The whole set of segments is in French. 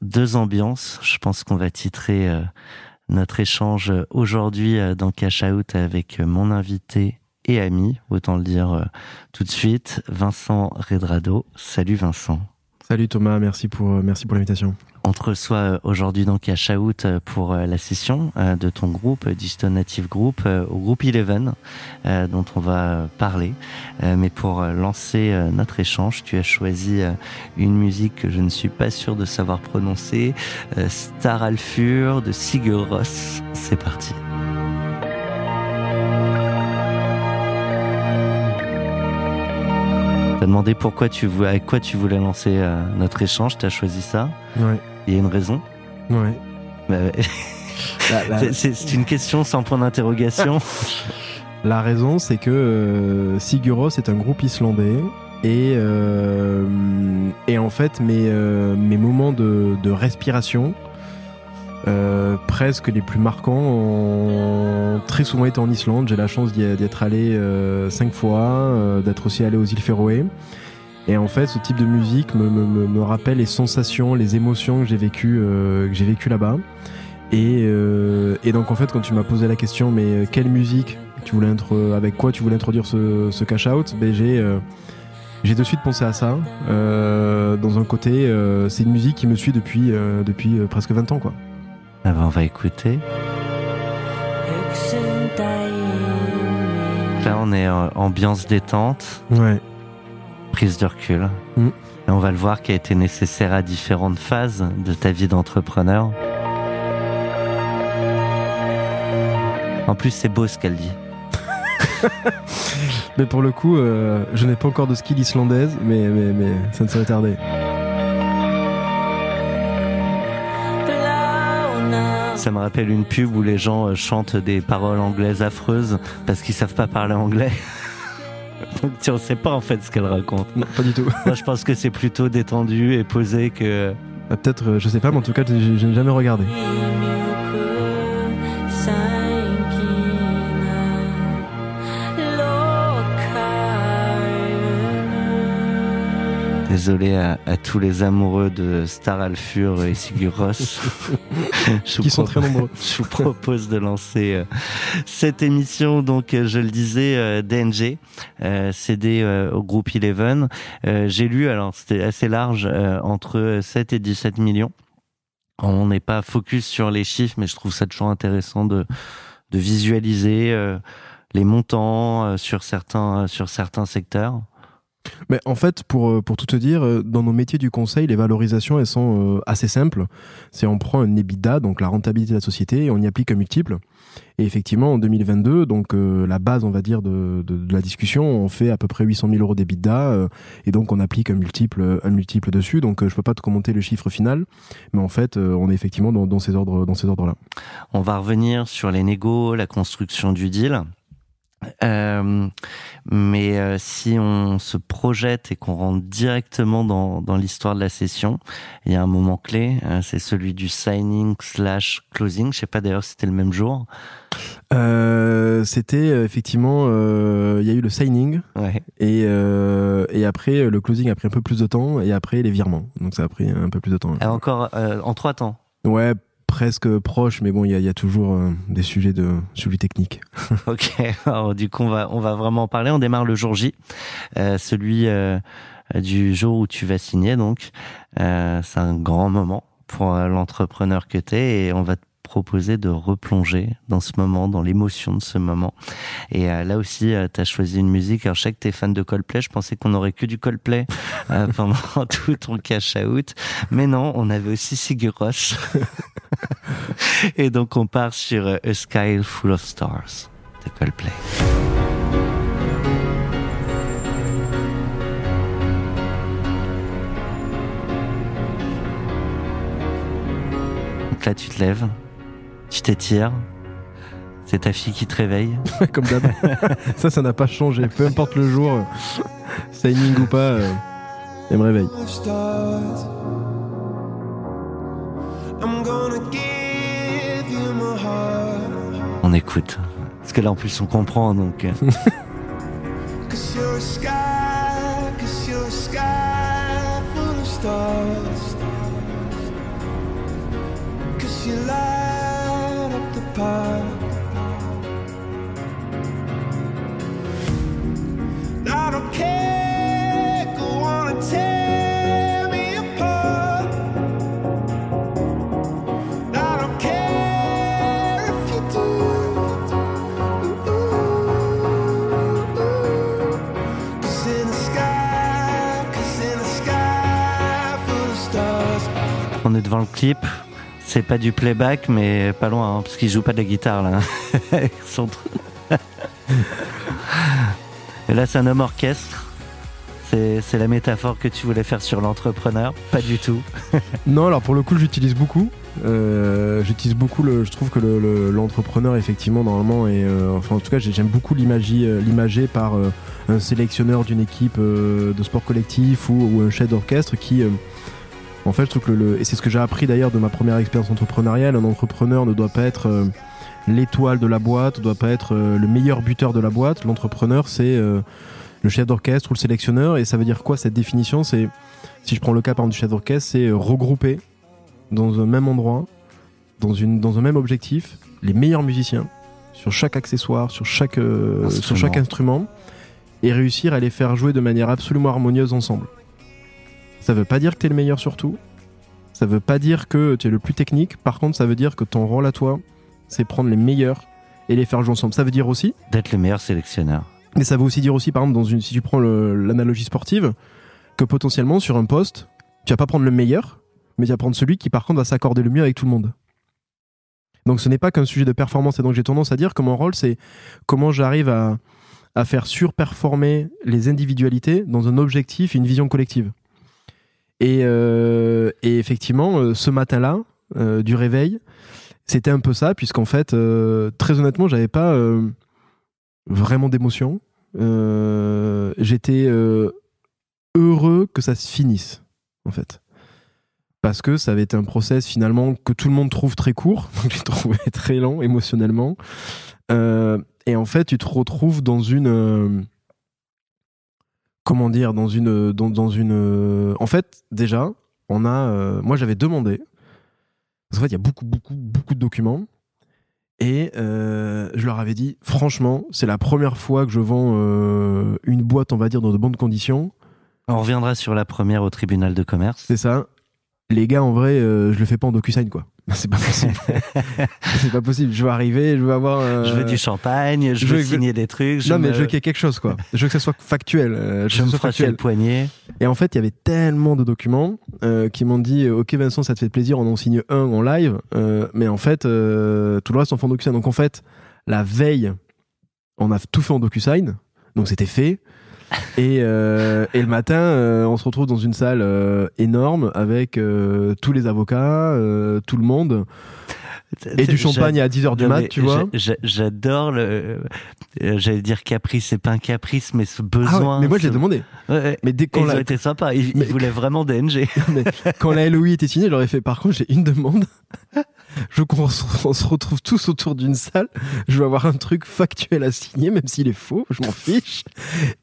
deux ambiances. Je pense qu'on va titrer euh, notre échange aujourd'hui euh, dans Cash Out avec mon invité et ami, autant le dire euh, tout de suite, Vincent Redrado. Salut Vincent. Salut Thomas, merci pour, merci pour l'invitation. On te reçoit euh, aujourd'hui donc à Shout euh, pour euh, la session de ton groupe Digital Native Group au groupe Eleven dont on va parler. Mais pour lancer notre échange, tu as choisi une musique que je ne suis pas sûr de savoir prononcer, Star Alfur de Sigur Ross. C'est parti. T'as demandé pourquoi tu voulais, avec quoi tu voulais lancer notre échange. T'as choisi ça. Ouais. Il y a une raison Ouais. Bah, bah, bah. c'est une question sans point d'interrogation. La raison, c'est que euh, Siguros est un groupe islandais et, euh, et en fait, mes, euh, mes moments de, de respiration, euh, presque les plus marquants, ont très souvent été en Islande. J'ai la chance d'y être allé euh, cinq fois, d'être aussi allé aux îles Féroé. Et en fait, ce type de musique me, me, me rappelle les sensations, les émotions que j'ai vécues euh, j'ai vécu là-bas. Et, euh, et, donc en fait, quand tu m'as posé la question, mais euh, quelle musique tu voulais avec quoi tu voulais introduire ce, ce cash out, ben j'ai euh, j'ai de suite pensé à ça. Euh, dans un côté, c'est une musique qui me suit depuis depuis presque 20 ans, quoi. Ah ben, on va écouter. Là, on est en ambiance détente. Ouais prise de recul. Mm. Et on va le voir qui a été nécessaire à différentes phases de ta vie d'entrepreneur. En plus, c'est beau ce qu'elle dit. mais pour le coup, euh, je n'ai pas encore de skill islandaise, mais, mais, mais ça ne serait tardé. Ça me rappelle une pub où les gens euh, chantent des paroles anglaises affreuses parce qu'ils savent pas parler anglais. Donc tu ne sais pas en fait ce qu'elle raconte. Non, pas du tout. Moi je pense que c'est plutôt détendu et posé que. Ah, peut-être, euh, je sais pas, mais en tout cas, je n'ai jamais regardé. Désolé à, tous les amoureux de Star Alfur et Siguros. Qui sont très nombreux. Je vous propose de lancer euh, cette émission. Donc, euh, je le disais, euh, DNG, cédé au groupe Eleven. J'ai lu, alors c'était assez large, entre 7 et 17 millions. On n'est pas focus sur les chiffres, mais je trouve ça toujours intéressant de, de visualiser les montants sur certains, sur certains secteurs. Mais en fait, pour, euh, pour tout te dire, euh, dans nos métiers du conseil, les valorisations, elles sont euh, assez simples. C'est on prend un EBITDA, donc la rentabilité de la société, et on y applique un multiple. Et effectivement, en 2022, donc la base, on va dire, de, de, la discussion, on fait à peu près 800 000 euros d'EBITDA, et donc on applique un multiple, un multiple dessus. Donc je peux pas te commenter le chiffre final, mais en fait, on est effectivement dans ces ordres, dans ces ordres-là. On va revenir sur les négos, la construction du deal. Euh, mais euh, si on se projette et qu'on rentre directement dans, dans l'histoire de la session, il y a un moment clé, euh, c'est celui du signing slash closing. Je sais pas d'ailleurs si c'était le même jour. Euh, c'était effectivement, il y a eu le signing ouais. et, et après le closing a pris un peu plus de temps et après les virements. Donc ça a pris un peu plus de temps. Ah, encore en trois temps. Ouais, presque proche, mais bon, il y, a, toujours euh, des sujets de suivi technique. ok, du coup, on va, on va vraiment en parler. On démarre le jour J, euh, celui euh, du jour où tu vas signer. Donc, c'est un grand moment pour l'entrepreneur que tu es et on va te proposer de replonger dans ce moment, dans l'émotion de ce moment. Et euh, là aussi, euh, tu as choisi une musique. Alors, je sais que tu es fan de Coldplay. Je pensais qu'on aurait que du Coldplay euh, pendant tout ton cash out. Mais non, on avait aussi Sigur Rós. Et donc, on part sur A Sky Full of Stars de Coldplay. Là, tu te lèves, tu t'étires. C'est ta fille qui te réveille. Comme d'hab. ça, ça n'a pas changé. Peu importe le jour, euh, signing ou pas, euh, elle me réveille. you. On écoute. Parce que là, en plus, on comprend. Donc, euh, Cause you're a on est devant le clip. C'est pas du playback, mais pas loin, hein, parce qu'il joue pas de la guitare là. Et là, c'est un homme orchestre. C'est la métaphore que tu voulais faire sur l'entrepreneur. Pas du tout. Non, alors pour le coup, j'utilise beaucoup. Euh, j'utilise beaucoup le. Je trouve que le- le- l'entrepreneur, effectivement, normalement, et enfin, en tout cas, j'ai- j'aime beaucoup l'imager, euh, l'imager par euh, un sélectionneur d'une équipe euh, de sport collectif ou, ou un chef d'orchestre qui. euh, en fait, je trouve que le. Et c'est ce que j'ai appris d'ailleurs de ma première expérience entrepreneuriale. Un entrepreneur ne doit pas être euh, l'étoile de la boîte, ne doit pas être euh, le meilleur buteur de la boîte. L'entrepreneur, c'est euh, le chef d'orchestre ou le sélectionneur. Et ça veut dire quoi cette définition? C'est si je prends le cas par exemple, du chef d'orchestre, c'est euh, regrouper dans un même endroit, dans, une, dans un même objectif, les meilleurs musiciens sur chaque accessoire, sur chaque, euh, Instrument. sur chaque instrument, et réussir à les faire jouer de manière absolument harmonieuse ensemble. Ça veut pas dire que tu es le meilleur sur tout, ça veut pas dire que tu es le plus technique, par contre ça veut dire que ton rôle à toi, c'est prendre les meilleurs et les faire jouer ensemble. Ça veut dire aussi D'être le meilleur sélectionneur. mais ça veut aussi dire aussi, par exemple, dans une, si tu prends l'analogie sportive, que potentiellement sur un poste, tu vas pas prendre le meilleur, mais tu vas prendre celui qui par contre va s'accorder le mieux avec tout le monde. Donc ce n'est pas qu'un sujet de performance, et donc j'ai tendance à dire que mon rôle, c'est comment j'arrive à, à faire surperformer les individualités dans un objectif et une vision collective. Et, euh, et effectivement, euh, ce matin-là, euh, du réveil, c'était un peu ça, puisqu'en fait, euh, très honnêtement, j'avais pas euh, vraiment d'émotion. Euh, J'étais heureux que ça se finisse, en fait. Parce que ça avait été un process finalement que tout le monde trouve très court, donc j'ai trouvé très lent émotionnellement. Et en fait, tu te retrouves dans une. comment dire Dans une. Dans, dans une en fait, déjà, on a. moi, j'avais demandé. Parce qu'en fait, il y a beaucoup, beaucoup, beaucoup de documents. Et euh, je leur avais dit, franchement, c'est la première fois que je vends euh, une boîte, on va dire, dans de bonnes conditions. On reviendra sur la première au tribunal de commerce. C'est ça. Les gars, en vrai, euh, je le fais pas en DocuSign, quoi. C'est pas possible. c'est pas possible. Je veux arriver, je veux avoir. euh, Je veux du champagne, je je veux signer des trucs. Je non, mais je veux qu'il y ait quelque chose, quoi. Je veux que ça soit factuel. euh, je que me froissais le factuel. poignet. Et en fait, il y avait tellement de documents euh, qui m'ont dit Ok, Vincent, ça te fait plaisir, on en signe un en live. Mais en fait, tout le reste, on fait en DocuSign. Donc en fait, la veille, on a tout fait en DocuSign. Donc c'était fait. Et, euh, et le matin, euh, on se retrouve dans une salle euh, énorme avec euh, tous les avocats, euh, tout le monde, et du champagne à 10h du mat, tu vois. j'a- j'a- J'adore le. euh, J'allais dire caprice, c'est pas un caprice, mais ce Ah ouais, besoin. mais moi, je l'ai ce- demandé. Ouais, ouais. Mais dès qu'on ils ont été sympas. Ils, ils Mais- voulaient vraiment DNG. Mais quand la LOI était signée, je leur ai fait par contre, j'ai une demande. Je qu'on se, on se retrouve tous autour d'une salle. Je veux avoir un truc factuel à signer, même s'il est faux, je m'en fiche.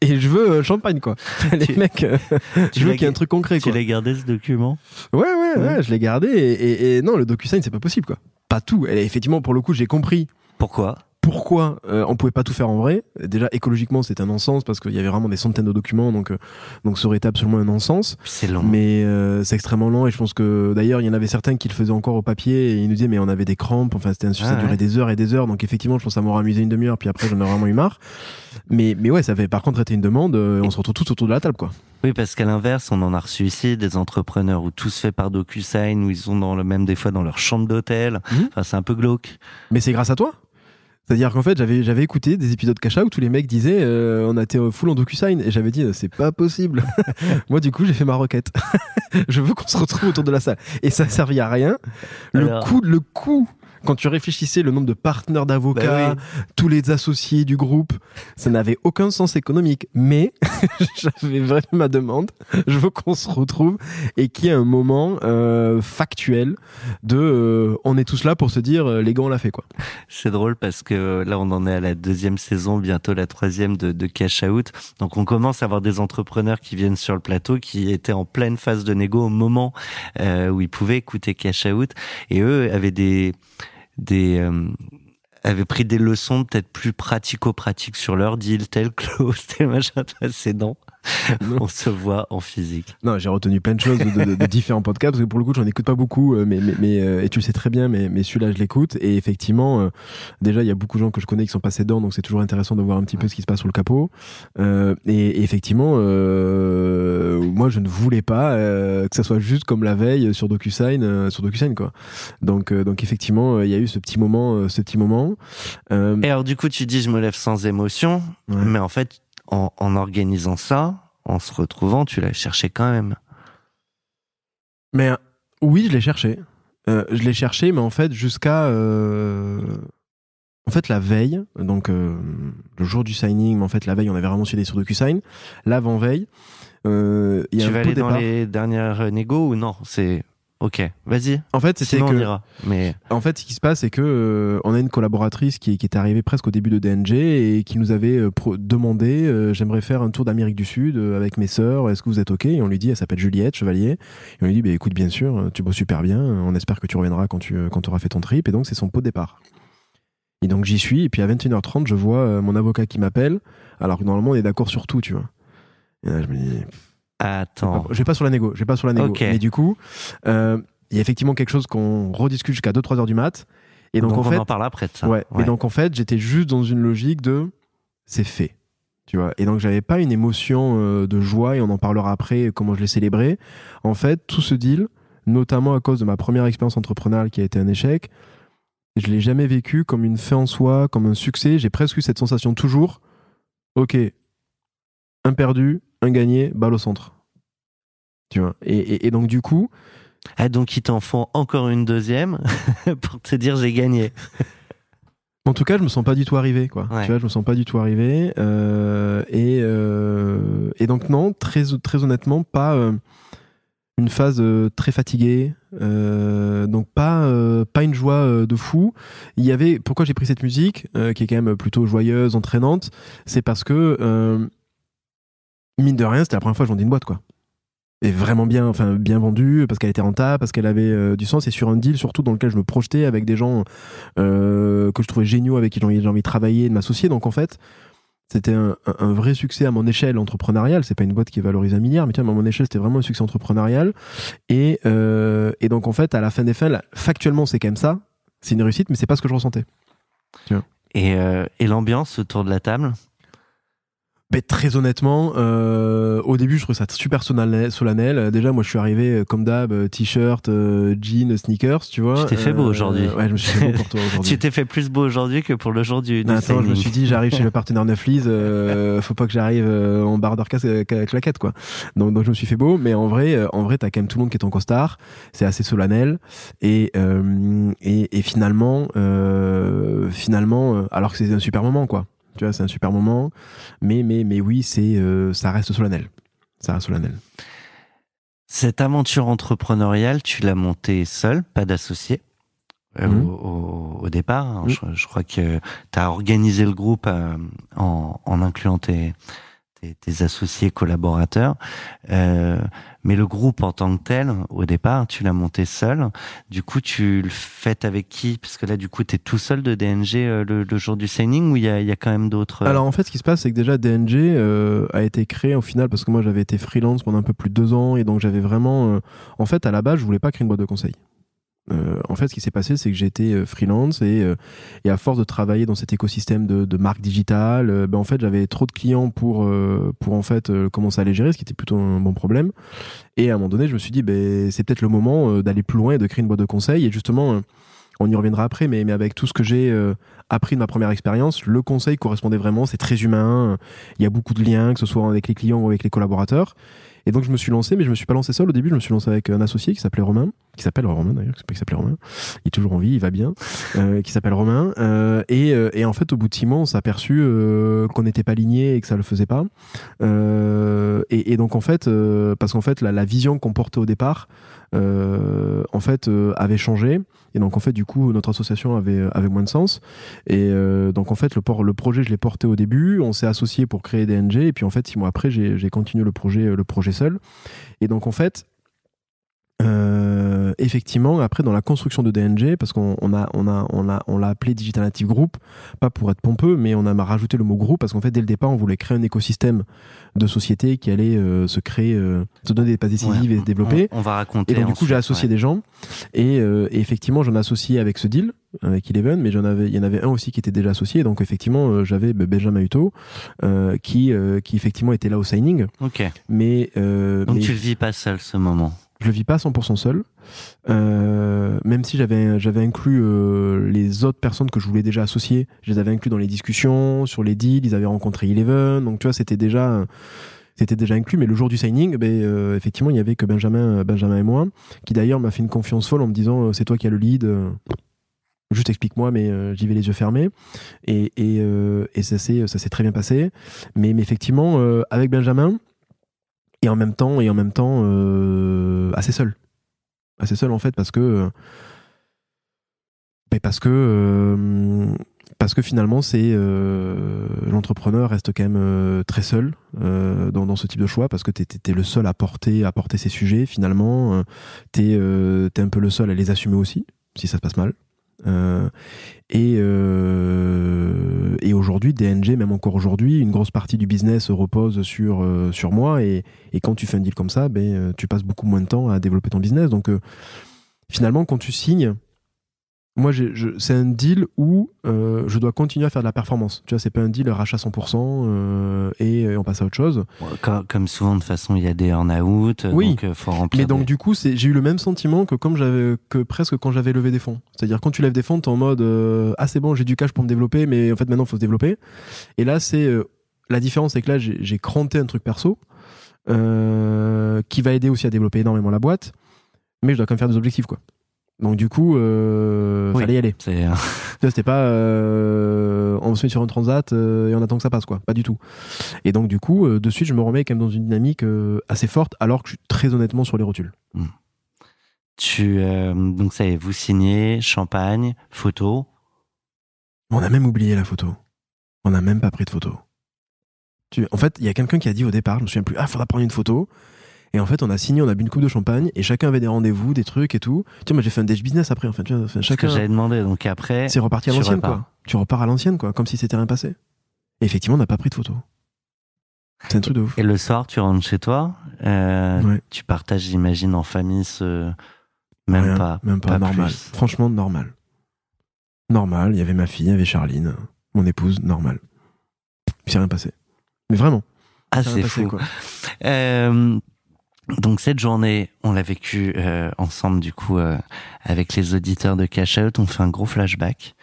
Et je veux euh, champagne, quoi. Les Tu- mecs, euh, tu je veux qu'il y ait un truc concret, Tu quoi. l'as gardé ce document? Ouais, ouais, ouais, Ouais. je l'ai gardé. Et, et- et non, le DocuSign, c'est pas possible, quoi. Pas tout. Et effectivement, pour le coup, j'ai compris Pourquoi? Pourquoi euh, on pouvait pas tout faire en vrai. Déjà, écologiquement, c'était un non-sens parce qu'il y avait vraiment des centaines de documents, donc, euh, donc ça aurait été absolument un non-sens. C'est long. Mais euh, c'est extrêmement lent et je pense que d'ailleurs il y en avait certains qui le faisaient encore au papier et ils nous disaient mais on avait des crampes, enfin c'était un sujet, Ah ça durait ouais. des heures et des heures donc effectivement je pense que ça m'aura amusé une demi-heure puis après j'en ai vraiment eu marre. Mais, mais ouais ça avait par contre été une demande, euh, on se retrouve tous autour de la table quoi. Oui, parce qu'à l'inverse, on en a reçu ici des entrepreneurs où tout se fait par DocuSign, où ils sont dans le même des fois dans leur chambre d'hôtel. Mhm. Enfin, c'est un peu glauque. Mais c'est grâce à toi C'est-à-dire qu'en fait, j'avais, j'avais écouté des épisodes Out où les mecs disaient euh, on a été full en DocuSign et j'avais dit euh, c'est pas possible. Moi, du coup, j'ai fait ma requête. je veux qu'on se retrouve autour de la salle. Et ça servait à rien. Le Alors- coût, le coût, quand tu réfléchissais le nombre de partenaires d'avocats, Bah tous les associés du groupe, ça n'avait aucun sens économique. Mais j'avais vraiment ma demande. Je veux qu'on se retrouve et qu'il y ait un moment euh, factuel de euh, on est tous là pour se dire euh, les gars on l'a fait quoi. C'est drôle parce que là, on en est à la deuxième saison, bientôt la troisième de, de Cash Out. Donc, on commence à avoir des entrepreneurs qui viennent sur le plateau, qui étaient en pleine phase de négo au moment euh, où ils pouvaient écouter Cash Out. Et eux avaient des, des, euh, avaient pris des leçons peut-être plus pratico-pratiques sur leur deal, tel clause, tel machin. C'est non. On se voit en physique. Non, j'ai retenu plein de choses de, de- de différents podcasts parce que pour le coup, j'en écoute pas beaucoup, euh, mais, mais, mais euh, et tu le sais très bien, mais, mais celui-là, je l'écoute. Et effectivement, euh, déjà, il y a beaucoup de gens que je connais qui sont passés dedans, donc c'est toujours intéressant de voir un petit peu ce qui se passe sous le capot. Euh, et, et effectivement, euh, moi, je ne voulais pas euh, que ça soit juste comme la veille sur DocuSign, euh, sur DocuSign quoi. Donc, euh, donc effectivement, il y a eu ce petit moment, ce petit moment. Euh, Et alors, du coup, tu dis, je me lève sans émotion. Ouais. Mais en fait, en, en organisant ça, en se retrouvant, tu l'as cherché quand même. Mais euh, oui, je l'ai cherché. Euh, je l'ai cherché, mais en fait, jusqu'à. euh, En fait, la veille, donc euh, le jour du signing, mais en fait, la veille, on avait vraiment suivi sur DocuSign. L'avant-veille, il y a tu un vas aller dans les dernières négos ou non? C'est ok. Vas-y. En fait, que. ira. Mais En fait, ce qui se passe, c'est que euh, on a une collaboratrice qui, qui est arrivée presque au début de DNG et qui nous avait euh, demandé euh, j'aimerais faire un tour d'Amérique du Sud avec mes sœurs. Est-ce que vous êtes ok? Et on lui dit elle s'appelle Juliette Chevalier. Et on lui dit bah, écoute, bien sûr, tu bosses super bien. On espère que tu reviendras quand tu quand auras fait ton trip. Et donc c'est son pot de départ. Et donc j'y suis. Et puis à 21h30, je vois mon avocat qui m'appelle. Alors que normalement on est d'accord sur tout, tu vois. Et là je me dis attends. je vais pas sur la négo, je vais pas sur la négo. Ok. Mais du coup, euh, il y a effectivement quelque chose qu'on rediscute jusqu'à 2-3 heures du mat. Et donc, donc, en on fait, en parle après de ça. ouais, Mais donc en fait, j'étais juste dans une logique de c'est fait. Tu vois. Et donc j'avais pas une émotion euh, de joie et on en parlera après comment je l'ai célébré. En fait, tout ce deal, notamment à cause de ma première expérience entrepreneuriale qui a été un échec, je l'ai jamais vécu comme une fin en soi, comme un succès. J'ai presque eu cette sensation toujours. Ok, un perdu, un gagné, balle au centre. Tu vois. Et, et- et donc du coup, Ah, donc ils t'en font encore une deuxième pour te dire j'ai gagné. En tout cas, je me sens pas du tout arrivé, quoi. Ouais. Tu vois, je me sens pas du tout arrivé. euh, et, euh, et donc non, très très honnêtement, pas euh, une phase très fatiguée. donc pas pas une joie de fou. Il y avait pourquoi j'ai pris cette musique qui est quand même plutôt joyeuse, entraînante. C'est parce que mine de rien, c'était la première fois que je vendais une boîte, quoi. Et vraiment bien, enfin bien vendue parce qu'elle était rentable, parce qu'elle avait euh, du sens et sur un deal surtout dans lequel je me projetais avec des gens euh, que je trouvais géniaux, avec qui j'ai envie, de travailler, de m'associer. Donc en fait, c'était un, vrai succès à mon échelle entrepreneuriale. C'est pas une boîte qui valorise un milliard, mais tiens, à mon échelle, c'était vraiment un succès entrepreneurial. Et, euh, donc en fait, à la fin des fins, factuellement, c'est quand même ça. C'est une réussite, mais c'est pas ce que je ressentais. Et l'ambiance autour de la table? Mais très honnêtement, euh, au début, je trouvais ça super solennel. Euh, Déjà, moi, je suis arrivé euh, comme d'hab, euh, t-shirt, euh, jean, sneakers, tu vois. Tu t'es fait beau aujourd'hui. Ouais, je me suis fait beau pour toi aujourd'hui. Tu t'es fait plus beau aujourd'hui que pour le jour du, du Non, attends, je me suis dit, j'arrive chez le partenaire Neuflis, euh, faut pas que j'arrive euh, en barre d'orcas claquette, quoi. Donc, donc, je me suis fait beau, mais en vrai, en vrai, t'as quand même tout le monde qui est en costard. C'est assez solennel. Et, euh, et, et finalement, euh, finalement, alors que c'est un super moment, quoi. Tu vois, c'est un super moment. Mais, mais, mais oui, c'est, euh, ça reste solennel. Ça reste solennel. Cette aventure entrepreneuriale, tu l'as montée seule, pas d'associé euh, Mhm. au, départ. hein. Mhm. Je, je crois que tu as organisé le groupe euh, en, en incluant tes, tes, tes associés collaborateurs. Euh, mais le groupe en tant que tel, au départ, tu l'as monté seul. Du coup, tu le fais avec qui? Parce que là, du coup, tu es tout seul de DNG euh, le, le jour du signing ou il y a, y a quand même d'autres euh, Alors en fait, ce qui se passe, c'est que déjà DNG euh, a été créé au final parce que moi j'avais été freelance pendant un peu plus de deux ans et donc j'avais vraiment. euh, en fait, à la base, je voulais pas créer une boîte de conseil. Euh, en fait, ce qui s'est passé, c'est que j'étais euh, freelance et, euh, et à force de travailler dans cet écosystème de, de marque digitale, euh, ben en fait, j'avais trop de clients pour euh, pour en fait commencer à les gérer, ce qui était plutôt un bon problème. Et à un moment donné, je me suis dit, ben c'est peut-être le moment d'aller plus loin et de créer une boîte de conseil. Et justement, on y reviendra après, mais, mais avec tout ce que j'ai appris de ma première expérience, le conseil correspondait vraiment, c'est très humain, il y a beaucoup de liens, que ce soit avec les clients ou avec les collaborateurs. Et donc je me suis lancé, mais je me suis pas lancé seul au début, je me suis lancé avec un associé qui s'appelait Romain, qui s'appelle Romain d'ailleurs, qu'il s'appelait Romain, il est toujours en vie, il va bien, euh, qui s'appelle Romain. Euh, et, euh, et, en fait, au bout de six mois, on s'est aperçu euh, qu'on n'était pas ligné et que ça le faisait pas. Euh, et, et, donc en fait, parce qu'en fait, la, la vision qu'on portait au départ, en fait, avait changé. Et donc en fait, du coup, notre association avait, avait moins de sens. Et euh, donc en fait, le, port, le projet, je l'ai porté au début. On s'est associé pour créer DNG. Et puis en fait, six mois après, j'ai continué le projet, le projet seul. Et donc en fait, euh, effectivement, après dans la construction de DNG, parce qu'on on a, on a, on a, on l'a appelé Digital Native Group, pas pour être pompeux, mais on a rajouté le mot groupe parce qu'en fait dès le départ on voulait créer un écosystème de société qui allait euh, se créer, euh, se donner des passes décisives Ouais, et se développer. On, on va raconter. Et donc du coup j'ai associé ouais. des gens et, euh, et effectivement j'en ai associé avec ce deal avec Eleven, mais j'en avais, il y en avait un aussi qui était déjà associé. Donc effectivement euh, j'avais ben, Benjamin Hutto euh, qui, euh, qui effectivement était là au signing, Ok. mais, euh, Donc mais tu le vis pas seul ce moment. Je le vis pas à 100% seul, euh, même si j'avais inclus euh, les autres personnes que je voulais déjà associer, je les avais inclus dans les discussions sur les deals, ils avaient rencontré Eleven, donc tu vois c'était déjà c'était déjà inclus, mais le jour du signing, ben, euh, effectivement il y avait que Benjamin Benjamin et moi, qui d'ailleurs m'a fait une confiance folle en me disant euh, c'est toi qui as le lead. euh, Juste explique-moi, mais euh, j'y vais les yeux fermés. Et, et, et ça s'est très bien passé. Mais, mais effectivement, avec Benjamin, et en même temps et en même temps euh, assez seul. Assez seul en fait parce que euh, mais parce que euh, parce que finalement c'est l'entrepreneur reste quand même très seul dans, ce type de choix parce que t'es es, le seul à porter à porter ces sujets finalement t'es t'es un peu le seul à les assumer aussi si ça se passe mal euh, et euh, et aujourd'hui DNG même encore aujourd'hui une grosse partie du business repose sur euh, sur moi. Et, et quand tu fais un deal comme ça ben euh, tu passes beaucoup moins de temps à développer ton business. Donc euh, finalement quand tu signes moi c'est un deal où euh, je dois continuer à faire de la performance tu vois c'est pas un deal rachat 100% euh, et, et on passe à autre chose Comme, comme souvent de toute façon il y a des earn-out, Oui. donc euh, faut remplir. Mais donc des- du coup, j'ai eu le même sentiment que comme j'avais que presque quand j'avais levé des fonds. C'est-à-dire quand tu lèves des fonds, t'es en mode euh, ah c'est bon, j'ai du cash pour me développer, mais en fait maintenant faut se développer. Et là c'est euh, la différence, c'est que là j'ai cranté un truc perso euh, qui va aider aussi à développer énormément la boîte, mais je dois quand même faire des objectifs quoi. Donc du coup, euh, Oui. fallait y aller. Tu vois, C'était pas euh, on se met sur un transat euh, et on attend que ça passe quoi, pas du tout. Et donc du coup, de suite, je me remets quand même dans une dynamique assez forte, alors que je suis très honnêtement sur les rotules. tu euh, donc ça y est, vous signez, champagne, photo. On a même oublié la photo. On n'a même pas pris de photo. Tu... En fait, il y a quelqu'un qui a dit au départ, je me souviens plus, ah, faudra prendre une photo. Et en fait, on a signé, on a bu une coupe de champagne et chacun avait des rendez-vous, des trucs et tout. Tu vois, moi j'ai fait un dash business après, en fait. Enfin, Ce que chacun. j'avais demandé. Donc après, C'est reparti à l'ancienne, quoi. Tu repars à l'ancienne, quoi, comme si c'était rien passé. Et effectivement, on n'a pas pris de photo. C'est un truc de ouf. et le soir tu rentres chez toi, euh, Ouais. tu partages, j'imagine, en famille ce même Rien, pas, Même pas, normal. plus. Franchement, normal. Normal, il y avait ma fille, il y avait Charline, mon épouse, normal. Il s'est rien passé. Mais vraiment. Ah c'est fou. quoi. Euh, donc cette journée, on l'a vécue euh, ensemble du coup euh, avec les auditeurs de Cash Out. On fait un gros flashback.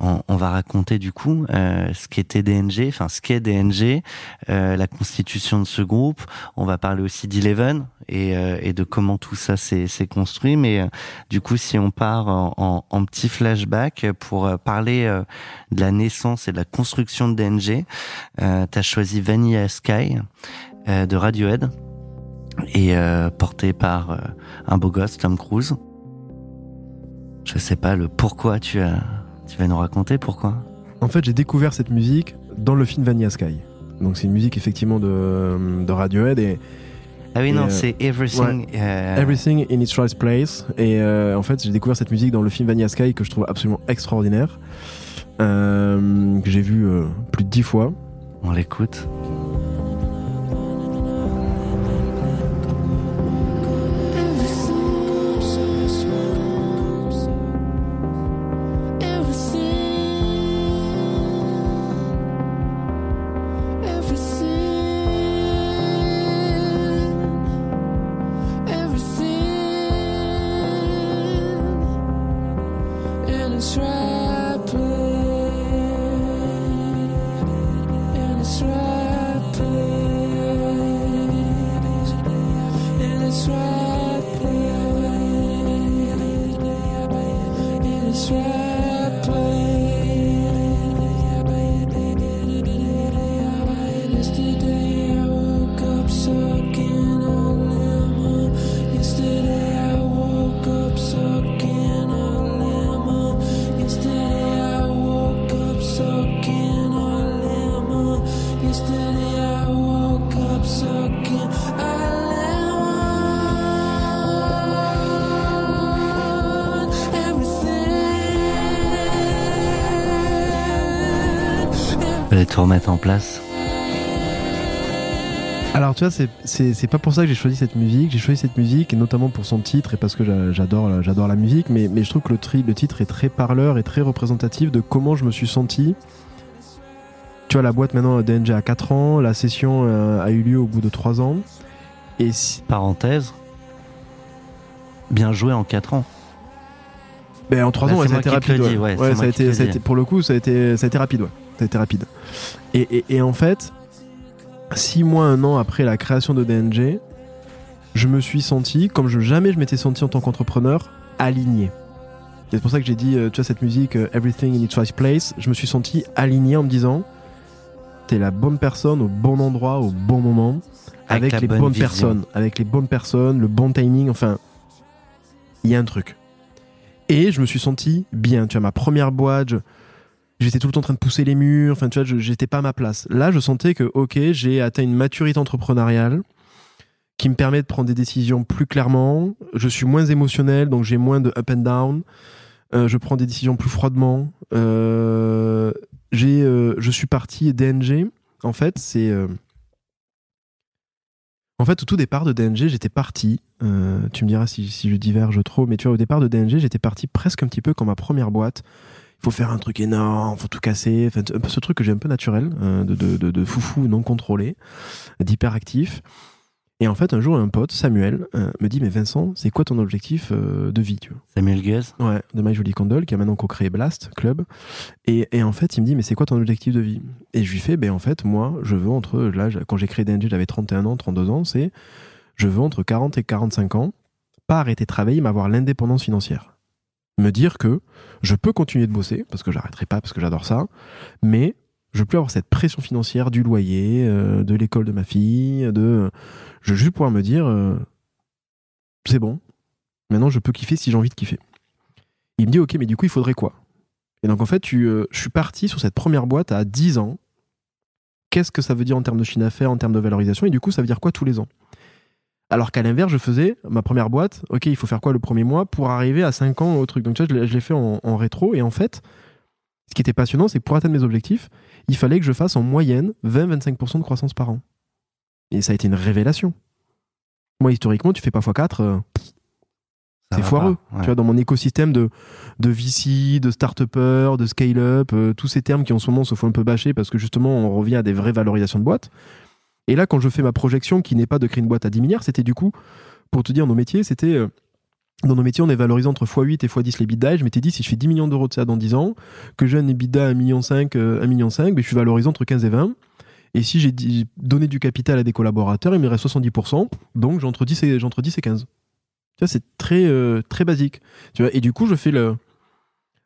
On, on va raconter du coup euh, ce qu'était DNG, enfin ce qu'est DNG, euh, la constitution de ce groupe. On va parler aussi d'Eleven et, euh, et de comment tout ça s'est construit. Mais euh, du coup, si on part en, en- petit flashback pour parler de la naissance et de la construction de DNG, euh, tu as choisi Vanilla Sky de Radiohead et euh, porté par euh, un beau gosse, Tom Cruise. Je sais pas le pourquoi tu as, tu vas nous raconter pourquoi. En fait, j'ai découvert cette musique dans le film Vanilla Sky. Donc c'est une musique effectivement de, de Radiohead et Ah oui non, euh, c'est Everything. euh, Everything in its right place. Et en fait, j'ai découvert cette musique dans le film Vanilla Sky que je trouve absolument extraordinaire, que j'ai vu plus de dix fois. On l'écoute. Tu vois, c'est- pas pour ça que j'ai choisi cette musique. J'ai choisi cette musique, et notamment pour son titre, et parce que j'a- j'adore la- j'adore la musique, mais, mais je trouve que le, tri- le titre est très parleur et très représentatif de comment je me suis senti. Tu vois, la boîte maintenant, DNG a 4 ans, la session euh, a eu lieu au bout de 3 ans. Et si- Parenthèse. Bien joué en 4 ans. ben, en 3 Bah, ans, ouais, ça a été rapide. ouais. ouais, ça a été, ça a été- pour le coup, ça a été, ça a été rapide. Ouais. Ça a été rapide. Et, et- et en fait, 6 mois, un an après la création de DNG, je me suis senti, comme je, jamais je m'étais senti en tant qu'entrepreneur, aligné. C'est pour ça que j'ai dit, euh, tu vois, cette musique, euh, Everything in its right place, je me suis senti aligné en me disant, t'es la bonne personne au bon endroit, au bon moment, Avec les bonne bonnes vision. personnes, avec les bonnes personnes, le bon timing, enfin, il y a un truc. Et je me suis senti bien, tu vois, ma première boîte, je- j'étais tout le temps en train de pousser les murs, enfin, tu vois, j'étais pas à ma place. Là, je sentais que, ok, j'ai atteint une maturité entrepreneuriale qui me permet de prendre des décisions plus clairement, je suis moins émotionnel, donc j'ai moins de up and down, Euh, je prends des décisions plus froidement, Euh, j'ai, euh, je suis parti DNG, en fait, c'est... en fait, au tout départ de DNG, j'étais parti. tu me diras si, si je diverge trop, mais tu vois, au départ de DNG, j'étais parti presque un petit peu comme ma première boîte. Il faut faire un truc énorme, faut tout casser. Enfin, un peu ce truc que j'ai un peu naturel, euh, de, de, de, de foufou non contrôlé, d'hyperactif. Et en fait, un jour, un pote, Samuel, euh, me dit Mais Vincent, c'est quoi ton objectif euh, de vie tu vois? Samuel Guez? Ouais, de My Jolie Candle, qui a maintenant co-créé Blast Club. Et, et en fait, il me dit, mais c'est quoi ton objectif de vie? Et je lui fais, ben en fait, moi, je veux entre, là, quand j'ai créé DNG, j'avais 31 ans, 32 ans, c'est, je veux entre 40 et 45 ans, pas arrêter de travailler, mais avoir l'indépendance financière. Me dire que je peux continuer de bosser, parce que j'arrêterai pas, parce que j'adore ça, mais je veux plus avoir cette pression financière du loyer, euh, de l'école de ma fille, de, je veux juste pouvoir me dire, euh, c'est bon, maintenant je peux kiffer si j'ai envie de kiffer. Il me dit, ok, mais du coup, il faudrait quoi? Et donc, en fait, tu, euh, je suis parti sur cette première boîte à 10 ans. Qu'est-ce que ça veut dire en termes de chiffre d'affaires, en termes de valorisation? Et du coup, ça veut dire quoi tous les ans? Alors qu'à l'inverse, je faisais ma première boîte, ok, il faut faire quoi le premier mois pour arriver à 5 ans au truc? Donc, tu vois, je l'ai- fait en, en rétro. Et en fait, ce qui était passionnant, c'est que pour atteindre mes objectifs, il fallait que je fasse en moyenne 20-25% de croissance par an. Et ça a été une révélation. Moi, historiquement, tu fais pas x4, euh, c'est foireux. pas, ouais. Tu vois, dans mon écosystème de, de VC, de start-upper, de scale-up, euh, tous ces termes qui en ce moment se font un peu bâcher parce que justement, on revient à des vraies valorisations de boîtes. Et là, quand je fais ma projection, qui n'est pas de créer une boîte à 10 milliards, c'était du coup, pour te dire, nos métiers, c'était. euh, dans nos métiers, on est valorisé entre x8 et x10 les EBITDA. Et je m'étais dit, si je fais 10 millions d'euros de ça dans 10 ans, que j'ai un EBITDA à 1,5 million, euh, 1,5 million, mais je suis valorisé entre 15 et 20. Et si j'ai donné du capital à des collaborateurs, il me reste 70%. Donc j'ai entre 10 et, j'ai entre 10 et 15. Tu vois, c'est très, euh, très basique. Tu vois, et du coup, je fais le,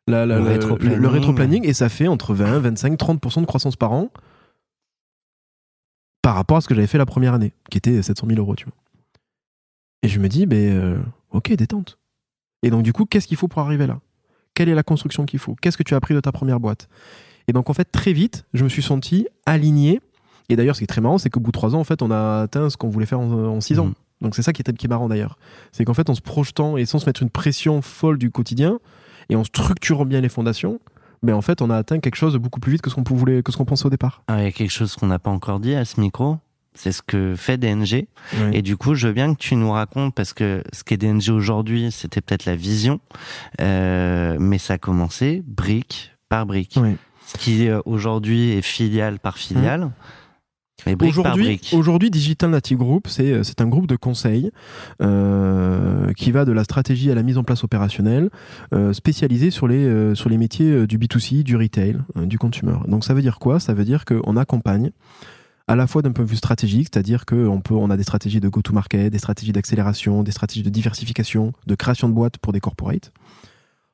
la- la- Le le- rétro-planning. le rétro-planning et ça fait entre 20, 25, 30% de croissance par an par rapport à ce que j'avais fait la première année, qui était 700 000 euros, tu vois. Et je me dis, ben, euh, ok, détente. Et donc, du coup, qu'est-ce qu'il faut pour arriver là? Quelle est la construction qu'il faut? Qu'est-ce que tu as appris de ta première boîte? Et donc, en fait, très vite, je me suis senti aligné. Et d'ailleurs, ce qui est très marrant, c'est qu'au bout de trois ans, en fait, on a atteint ce qu'on voulait faire en, en six ans. Mhm. Donc, c'est ça qui est, qui est marrant d'ailleurs. C'est qu'en fait, en se projetant et sans se mettre une pression folle du quotidien, et en structurant bien les fondations, ben, en fait, on a atteint quelque chose de beaucoup plus vite que ce qu'on pouvait, que ce qu'on pensait au départ. Ah, Il y a quelque chose qu'on n'a pas encore dit à ce micro. C'est ce que fait DNG. Et du coup, je veux bien que tu nous racontes, parce que ce qu'est DNG aujourd'hui, c'était peut-être la vision, euh, mais ça a commencé brique par brique. Ce qui euh, aujourd'hui est filiale par filiale. Mais par Aujourd'hui, aujourd'hui, Digital Native Group, c'est c'est un groupe de conseil euh, qui va de la stratégie à la mise en place opérationnelle, euh, spécialisé sur les euh, sur les métiers euh, du B2C, du retail, euh, du consumer. Donc ça veut dire quoi? Ça veut dire qu'on accompagne à la fois d'un point de vue stratégique, c'est-à-dire qu'on peut, on a des stratégies de go-to-market, des stratégies d'accélération, des stratégies de diversification, de création de boîtes pour des corporates.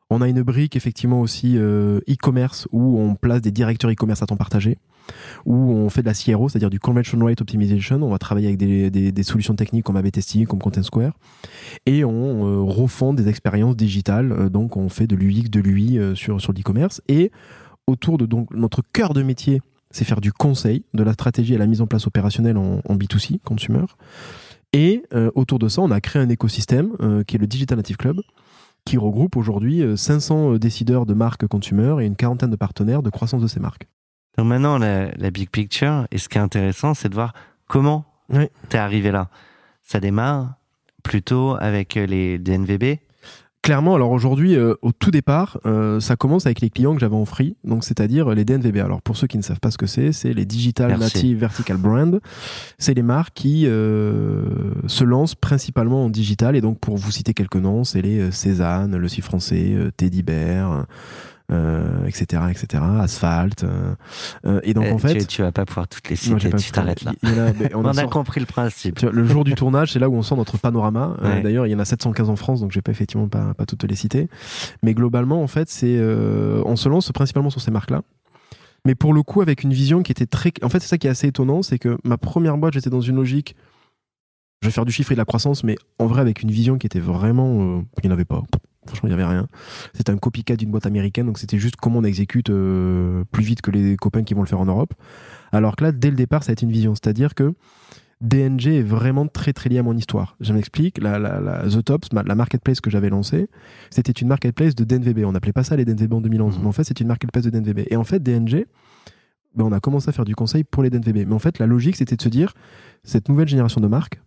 On a une brique effectivement aussi euh, e-commerce où on place des directeurs e-commerce à temps partagé, où on fait de la CRO, c'est-à-dire du Convention Rate Optimization. On va travailler avec des, solutions techniques comme AB Testing, comme Content Square, et on euh, refond des expériences digitales. Euh, donc on fait de l'UX, de l'UI euh, sur, sur l'e-commerce. Et autour de donc, notre cœur de métier, c'est faire du conseil, de la stratégie à la mise en place opérationnelle en, en B2C, consumer. Et autour de ça, on a créé un écosystème qui est le Digital Native Club, qui regroupe aujourd'hui euh, 500 décideurs de marques consumer et une quarantaine de partenaires de croissance de ces marques. Donc maintenant, la, la big picture, et ce qui est intéressant, c'est de voir comment Oui. t'es arrivé là. Ça démarre plutôt avec euh, les DNVB. Clairement, alors aujourd'hui, euh, au tout départ, euh, ça commence avec les clients que j'avais en free, donc c'est-à-dire les DNVB. Alors pour ceux qui ne savent pas ce que c'est, c'est les Digital Merci. Native Vertical Brand. C'est les marques qui euh, se lancent principalement en digital, et donc pour vous citer quelques noms, c'est les Cézanne, Le Français, Teddy Bear, euh, etc., etc., Asphalt. euh, euh, et donc Eh, en fait, tu, tu vas pas pouvoir toutes les citer, tu t'arrêtes là. a- On, on a sort- compris le principe. vois, le jour du tournage, c'est là où on sort notre panorama. Euh, Ouais. D'ailleurs, il y en a 715 en France, donc je vais pas effectivement pas, pas toutes les citer. Mais globalement, en fait, c'est euh, on se lance principalement sur ces marques-là. Mais pour le coup, avec une vision qui était très. En fait, c'est ça qui est assez étonnant, c'est que ma première boîte, j'étais dans une logique. Je vais faire du chiffre et de la croissance, mais en vrai, avec une vision qui était vraiment. euh, il n'y en avait pas. Franchement, il n'y avait rien. C'était un copycat d'une boîte américaine, donc c'était juste comment on exécute euh, plus vite que les copains qui vont le faire en Europe. Alors que là, dès le départ, ça a été une vision. C'est-à-dire que DNG est vraiment très très lié à mon histoire. Je m'explique. La, la, la- The Tops, la marketplace que j'avais lancée, c'était une marketplace de DNVB. On n'appelait pas ça les DNVB en 2011, Mhm. mais en fait, c'est une marketplace de DNVB. Et en fait, DNG, ben, on a commencé à faire du conseil pour les DNVB. Mais en fait, la logique, c'était de se dire, cette nouvelle génération de marques,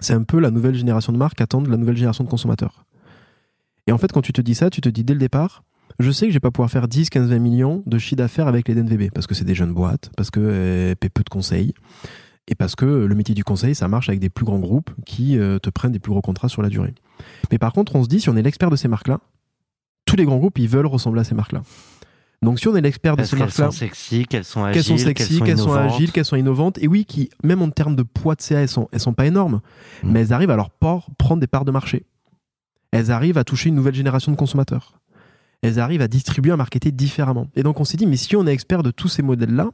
c'est un peu la nouvelle génération de marques attendent la nouvelle génération de consommateurs. Et en fait, quand tu te dis ça, tu te dis dès le départ, je sais que je vais pas pouvoir faire 10, 15, 20 millions de chiffre d'affaires avec les DNVB parce que c'est des jeunes boîtes, parce que euh, paient peu de conseils et parce que le métier du conseil, ça marche avec des plus grands groupes qui euh, te prennent des plus gros contrats sur la durée. Mais par contre, on se dit, si on est l'expert de ces marques-là, tous les grands groupes, ils veulent ressembler à ces marques-là. Donc si on est l'expert de ces qu'elles marques-là, sont sexy, qu'elles sont agiles, qu'elles sont sexy, qu'elles sont, agiles, qu'elles sont innovantes, et oui, qui, même en termes de poids de CA, elles sont, elles sont pas énormes, Mm. mais elles arrivent à leur port prendre des parts de marché. Elles arrivent à toucher une nouvelle génération de consommateurs. Elles arrivent à distribuer, à marketer différemment. Et donc on s'est dit, mais si on est expert de tous ces modèles-là,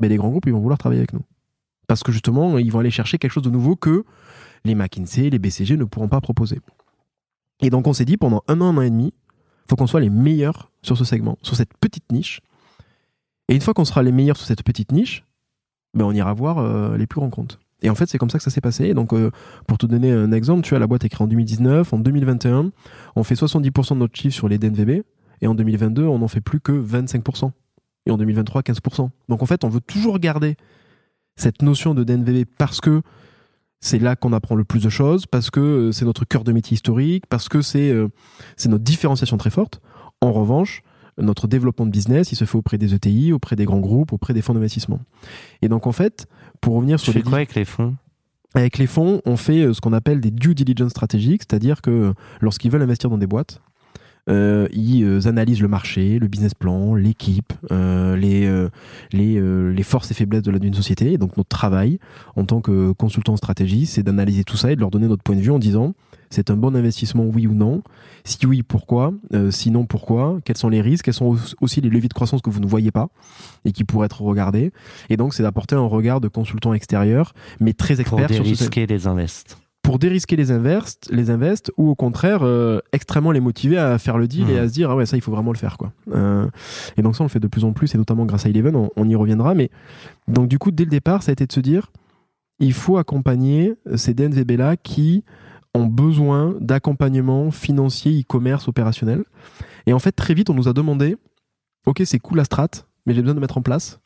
ben les grands groupes, ils vont vouloir travailler avec nous. Parce que justement, ils vont aller chercher quelque chose de nouveau que les McKinsey, les BCG ne pourront pas proposer. Et donc on s'est dit, pendant un an, un an et demi, faut qu'on soit les meilleurs sur ce segment, sur cette petite niche. Et une fois qu'on sera les meilleurs sur cette petite niche, ben on ira voir euh, les plus grands comptes. Et en fait, c'est comme ça que ça s'est passé. Donc, euh, pour te donner un exemple, tu as la boîte est créée en 2019. En 2021, on fait 70% de notre chiffre sur les DNVB. Et en 2022, on n'en fait plus que 25%. Et en 2023, 15%. Donc, en fait, on veut toujours garder cette notion de DNVB parce que c'est là qu'on apprend le plus de choses, parce que euh, c'est notre cœur de métier historique, parce que c'est euh, c'est notre différenciation très forte. En revanche, notre développement de business, il se fait auprès des ETI, auprès des grands groupes, auprès des fonds d'investissement. Et donc, en fait, pour revenir Tu sur fais les quoi avec les fonds? Avec les fonds, on fait euh, ce qu'on appelle des due diligence stratégiques, c'est-à-dire que euh, lorsqu'ils veulent investir dans des boîtes, euh, ils analysent le marché, le business plan, l'équipe, euh, les, euh, les, les forces et faiblesses de la- d'une société. Et donc notre travail en tant que consultant stratégie, c'est d'analyser tout ça et de leur donner notre point de vue en disant c'est un bon investissement, oui ou non. Si oui, pourquoi Euh, Sinon, pourquoi Quels sont les risques Quels sont au- aussi les leviers de croissance que vous ne voyez pas et qui pourraient être regardés Et donc, c'est d'apporter un regard de consultant extérieur, mais très pour expert sur ce dérisquer les invests. Pour dérisquer les invests, les invests ou au contraire euh, extrêmement les motiver à faire le deal et à se dire ah ouais ça il faut vraiment le faire quoi. Euh, et donc ça on le fait de plus en plus et notamment grâce à Eleven on, on y reviendra mais donc du coup dès le départ ça a été de se dire il faut accompagner ces DNVB là qui ont besoin d'accompagnement financier, e-commerce, opérationnel. Et en fait très vite on nous a demandé ok c'est cool la strat mais j'ai besoin de mettre en place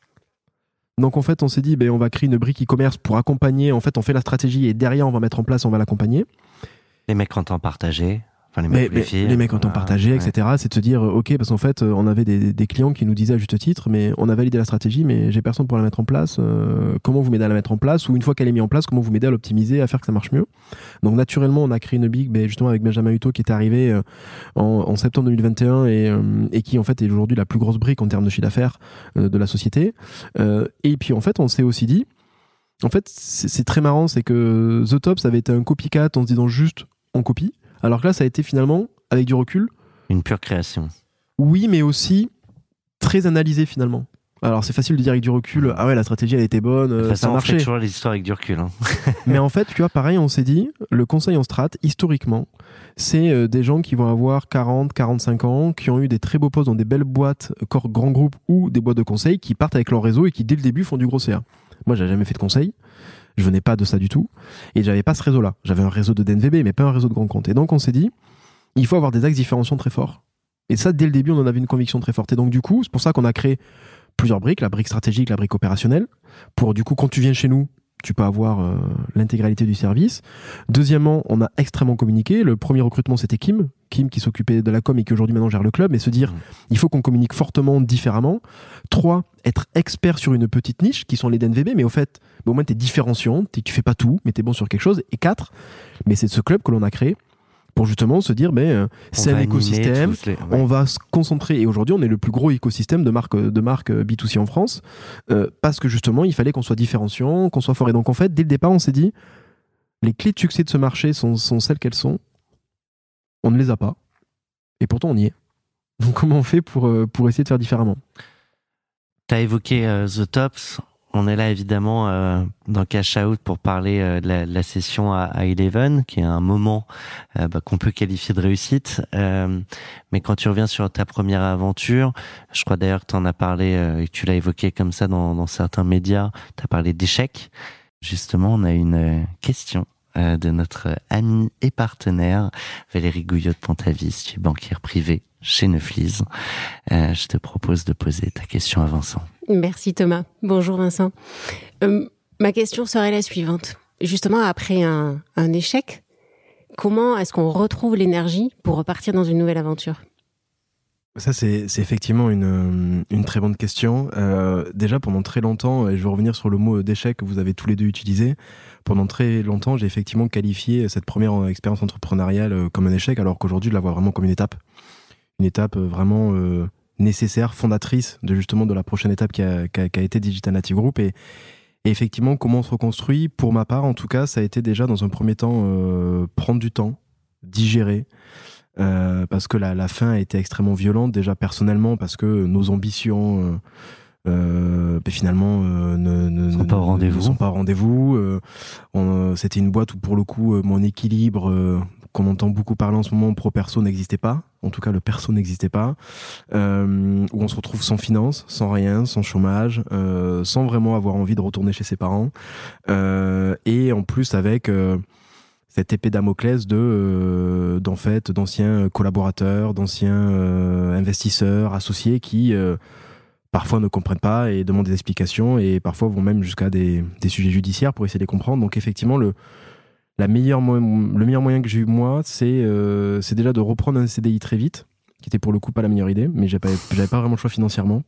donc en fait, on s'est dit, ben, on va créer une brique e-commerce pour accompagner. En fait, on fait la stratégie et derrière, on va mettre en place, on va l'accompagner. Les mecs en temps partagé. Enfin, les Mais, mecs, les mais filles. les mecs ont Voilà. partagé, Ouais. etc. C'est de se dire, euh, ok, parce qu'en fait, euh, on avait des, des clients qui nous disaient à juste titre, mais on a validé la stratégie, mais j'ai personne pour la mettre en place. euh, comment vous m'aidez à la mettre en place? Ou une fois qu'elle est mise en place, comment vous m'aidez à l'optimiser, à faire que ça marche mieux? Donc naturellement, on a créé une big, ben, justement avec Benjamin Hutto qui est arrivé en, en septembre 2021 et, et qui en fait est aujourd'hui la plus grosse brique en termes de chiffre d'affaires de la société. Et puis en fait, on s'est aussi dit, en fait, c'est c'est très marrant, c'est que The Top, ça avait été un copycat en se disant juste on copie, alors que là, ça a été finalement, avec du recul, Une pure création. oui, mais aussi très analysé finalement. Alors c'est facile de dire avec du recul, ah ouais, la stratégie elle était bonne, De euh, ça a façon, on fait marché. toujours les histoires avec du recul. hein. Mais en fait, tu vois, pareil, on s'est dit, le conseil en strat, historiquement, c'est euh, des gens qui vont avoir 40, 45 ans, qui ont eu des très beaux postes dans des belles boîtes, euh, corps grands groupes ou des boîtes de conseil, qui partent avec leur réseau et qui dès le début font du gros CA. Moi, j'ai jamais fait de conseil. Je venais pas de ça du tout. Et j'avais pas ce réseau-là. J'avais un réseau de DNVB, mais pas un réseau de grands comptes. Et donc, on s'est dit, il faut avoir des axes différenciants très forts. Et ça, dès le début, on en avait une conviction très forte. Et donc, du coup, c'est pour ça qu'on a créé plusieurs briques, la brique stratégique, la brique opérationnelle, pour du coup, quand tu viens chez nous, tu peux avoir euh, l'intégralité du service. Deuxièmement, on a extrêmement communiqué. Le premier recrutement, c'était Kim. Kim qui s'occupait de la com et qui aujourd'hui maintenant gère le club. Et se dire, Mhm. il faut qu'on communique fortement, différemment. Trois, être expert sur une petite niche, qui sont les DNVB. Mais au fait, bah, au moins, tu es différenciant. t'es- Tu fais pas tout, mais tu es bon sur quelque chose. Et quatre, mais c'est ce club que l'on a créé pour justement se dire, mais euh, c'est un écosystème. tous les- ouais. On va se concentrer et aujourd'hui on est le plus gros écosystème de marques de marques euh, B2C en France euh, parce que justement il fallait qu'on soit différenciant, qu'on soit fort et donc en fait dès le départ on s'est dit les clés de succès de ce marché sont, sont celles qu'elles sont. On ne les a pas et pourtant on y est. Donc comment on fait pour euh, pour essayer de faire différemment? Tu as évoqué euh, The Tops. On est là évidemment euh, dans Cash Out pour parler de, la, session à, à Eleven, qui est un moment bah, qu'on peut qualifier de réussite. Mais quand tu reviens sur ta première aventure, je crois d'ailleurs que tu en as parlé et que tu l'as évoqué comme ça dans, dans certains médias, tu as parlé d'échec. Justement, on a une question de notre ami et partenaire Valérie Gouillot de Pontavis, tu es banquière privée chez Neuflis. Euh, je te propose de poser ta question à Vincent. Merci Thomas. Bonjour Vincent. Euh, ma question serait la suivante. Justement, après un, un échec, comment est-ce qu'on retrouve l'énergie pour repartir dans une nouvelle aventure? Ça, c'est c'est effectivement une, euh, une très bonne question. Euh, déjà, pendant très longtemps, et je vais revenir sur le mot d'échec que vous avez tous les deux utilisé, pendant très longtemps, j'ai effectivement qualifié cette première expérience entrepreneuriale euh, comme un échec, alors qu'aujourd'hui, je la vois vraiment comme une étape. Une étape euh, vraiment euh, nécessaire, fondatrice de justement de la prochaine étape qui a, été Digital Native Group. Et, effectivement, comment on se reconstruit, pour ma part, en tout cas, ça a été déjà dans un premier temps prendre du temps, digérer, parce que la, la fin a été extrêmement violente déjà personnellement parce que nos ambitions euh, euh, ben, finalement euh, ne, ne, Sont pas au rendez-vous. sont pas au rendez-vous. Euh, on, euh, c'était une boîte où pour le coup euh, mon équilibre euh, qu'on entend beaucoup parler en ce moment pro perso n'existait pas. En tout cas le perso n'existait pas. Euh, où on se retrouve sans finance sans rien sans chômage euh, sans vraiment avoir envie de retourner chez ses parents. Euh, et en plus avec euh, cette épée Damoclès de euh, d'en fait d'anciens collaborateurs, d'anciens euh, investisseurs, associés qui euh, parfois ne comprennent pas et demandent des explications et parfois vont même jusqu'à des, sujets judiciaires pour essayer de les comprendre. Donc effectivement le la meilleure le meilleur moyen que j'ai eu moi, c'est euh, déjà de reprendre un CDI très vite, qui était pour le coup pas la meilleure idée, mais j'avais pas, pas vraiment le choix financièrement.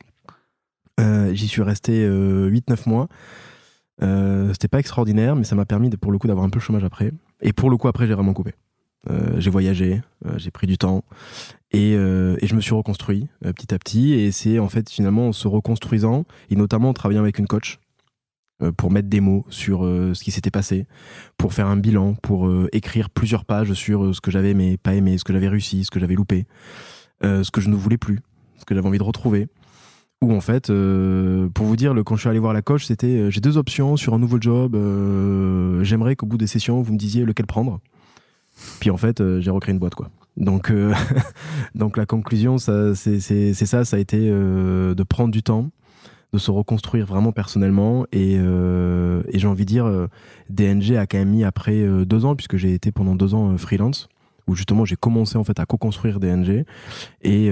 Euh, J'y suis resté 8-9 mois. Euh, C'était pas extraordinaire, mais ça m'a permis de, pour le coup d'avoir un peu le chômage après. Et pour le coup, après, j'ai vraiment coupé. Euh, j'ai voyagé, euh, j'ai pris du temps et, euh, et je me suis reconstruit euh, petit à petit. Et c'est en fait finalement en se reconstruisant et notamment en travaillant avec une coach euh, pour mettre des mots sur euh, ce qui s'était passé, pour faire un bilan, pour euh, écrire plusieurs pages sur euh, ce que j'avais aimé, pas aimé, ce que j'avais réussi, ce que j'avais loupé, ce que je ne voulais plus, ce que j'avais envie de retrouver. Ou en fait, pour vous dire, le, quand je suis allé voir la coach, c'était j'ai deux options sur un nouveau job. J'aimerais qu'au bout des sessions, vous me disiez lequel prendre. Puis en fait, j'ai recréé une boîte, quoi. Donc, euh, donc la conclusion, ça, c'est c'est- ça, ça a été euh, de prendre du temps, de se reconstruire vraiment personnellement. Et, euh, et j'ai envie de dire, euh, DNG a quand même mis après euh, deux ans, puisque j'ai été pendant deux ans euh, freelance, où justement j'ai commencé en fait à co-construire DNG, et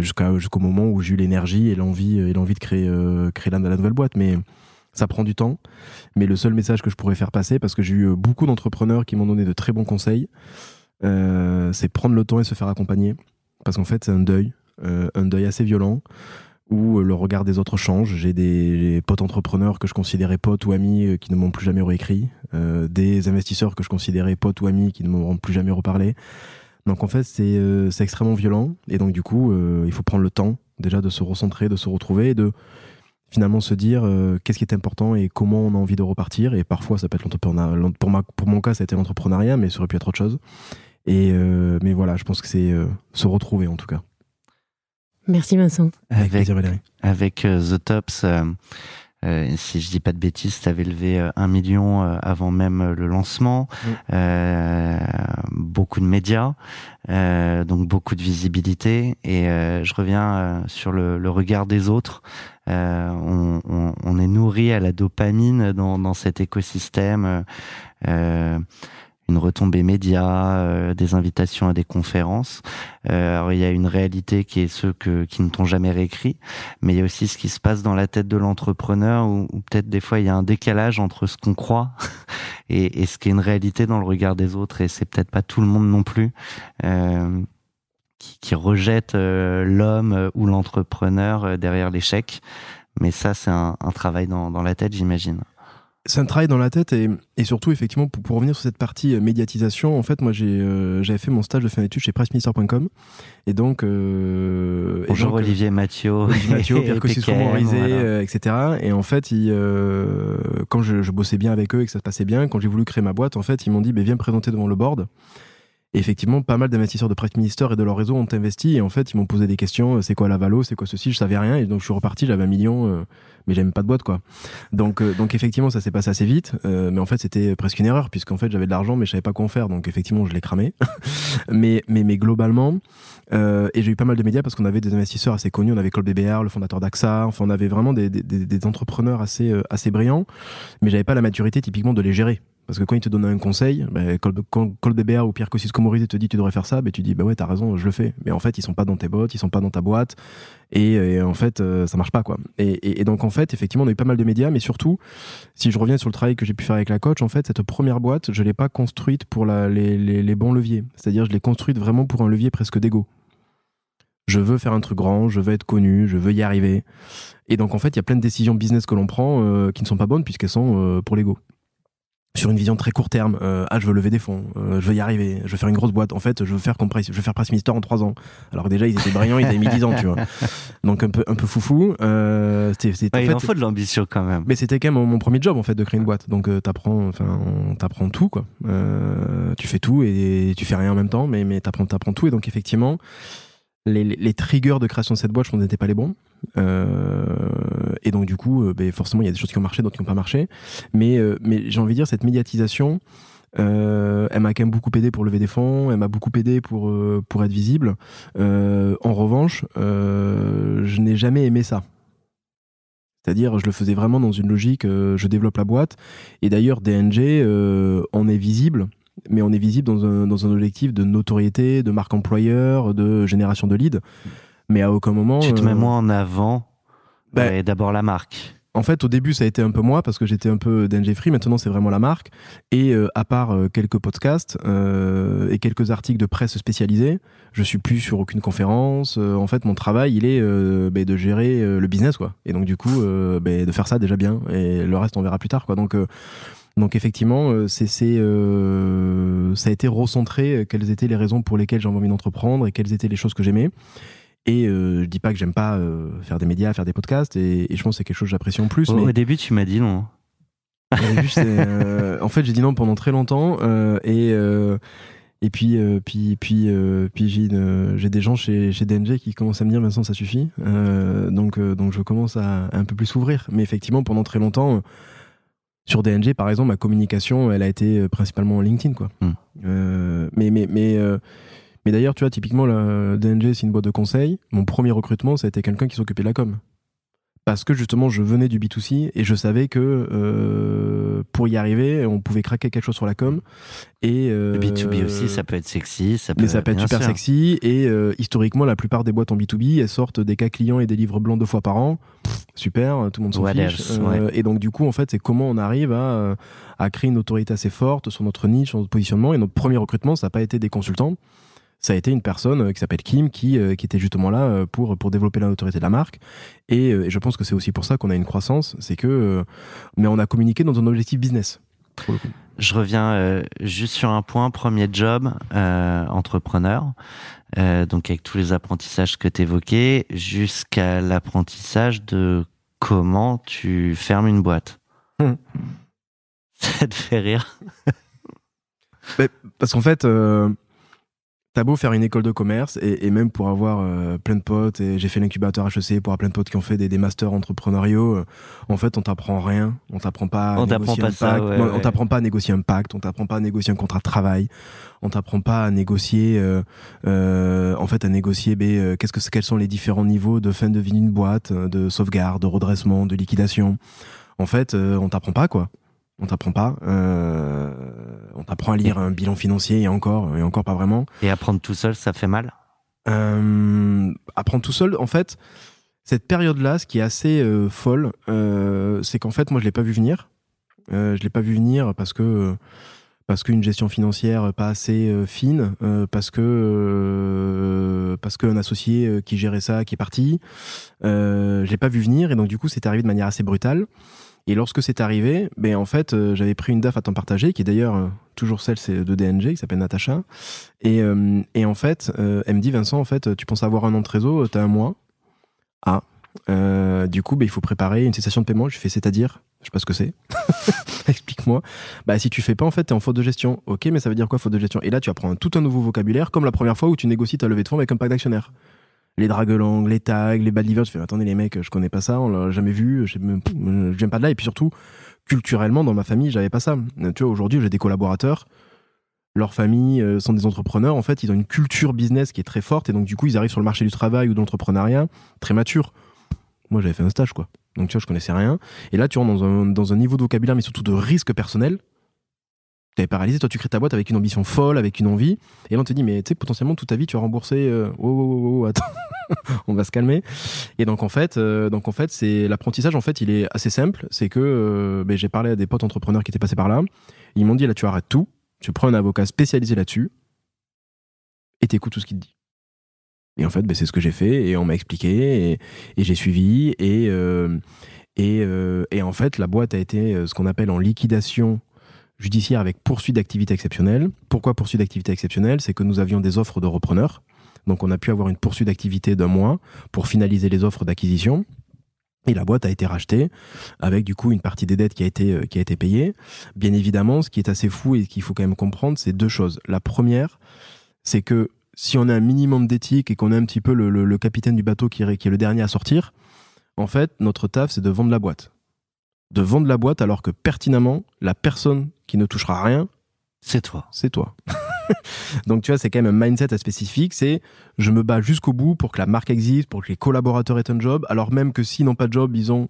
jusqu'à jusqu'au moment où j'ai eu l'énergie et l'envie et l'envie de créer créer la, la nouvelle boîte. Mais ça prend du temps. Mais le seul message que je pourrais faire passer, parce que j'ai eu beaucoup d'entrepreneurs qui m'ont donné de très bons conseils, c'est prendre le temps et se faire accompagner. Parce qu'en fait, c'est un deuil, euh, un deuil assez violent où le regard des autres change. J'ai des potes entrepreneurs que je considérais potes ou amis euh, qui ne m'ont plus jamais réécrit, euh, des investisseurs que je considérais potes ou amis qui ne m'auront plus jamais reparlé. Donc en fait, c'est euh, extrêmement violent et donc du coup, euh, il faut prendre le temps déjà de se recentrer, de se retrouver et de finalement se dire euh, qu'est-ce qui est important et comment on a envie de repartir. Et parfois, ça peut être l'entrepreneuriat. Pour mon cas, ça a été l'entrepreneuriat, mais ça aurait pu être autre chose. Et euh, mais voilà, je pense que c'est euh, se retrouver en tout cas. Merci Vincent. Avec, Avec, plaisir, Valérie. avec euh, The Tops, euh, euh, si je dis pas de bêtises, tu avais levé euh, un million euh, avant même le lancement, Oui. euh, beaucoup de médias, euh, donc beaucoup de visibilité. Et euh, je reviens euh, sur le, le regard des autres. Euh, on, on- on est nourri à la dopamine dans, dans cet écosystème. Une retombée média, euh, des invitations à des conférences. Euh, alors il y a une réalité qui est ceux que, qui ne t'ont jamais réécrit, mais il y a aussi ce qui se passe dans la tête de l'entrepreneur, où, peut-être des fois il y a un décalage entre ce qu'on croit et, ce qui est une réalité dans le regard des autres, et c'est peut-être pas tout le monde non plus. Euh, qui, rejette l'homme ou l'entrepreneur derrière l'échec. Mais ça, c'est un, travail dans la tête, j'imagine. C'est un travail dans la tête et, et surtout effectivement pour, pour revenir sur cette partie euh, médiatisation, en fait moi j'ai euh, j'avais fait mon stage de fin d'études chez pressminister.com et donc euh, et Bonjour donc, euh, Olivier Mathieu. Olivier Mathieu, et Pierre Morizet, voilà. euh, etc. Et en fait, ils, euh, quand je, je bossais bien avec eux et que ça se passait bien, quand j'ai voulu créer ma boîte, en fait, ils m'ont dit, bah, viens me présenter devant le board. Effectivement, pas mal d'investisseurs de Press Minister et de leur réseau ont investi. Et en fait, ils m'ont posé des questions. euh, C'est quoi la valo C'est quoi ceci Je savais rien. Et donc, je suis reparti. J'avais un million, euh, mais j'avais pas de boîte, quoi. Donc, euh, donc effectivement, ça s'est passé assez vite. euh, mais en fait, c'était presque une erreur puisqu'en fait, j'avais de l'argent, mais je savais pas quoi en faire. Donc, effectivement, je l'ai cramé. mais, mais, mais globalement, euh, et j'ai eu pas mal de médias parce qu'on avait des investisseurs assez connus. On avait Col BBR, le fondateur d'AXA. Enfin, on avait vraiment des, des, des- des entrepreneurs assez, euh, assez brillants. Mais j'avais pas la maturité typiquement de les gérer. Parce que quand ils te donnent un conseil, bah, quand ou Pierre Kosciusko Morizet te dit tu devrais faire ça, bah, tu dis bah ouais t'as raison, je le fais. Mais en fait ils sont pas dans tes bottes, ils sont pas dans ta boîte, et, en fait euh, ça marche pas quoi. Et, donc en fait effectivement on a eu pas mal de médias, mais surtout si je reviens sur le travail que j'ai pu faire avec la coach, en fait cette première boîte je l'ai pas construite pour les bons leviers. C'est-à-dire je l'ai construite vraiment pour un levier presque d'ego. Je veux faire un truc grand, je veux être connu, je veux y arriver. Et donc en fait il y a plein de décisions business que l'on prend euh, qui ne sont pas bonnes puisqu'elles sont euh, pour l'ego sur une vision très court terme. Euh, ah, je veux lever des fonds, euh, je veux y arriver, je veux faire une grosse boîte. En fait, je veux faire Compress, je veux faire Press Minister en trois ans. Alors que déjà, ils étaient brillants, ils avaient mis 10 ans, tu vois. Donc un peu, un peu foufou. Euh, c'était, c'était- Ouais, en il fait, en faut de l'ambition quand même. mais c'était quand même mon, premier job en fait de créer une boîte. Donc euh, t'apprends, enfin, on t'apprend tout quoi. Euh, tu fais tout et, tu fais rien en même temps, mais mais t'apprends, t'apprends tout. Et donc effectivement, les, les, les triggers de création de cette boîte, je pense, n'étaient pas les bons. Euh, et donc du coup, euh, ben, forcément, il y a des choses qui ont marché, d'autres qui n'ont pas marché. Mais euh, mais j'ai envie de dire cette médiatisation. Elle m'a quand même beaucoup aidé pour lever des fonds, elle m'a beaucoup aidé pour, pour être visible. En revanche, je n'ai jamais aimé ça. C'est-à-dire, je le faisais vraiment dans une logique, je développe la boîte. Et d'ailleurs, DNG, on est visible, mais on est visible dans un, dans un objectif de notoriété, de marque employeur, de génération de leads. Mais à aucun moment. Tu te euh, mets moins en avant. bah, et d'abord la marque. en fait, au début, ça a été un peu moi parce que j'étais un peu DNG free. Maintenant, c'est vraiment la marque. Et euh, à part euh, quelques podcasts euh, et quelques articles de presse spécialisés, je suis plus sur aucune conférence. Euh, en fait, mon travail, il est euh, ben, de gérer euh, le business, quoi. Et donc, du coup, euh, ben, de faire ça déjà bien. Et le reste, on verra plus tard, quoi. Donc, euh, donc effectivement, euh, c'est, c'est, euh, ça a été recentré. euh, Quelles étaient les raisons pour lesquelles j'avais envie d'entreprendre et quelles étaient les choses que j'aimais. Et euh, je dis pas que j'aime pas euh, faire des médias, faire des podcasts. Et, et je pense que c'est quelque chose que j'apprécie en plus. Au, mais... au début, tu m'as dit non. Au début, c'est, euh, en fait, j'ai dit non pendant très longtemps euh, et et puis euh, puis puis euh, puis j'ai des gens chez chez DNG qui commencent à me dire Vincent ça suffit donc donc je commence à, à un peu plus s'ouvrir mais effectivement pendant très longtemps sur DNG par exemple ma communication elle a été principalement LinkedIn quoi Hmm. Mais mais mais mais d'ailleurs tu vois typiquement la DNG c'est une boîte de conseil. Mon premier recrutement ça a été quelqu'un qui s'occupait de la com. Parce que justement je venais du B2C et je savais que euh, pour y arriver on pouvait craquer quelque chose sur la com. Et euh, Le B2B aussi, ça peut être sexy, ça peut, mais ça peut être super sûr. sexy. Et euh, historiquement la plupart des boîtes en B2B elles sortent des cas clients et des livres blancs deux fois par an. Pff, super tout le monde s'en What fiche. Euh, ouais. et donc du coup en fait c'est comment on arrive à, à créer une autorité assez forte sur notre niche sur notre positionnement. Et notre premier recrutement ça n'a pas été des consultants ça a été une personne euh, qui s'appelle Kim qui, euh, qui était justement là euh, pour, pour développer l'autorité de la marque. Et, et je pense que c'est aussi pour ça qu'on a une croissance, c'est que. mais on a communiqué dans un objectif business. pour le coup. Je reviens euh, juste sur un point, premier job, euh, entrepreneur, euh, donc avec tous les apprentissages que tu évoquais, jusqu'à l'apprentissage de comment tu fermes une boîte. Hmm. Ça te fait rire? Parce qu'en fait, t'as beau faire une école de commerce et, et même pour avoir euh, plein de potes, et j'ai fait l'incubateur HEC pour avoir plein de potes qui ont fait des, des masters entrepreneuriaux, euh, en fait, on t'apprend rien. On t'apprend pas à On t'apprend négocier pas un ça, pacte. ouais, Non, ouais. On t'apprend pas à négocier un pacte, on t'apprend pas à négocier un contrat de travail, on t'apprend pas à négocier, euh, euh, en fait, à négocier, ben, euh, qu'est-ce que quels sont les différents niveaux de fin de vie d'une boîte, de sauvegarde, de redressement, de liquidation. En fait, euh, on t'apprend pas, quoi. On t'apprend pas. Euh, on t'apprend à lire un bilan financier et encore, et encore pas vraiment. et apprendre tout seul, ça fait mal? Euh, apprendre tout seul, en fait, cette période-là, ce qui est assez euh, folle, euh, c'est qu'en fait, moi, je l'ai pas vu venir. Euh, je l'ai pas vu venir parce que parce qu'une gestion financière pas assez euh, fine, euh, parce que euh, parce qu'un associé qui gérait ça qui est parti, euh, je l'ai pas vu venir et donc du coup, c'est arrivé de manière assez brutale. Et lorsque c'est arrivé, ben en fait, euh, j'avais pris une DAF à temps partagé, qui est d'ailleurs euh, toujours celle c'est de DNG, qui s'appelle Natacha. Et, euh, en fait, euh, elle me dit Vincent, en fait, tu penses avoir un an de trésor, t'as un mois. Ah. Euh, du coup, ben, il faut préparer une cessation de paiement. Je fais c'est-à-dire, je sais pas ce que c'est. Explique-moi. Bah si tu fais pas, en fait, t'es en faute de gestion. Ok, mais ça veut dire quoi faute de gestion? Et là, tu apprends tout un nouveau vocabulaire, comme la première fois où tu négocies ta levée de fonds avec un pack d'actionnaires. Les draguelangues, les tags, les bad livers, tu fais attendez les mecs, je connais pas ça, on l'a jamais vu, je je viens pas de là. Et puis surtout, culturellement, dans ma famille, j'avais pas ça. Tu vois, aujourd'hui, j'ai des collaborateurs, leurs familles euh, sont des entrepreneurs, en fait, ils ont une culture business qui est très forte, et donc du coup, ils arrivent sur le marché du travail ou de l'entrepreneuriat très mature. Moi, j'avais fait un stage, quoi. Donc, tu vois, je connaissais rien. Et là, tu rentres dans un, dans un niveau de vocabulaire, mais surtout de risque personnel. Paralysé, toi, tu crées ta boîte avec une ambition folle, avec une envie. Et là, on te dit, mais tu sais, potentiellement, toute ta vie, tu vas rembourser. Euh, oh, oh, oh, oh, attends, on va se calmer. Et donc, en fait, euh, en fait c'est l'apprentissage, en fait, il est assez simple. C'est que euh, ben, j'ai parlé à des potes entrepreneurs qui étaient passés par là. Ils m'ont dit, là, tu arrêtes tout. Tu prends un avocat spécialisé là-dessus et t'écoutes tout ce qu'il te dit. Et en fait, ben, c'est ce que j'ai fait et on m'a expliqué et, j'ai suivi et, et, en fait, la boîte a été ce qu'on appelle en liquidation judiciaire avec poursuite d'activité exceptionnelle. Pourquoi poursuite d'activité exceptionnelle? C'est que nous avions des offres de repreneurs. Donc on a pu avoir une poursuite d'activité d'un mois pour finaliser les offres d'acquisition. Et la boîte a été rachetée avec du coup une partie des dettes qui a été, euh, qui a été payée. Bien évidemment, ce qui est assez fou et qu'il faut quand même comprendre, c'est deux choses. La première, c'est que si on a un minimum d'éthique et qu'on est un petit peu le, le- le capitaine du bateau qui qui est le dernier à sortir, en fait, notre taf, c'est de vendre la boîte. De vendre la boîte alors que pertinemment, la personne qui ne touchera rien, C'est toi. c'est toi. Donc tu vois, c'est quand même un mindset assez spécifique, c'est je me bats jusqu'au bout pour que la marque existe, pour que les collaborateurs aient un job, alors même que s'ils n'ont pas de job, ils ont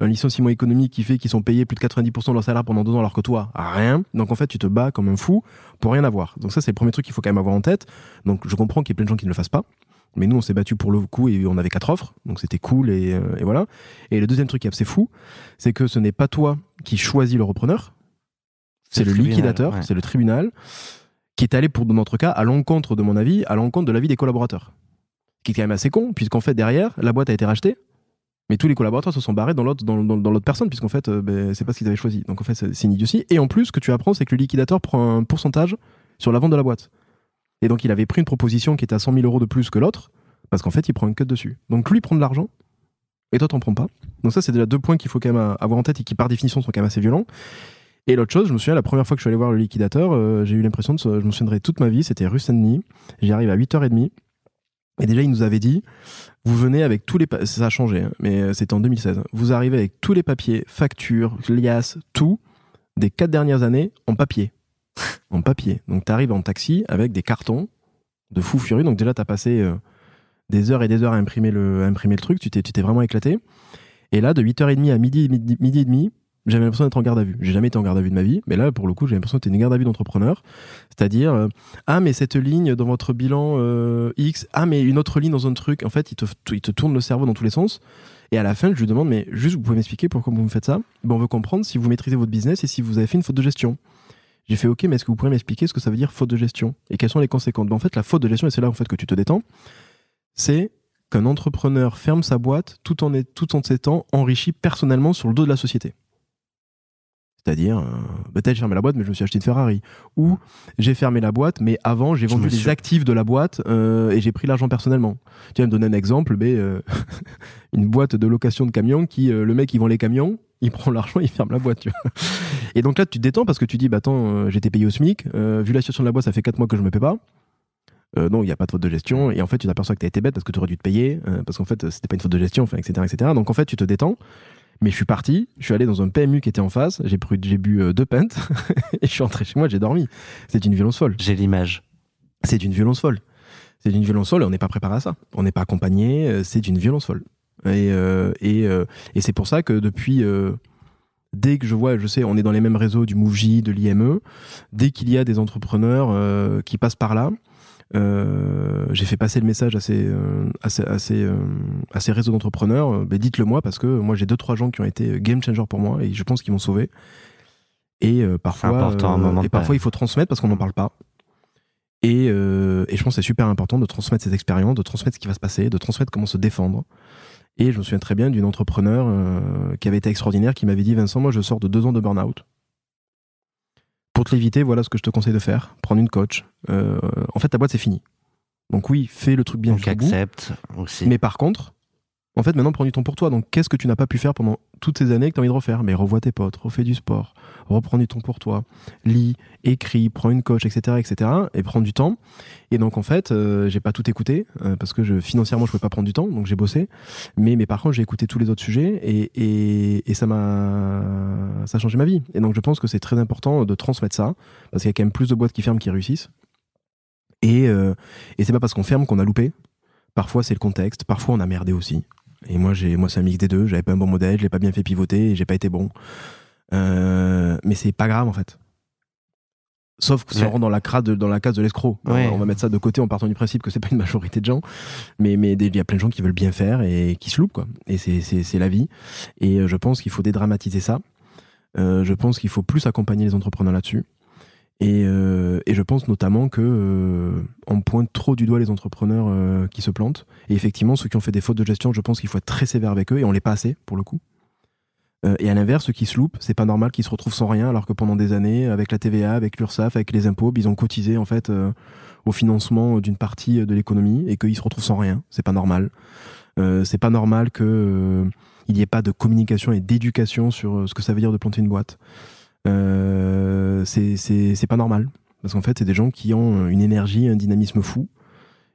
un licenciement économique qui fait qu'ils sont payés plus de 90% de leur salaire pendant deux ans alors que toi, rien. Donc en fait, tu te bats comme un fou pour rien avoir. Donc ça, c'est le premier truc qu'il faut quand même avoir en tête. Donc je comprends qu'il y ait plein de gens qui ne le fassent pas. Mais nous, on s'est battu pour le coup et on avait quatre offres. Donc c'était cool et, euh, et voilà. Et le deuxième truc qui est assez fou, c'est que ce n'est pas toi qui choisis le repreneur. C'est le, liquidateur, ouais. c'est le tribunal qui est allé pour dans notre cas à l'encontre de mon avis, à l'encontre de l'avis des collaborateurs. Ce qui est quand même assez con, puisqu'en fait derrière, la boîte a été rachetée, mais tous les collaborateurs se sont barrés dans l'autre dans, dans- dans l'autre personne, puisqu'en fait euh, ben, c'est pas ce qu'ils avaient choisi. Donc en fait c'est c'est une idiotie. Et en plus, ce que tu apprends, c'est que le liquidateur prend un pourcentage sur la vente de la boîte. Et donc il avait pris une proposition qui était à 100 000 euros de plus que l'autre, parce qu'en fait il prend une cut dessus. Donc lui prend de l'argent, et toi t'en prends pas. Donc ça c'est déjà deux points qu'il faut quand même avoir en tête et qui par définition sont quand même assez violents. Et l'autre chose, je me souviens, la première fois que je suis allé voir le liquidateur, euh, j'ai eu l'impression de, je me souviendrai toute ma vie, c'était rue Saint-Denis. J'y arrive à 8h30. Et déjà, il nous avait dit, vous venez avec tous les... Ça a changé, hein, mais euh, c'était en 2016. Vous arrivez avec tous les papiers, factures, liasses, tout, des quatre dernières années, en papier. en papier. Donc, tu arrives en taxi avec des cartons de fou furieux. Donc, déjà, tu as passé euh, des heures et des heures à imprimer le, imprimer le truc. Tu t'es vraiment éclaté. Et là, de 8h30 à midi, midi, midi et demi, j'avais l'impression d'être en garde à vue. J'ai jamais été en garde à vue de ma vie, mais là, pour le coup, j'ai l'impression c'était une garde à vue d'entrepreneur. C'est-à-dire, euh, ah, mais cette ligne dans votre bilan euh, X, ah, mais une autre ligne dans un truc. En fait, il te, te tourne le cerveau dans tous les sens. Et à la fin, je lui demande, mais juste, vous pouvez m'expliquer pourquoi vous me faites ça? Ben, On veut comprendre si vous maîtrisez votre business et si vous avez fait une faute de gestion. J'ai fait, ok, mais est-ce que vous pourriez m'expliquer ce que ça veut dire faute de gestion Et quelles sont les conséquences? Ben, En fait, la faute de gestion, et c'est là en fait que tu te détends, c'est qu'un entrepreneur ferme sa boîte tout en, est, tout en s'étant enrichi personnellement sur le dos de la société. C'est-à-dire, euh, peut-être j'ai fermé la boîte, mais je me suis acheté une Ferrari. Ou j'ai fermé la boîte, mais avant j'ai vendu les suis- actifs de la boîte euh, et j'ai pris l'argent personnellement. Tu vas me donner un exemple, mais euh, une boîte de location de camions qui, euh, le mec, il vend les camions, il prend l'argent, il ferme la boîte. Tu vois. Et donc là, tu te détends parce que tu dis, bah attends, euh, j'étais payé au SMIC, euh, vu la situation de la boîte, ça fait 4 mois que je me paie pas. Euh, non, il n'y a pas de faute de gestion. Et en fait, tu t'aperçois que tu as été bête parce que tu aurais dû te payer, euh, parce qu'en fait, c'était pas une faute de gestion, enfin, etc., etc. Donc en fait, tu te détends. Mais je suis parti, je suis allé dans un PMU qui était en face, j'ai pris- j'ai bu euh, deux pintes et je suis rentré chez moi, j'ai dormi. C'est une violence folle. J'ai l'image. C'est une violence folle. C'est une violence folle et on n'est pas préparé à ça. On n'est pas accompagné, c'est une violence folle. Et, euh, et, euh, et c'est pour ça que depuis, euh, dès que je vois, je sais, on est dans les mêmes réseaux du MoveJ, de l'IME, dès qu'il y a des entrepreneurs euh, qui passent par là, euh, j'ai fait passer le message à ces, euh, à ces, à ces, euh, à ces réseaux d'entrepreneurs. ben dites-le moi parce que moi j'ai deux trois gens qui ont été game changer pour moi et je pense qu'ils m'ont sauvé. Et euh, parfois, important, un moment et parfois il faut transmettre parce qu'on n'en parle pas. Et, euh, et je pense que c'est super important de transmettre ces expériences, de transmettre ce qui va se passer, de transmettre comment se défendre. Et je me souviens très bien d'une entrepreneur euh, qui avait été extraordinaire, qui m'avait dit Vincent, moi je sors de deux ans de burn-out. Pour te l'éviter, voilà ce que je te conseille de faire prendre une coach. Euh, en fait, ta boîte c'est fini. Donc oui, fais le truc bien Donc bout. accepte aussi. Mais par contre, en fait, maintenant, prends du temps pour toi. Donc, qu'est-ce que tu n'as pas pu faire pendant toutes ces années que tu as envie de refaire? Mais revois tes potes, refais du sport, reprends du temps pour toi, lis, écris, prends une coach, etc., etc., et prends du temps. Et donc, en fait, euh, j'ai pas tout écouté euh, parce que je, financièrement, je pouvais pas prendre du temps, donc j'ai bossé. Mais, mais par contre, j'ai écouté tous les autres sujets et, et, et ça m'a, ça a changé ma vie. Et donc, je pense que c'est très important de transmettre ça parce qu'il y a quand même plus de boîtes qui ferment qui réussissent. Et, euh, et c'est pas parce qu'on ferme qu'on a loupé. Parfois, c'est le contexte. Parfois, on a merdé aussi. Et moi, j'ai, moi, c'est un mix des deux. J'avais pas un bon modèle, je l'ai pas bien fait pivoter, et j'ai pas été bon. Euh, mais c'est pas grave en fait. Sauf que si Ouais. on rentre dans la, crade, dans la case de l'escroc. On va- Ouais. On va mettre ça de côté en partant du principe que c'est pas une majorité de gens. Mais il y a plein de gens qui veulent bien faire et qui se loupent quoi. Et c'est la vie. Et euh, je pense qu'il faut dédramatiser ça. Euh, je pense qu'il faut plus accompagner les entrepreneurs là-dessus. Et, euh, et je pense notamment que euh, on pointe trop du doigt les entrepreneurs euh, qui se plantent. Et effectivement, ceux qui ont fait des fautes de gestion, je pense qu'il faut être très sévère avec eux et on l'est pas assez pour le coup. Euh, et à l'inverse, ceux qui se loupent, c'est pas normal qu'ils se retrouvent sans rien, alors que pendant des années, avec la TVA, avec l'URSSAF, avec les impôts, ils ont cotisé en fait euh, au financement d'une partie de l'économie et qu'ils se retrouvent sans rien. C'est pas normal. Euh, c'est pas normal que euh, il n'y ait pas de communication et d'éducation sur ce que ça veut dire de planter une boîte. C'est pas normal parce qu'en fait, c'est des gens qui ont une énergie, un dynamisme fou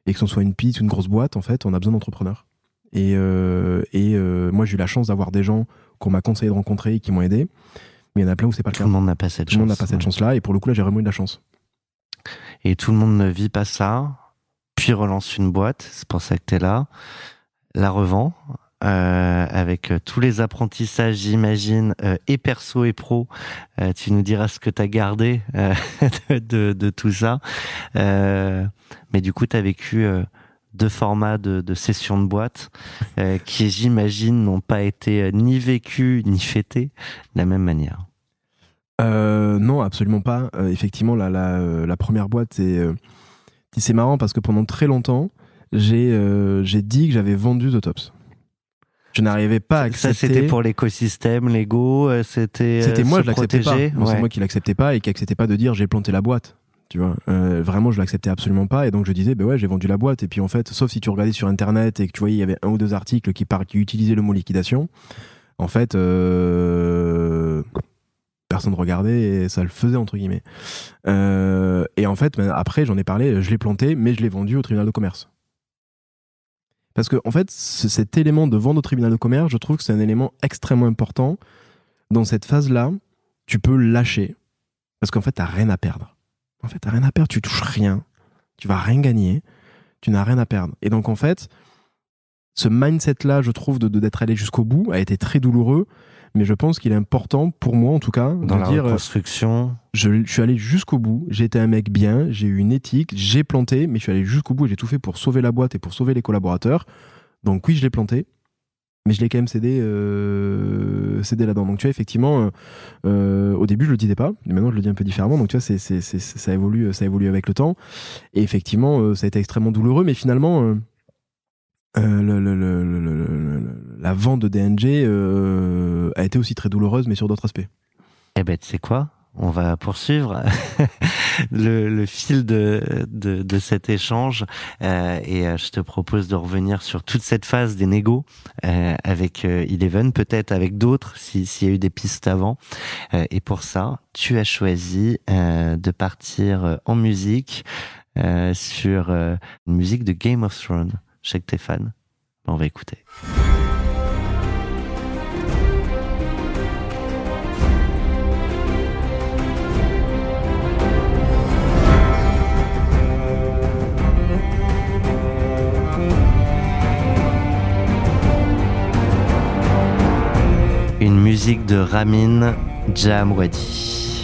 et que ce soit une piste ou une grosse boîte, en fait, on a besoin d'entrepreneurs. Et, moi, j'ai eu la chance d'avoir des gens qu'on m'a conseillé de rencontrer et qui m'ont aidé. Mais il y en a plein où c'est pas le Tout cas. le monde n'a pas cette Tout le monde n'a pas cette ouais. chance-là. Et pour le coup, là, j'ai vraiment eu de la chance. Et tout le monde ne vit pas ça, puis relance une boîte, c'est pour ça que tu es là, la revend, euh, avec euh, tous les apprentissages, j'imagine, euh, et perso et pro. Euh, tu nous diras ce que tu as gardé de, de, de tout ça. Mais du coup, tu as vécu deux formats de, de sessions de boîte euh, qui, j'imagine, n'ont pas été euh, ni vécus ni fêtés de la même manière. Euh, non, absolument pas. Euh, effectivement, la, la, la première boîte, c'est c'est marrant parce que pendant très longtemps, j'ai j'ai dit que j'avais vendu The Tops. Je n'arrivais pas à Ça, accepter. c'était pour l'écosystème, l'ego, c'était C'était moi, je l'acceptais pas. C'est moi qui l'acceptais pas et qui acceptais pas de dire j'ai planté la boîte. Tu vois, Euh, vraiment, je l'acceptais absolument pas. Et donc, je disais, ben ouais, j'ai vendu la boîte. Et puis, en fait, sauf si tu regardais sur Internet et que tu voyais, il y avait un ou deux articles qui, par... utilisaient le mot liquidation. En fait, euh, personne regardait et ça le faisait, entre guillemets. Euh, et en fait, ben, après, j'en ai parlé, je l'ai planté, mais je l'ai vendu au tribunal de commerce. Parce que, en fait, ce- cet élément de vendre au tribunal de commerce, je trouve que c'est un élément extrêmement important. Dans cette phase-là, tu peux lâcher. Parce qu'en fait, t'as rien à perdre. En fait, t'as rien à perdre, tu touches rien. Tu vas rien gagner. Tu n'as rien à perdre. Et donc, en fait, ce mindset-là, je trouve, de d'être allé jusqu'au bout, a été très douloureux. Mais je pense qu'il est important, pour moi en tout cas, Dans de la dire, euh, reconstruction. je, je suis allé jusqu'au bout, j'ai été un mec bien, j'ai eu une éthique, j'ai planté, mais je suis allé jusqu'au bout et j'ai tout fait pour sauver la boîte et pour sauver les collaborateurs. Donc oui, je l'ai planté, mais je l'ai quand même cédé, euh, cédé là-dedans. Donc tu vois, effectivement, euh, euh, au début, je le disais pas, mais maintenant je le dis un peu différemment. Donc tu vois, ça, évolue, ça évolue avec le temps. Et effectivement, ça a été extrêmement douloureux, mais finalement... le- le- le- le- le- le- le- la vente de DNG a été aussi très douloureuse, mais sur d'autres aspects. Eh ben, tu sais quoi? On va poursuivre le, fil de, de, cet échange euh, et euh, je te propose de revenir sur toute cette phase des négos euh, avec Eleven, peut-être avec d'autres si- s'il y a eu des pistes avant. Et pour ça, tu as choisi de partir en musique sur une musique de Game of Thrones. Je sais que t'es fan. On va écouter. Musique de Ramin Djamwadi.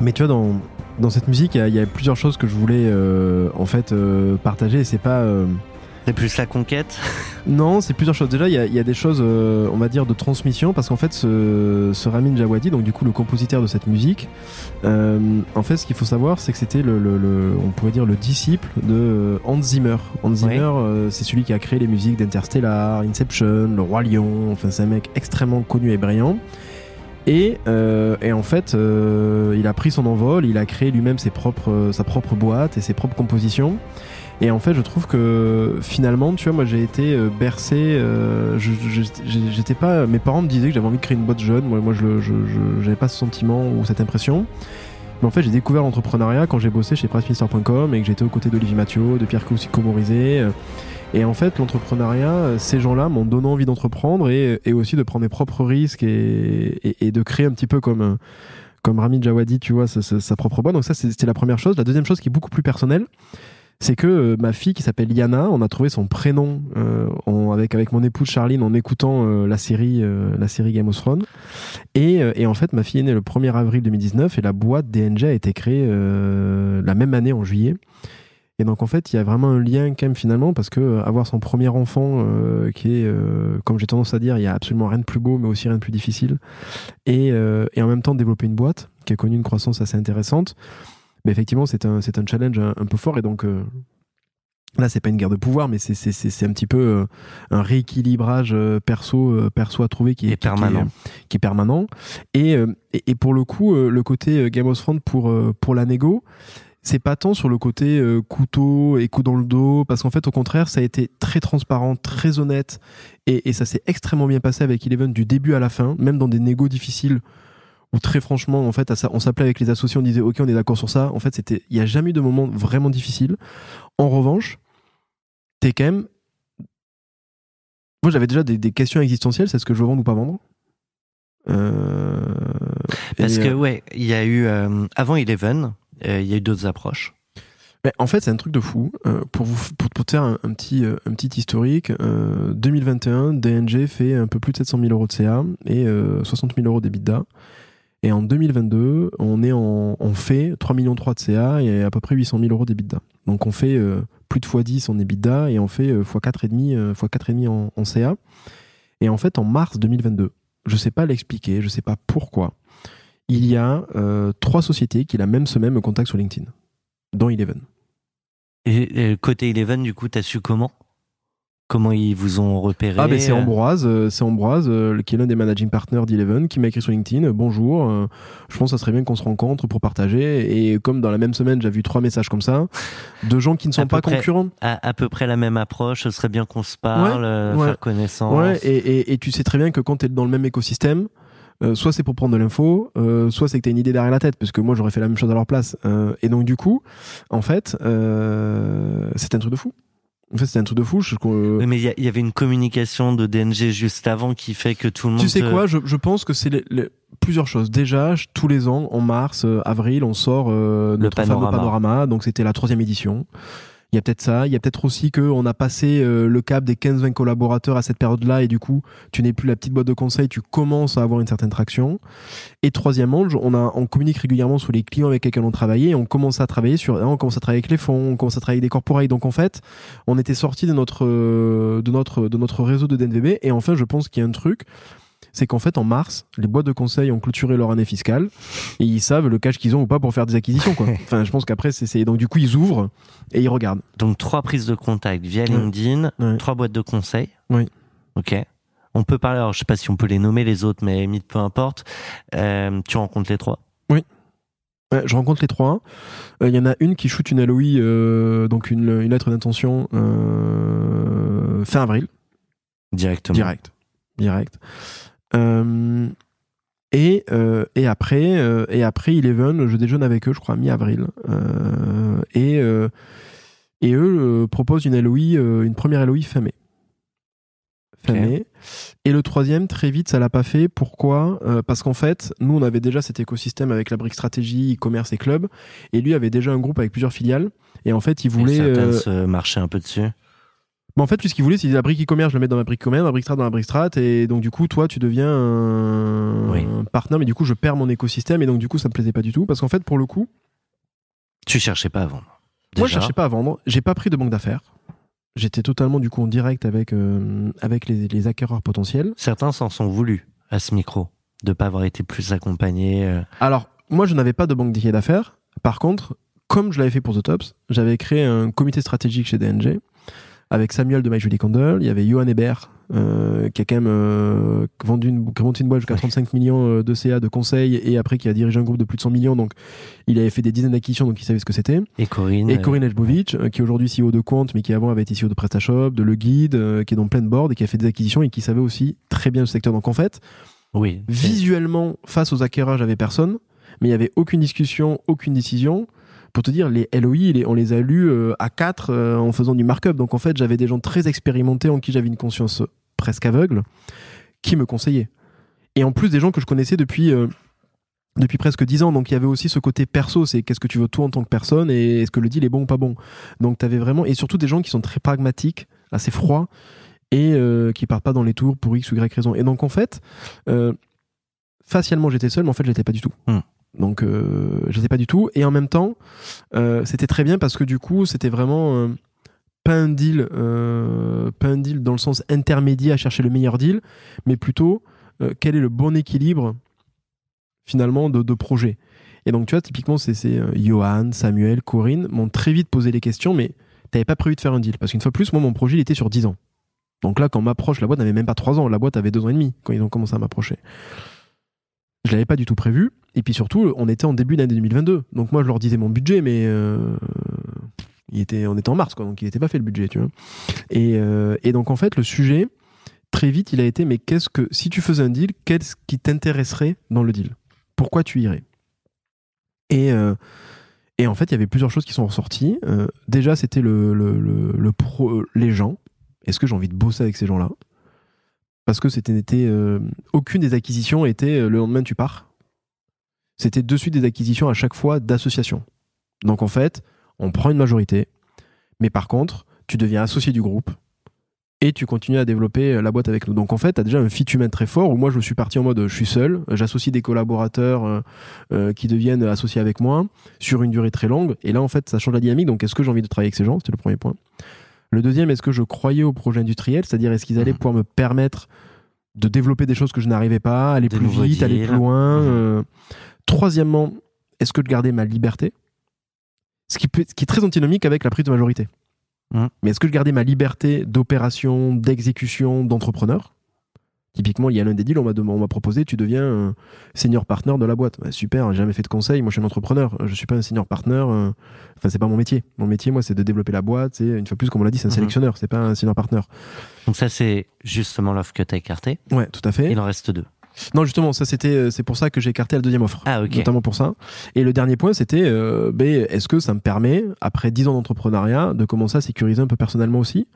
Mais tu vois, dans, cette musique, il y a- plusieurs choses que je voulais euh, en fait euh, partager. Et c'est pas. euh, C'est plus la conquête? Non, c'est plusieurs choses. Déjà, il y y a des choses, euh, on va dire, de transmission, parce qu'en fait, ce, ce Ramin Djawadi, donc du coup le compositeur de cette musique, euh, en fait, ce qu'il faut savoir, c'est que c'était le, le- le- on pourrait dire, le disciple de euh, Hans Zimmer. Hans Zimmer, euh, c'est celui qui a créé les musiques d'Interstellar, Inception, Le Roi Lion. Enfin, c'est un mec extrêmement connu et brillant. Et, euh, et en fait, euh, il a pris son envol, il a créé lui-même ses propres, sa propre boîte et ses propres compositions. Et en fait, je trouve que finalement, tu vois, moi j'ai été euh, bercé. euh, J'étais pas. Mes parents me disaient que j'avais envie de créer une boîte jeune. Moi, moi je j'avais pas ce sentiment ou cette impression. Mais en fait, j'ai découvert l'entrepreneuriat quand j'ai bossé chez pressminister.com et que j'étais aux côtés d'Olivier Mathieu, de Pierre Comorizé. euh, Et en fait, l'entrepreneuriat, euh, ces gens-là m'ont donné envie d'entreprendre et, et aussi de prendre mes propres risques et, et- de créer un petit peu comme, comme Rami Djawadi, tu vois, sa, sa- sa propre boîte. Donc ça, c'était la première chose. La deuxième chose qui est beaucoup plus personnelle, c'est que euh, ma fille qui s'appelle Yana, on a trouvé son prénom euh, en- avec, avec mon épouse Charline en écoutant euh, la, série, euh, la série Game of Thrones. Et, euh, et en fait, ma fille est née le 1er avril 2019 et la boîte DNG a été créée euh, la même année en juillet. Et donc en fait, il y a vraiment un lien quand même finalement parce que avoir son premier enfant euh, qui est, euh, comme j'ai tendance à dire, il y a absolument rien de plus beau mais aussi rien de plus difficile. Et, euh, et en même temps développer une boîte qui a connu une croissance assez intéressante. Mais effectivement, c'est un, c'est un challenge un, un peu fort et donc euh, là, c'est pas une guerre de pouvoir, mais c'est, c'est, c'est, c'est un petit peu euh, un rééquilibrage euh, perso, euh, perso à trouver qui est, qui- qui est- permanent. qui est permanent. Et, euh, et, et pour le coup, euh, le côté Game of Thrones pour, euh, pour la négo, c'est pas tant sur le côté euh, couteau et coup dans le dos, parce qu'en fait, au contraire, ça a été très transparent, très honnête, et, et ça s'est extrêmement bien passé avec Eleven du début à la fin, même dans des négos difficiles, où très franchement, en fait, à ça, on s'appelait avec les associés, on disait, ok, on est d'accord sur ça. En fait, c'était, il y a jamais eu de moment vraiment difficile. En revanche, t'es quand même. Moi, j'avais déjà des, des questions existentielles, c'est ce que je veux vendre ou pas vendre. Euh, Parce et, que euh, ouais, il y a eu euh, avant Eleven, euh, il y a eu d'autres approches. Ben, en fait, c'est un truc de fou. Pour, vous, pour, pour te faire un, un petit, un petit historique, euh, 2021, DNG fait un peu plus de 700 000 euros de CA et euh, 60 000 euros d'EBITDA. Et en 2022, on est en, fait 3 millions de CA et à peu près 800 000 euros d'EBITDA. Donc on fait euh, plus de x10 en EBITDA et on fait euh, x4,5 euh, x4,5 en, en CA. Et en fait, en mars 2022, je sais pas l'expliquer, je sais pas pourquoi, il y a euh, trois sociétés qui la même semaine me contactent sur LinkedIn, dont Eleven. Et, et côté Eleven, du coup, t'as su comment? Comment ils vous ont repéré Ah ben c'est euh, Ambroise, euh, c'est Ambroise euh, qui est l'un des managing partners d'Eleven qui m'a écrit sur LinkedIn bonjour, je pense que ça serait bien qu'on se rencontre pour partager et comme dans la même semaine j'ai vu trois messages comme ça de gens qui ne sont À pas près. concurrents. à, à peu près la même approche. Ce serait bien qu'on se parle, ouais. faire connaissance. Ouais, et, et, et tu sais très bien que quand tu es dans le même écosystème, euh, soit c'est pour prendre de l'info, euh, soit c'est que tu as une idée derrière la tête, parce que moi j'aurais fait la même chose à leur place. Euh, et donc du coup, en fait, euh, c'était un truc de fou. En fait, c'était un truc de fou. Je, euh, Mais il y, avait une communication de DNG juste avant qui fait que tout le monde. tu sais quoi je, je pense que c'est les- les- plusieurs choses. Déjà, tous les ans, en mars, euh, avril, on sort euh, Le notre fameux panorama. panorama. Donc c'était la troisième édition. Il y a peut-être ça. Il y a peut-être aussi que on a passé euh, le cap des 15-20 collaborateurs à cette période-là et du coup, tu n'es plus la petite boîte de conseil, tu commences à avoir une certaine traction. Et troisièmement, on, a, on communique régulièrement sur les clients avec lesquels on travaillait et on commence à travailler sur, on commence à travailler avec les fonds, on commence à travailler avec des corporates. Donc en fait, on était sorti de notre, euh, de notre, de notre réseau de DNVB. Et enfin, je pense qu'il y a un truc, c'est qu'en fait, en mars, les boîtes de conseil ont clôturé leur année fiscale et ils savent le cash qu'ils ont ou pas pour faire des acquisitions, quoi. enfin, je pense qu'après, c'est, donc du coup, ils ouvrent et ils regardent. Donc trois prises de contact via. LinkedIn, Ouais. trois boîtes de conseil. Oui. Ok. On peut parler, alors je sais pas si on peut les nommer les autres, mais peu importe. Euh, tu rencontres les trois? Ouais, je rencontre les trois. Euh, Il y en a une qui shoot une LOI, euh, donc une, une lettre d'intention euh, fin avril. Directement. Direct. Direct. Euh, et, euh, et après, euh, et après Eleven, je déjeune avec eux, je crois, mi-avril. Euh, et, et eux proposent une LOI, une première LOI fin mai. Fin Ok. mai. Et le troisième, très vite, ça l'a pas fait. Pourquoi? Parce qu'en fait, nous, on avait déjà cet écosystème avec la brique stratégie, e-commerce et club. Et lui avait déjà un groupe avec plusieurs filiales. Et en fait, il Et voulait. certaines euh, se marchaient un peu dessus. Mais en fait, lui, ce qu'il voulait, c'est la brique e-commerce, je le mets dans ma brique commerce, la brique strat dans la brique strat, et donc du coup, toi, tu deviens un, Oui. un partenaire, mais du coup, je perds mon écosystème, et donc du coup, ça me plaisait pas du tout, parce qu'en fait, pour le coup, Tu cherchais pas à vendre. moi, je cherchais pas à vendre, j'ai pas pris de banque d'affaires, j'étais totalement du coup en direct avec euh, avec les, les acquéreurs potentiels. Certains s'en sont voulus à ce micro de pas avoir été plus accompagnés. euh, Alors, moi, je n'avais pas de banque d'affaires. Par contre, comme je l'avais fait pour The Tops, j'avais créé un comité stratégique chez DNG avec Samuel de My Julie Candle. Il y avait Johan Hébert, euh, qui a quand même euh, vendu une, qui a monté une boîte jusqu'à Ouais. 35 millions euh, de CA de conseils et après qui a dirigé un groupe de plus de 100 millions. Donc, il avait fait des dizaines d'acquisitions, donc il savait ce que c'était. Et Corinne. Et euh, Corinne euh, qui est aujourd'hui CEO de Compte, mais qui avant avait été CEO de PrestaShop, de Le Guide, qui est dans plein de board et qui a fait des acquisitions et qui savait aussi très bien ce secteur. Donc, en fait, Oui. visuellement, face aux acquéreurs, j'avais personne, mais il n'y avait aucune discussion, aucune décision. Pour te dire, les LOI, on les a lus euh, à 4 en faisant du markup. Donc en fait, j'avais des gens très expérimentés en qui j'avais une conscience presque aveugle qui me conseillaient. Et en plus, des gens que je connaissais depuis, euh, depuis presque 10 ans. Donc il y avait aussi ce côté perso c'est qu'est-ce que tu veux toi en tant que personne et est-ce que le deal est bon ou pas bon? Donc tu vraiment. Et surtout des gens qui sont très pragmatiques, assez froids et euh, qui partent pas dans les tours pour X ou Y raison. Et donc en fait, euh, facialement j'étais seul, mais en fait j'étais pas du tout. Hmm. Donc euh, j'étais pas du tout. Et en même temps, euh, c'était très bien parce que du coup c'était vraiment euh, pas un deal, pas un deal dans le sens intermédiaire à chercher le meilleur deal, mais plutôt quel est le bon équilibre finalement de, de projet. Et donc tu vois typiquement c'est Johan, Samuel, Corinne m'ont très vite posé les questions, mais t'avais pas prévu de faire un deal parce qu'une fois plus moi mon projet il était sur 10 ans. Donc là, quand on m'approche, la boîte n'avait même pas 3 ans. La boîte avait 2 ans et demi quand ils ont commencé à m'approcher. Je l'avais pas du tout prévu. Et puis surtout, on était en début d'année 2022. Donc moi, je leur disais mon budget, mais euh, il était, on était en mars, quoi. Donc il n'était pas fait le budget, tu vois. Et, euh, et donc en fait, le sujet, très vite, il a été, mais qu'est-ce que, si tu faisais un deal, qu'est-ce qui t'intéresserait dans le deal? Pourquoi tu irais? Et, euh, et en fait, il y avait plusieurs choses qui sont ressorties. Déjà, c'était le, les gens. Est-ce que j'ai envie de bosser avec ces gens-là? Parce que c'était aucune des acquisitions était le lendemain tu pars. C'était de suite des acquisitions à chaque fois d'associations. Donc en fait, on prend une majorité, mais par contre, tu deviens associé du groupe et tu continues à développer euh, la boîte avec nous. Donc en fait, tu as déjà un fit humain très fort où moi je suis parti en mode euh, je suis seul, euh, j'associe des collaborateurs euh, euh, qui deviennent associés avec moi sur une durée très longue et là en fait ça change la dynamique. Donc est-ce que j'ai envie de travailler avec ces gens? C'était le premier point. Le deuxième, est-ce que je croyais au projet industriel? C'est-à-dire est-ce qu'ils allaient Mhm. pouvoir me permettre de développer des choses que je n'arrivais pas, aller Des plus vite, aller plus loin Mhm. euh. Troisièmement, est-ce que je gardais ma liberté? Ce qui, peut- ce qui est très antinomique avec la prise de majorité. Mhm. Mais est-ce que je gardais ma liberté d'opération, d'exécution, d'entrepreneur? Typiquement, il y a l'un des deals, on m'a dem- on m'a proposé, tu deviens euh, senior partner de la boîte. Ouais, super, j'ai jamais fait de conseil, moi je suis un entrepreneur, je suis pas un senior partner, euh, enfin c'est pas mon métier. Mon métier, moi, c'est de développer la boîte, c'est une fois plus, comme on l'a dit, c'est un Mhm. sélectionneur, c'est pas un senior partner. Donc ça, c'est justement l'offre que tu as écartée. Ouais, tout à fait. Il en reste deux. Non, justement, ça c'était, euh, c'est pour ça que j'ai écarté la deuxième offre. Ah. Notamment pour ça. Et le dernier point, c'était, euh, ben, est-ce que ça me permet, après 10 ans d'entrepreneuriat, de commencer à sécuriser un peu personnellement aussi,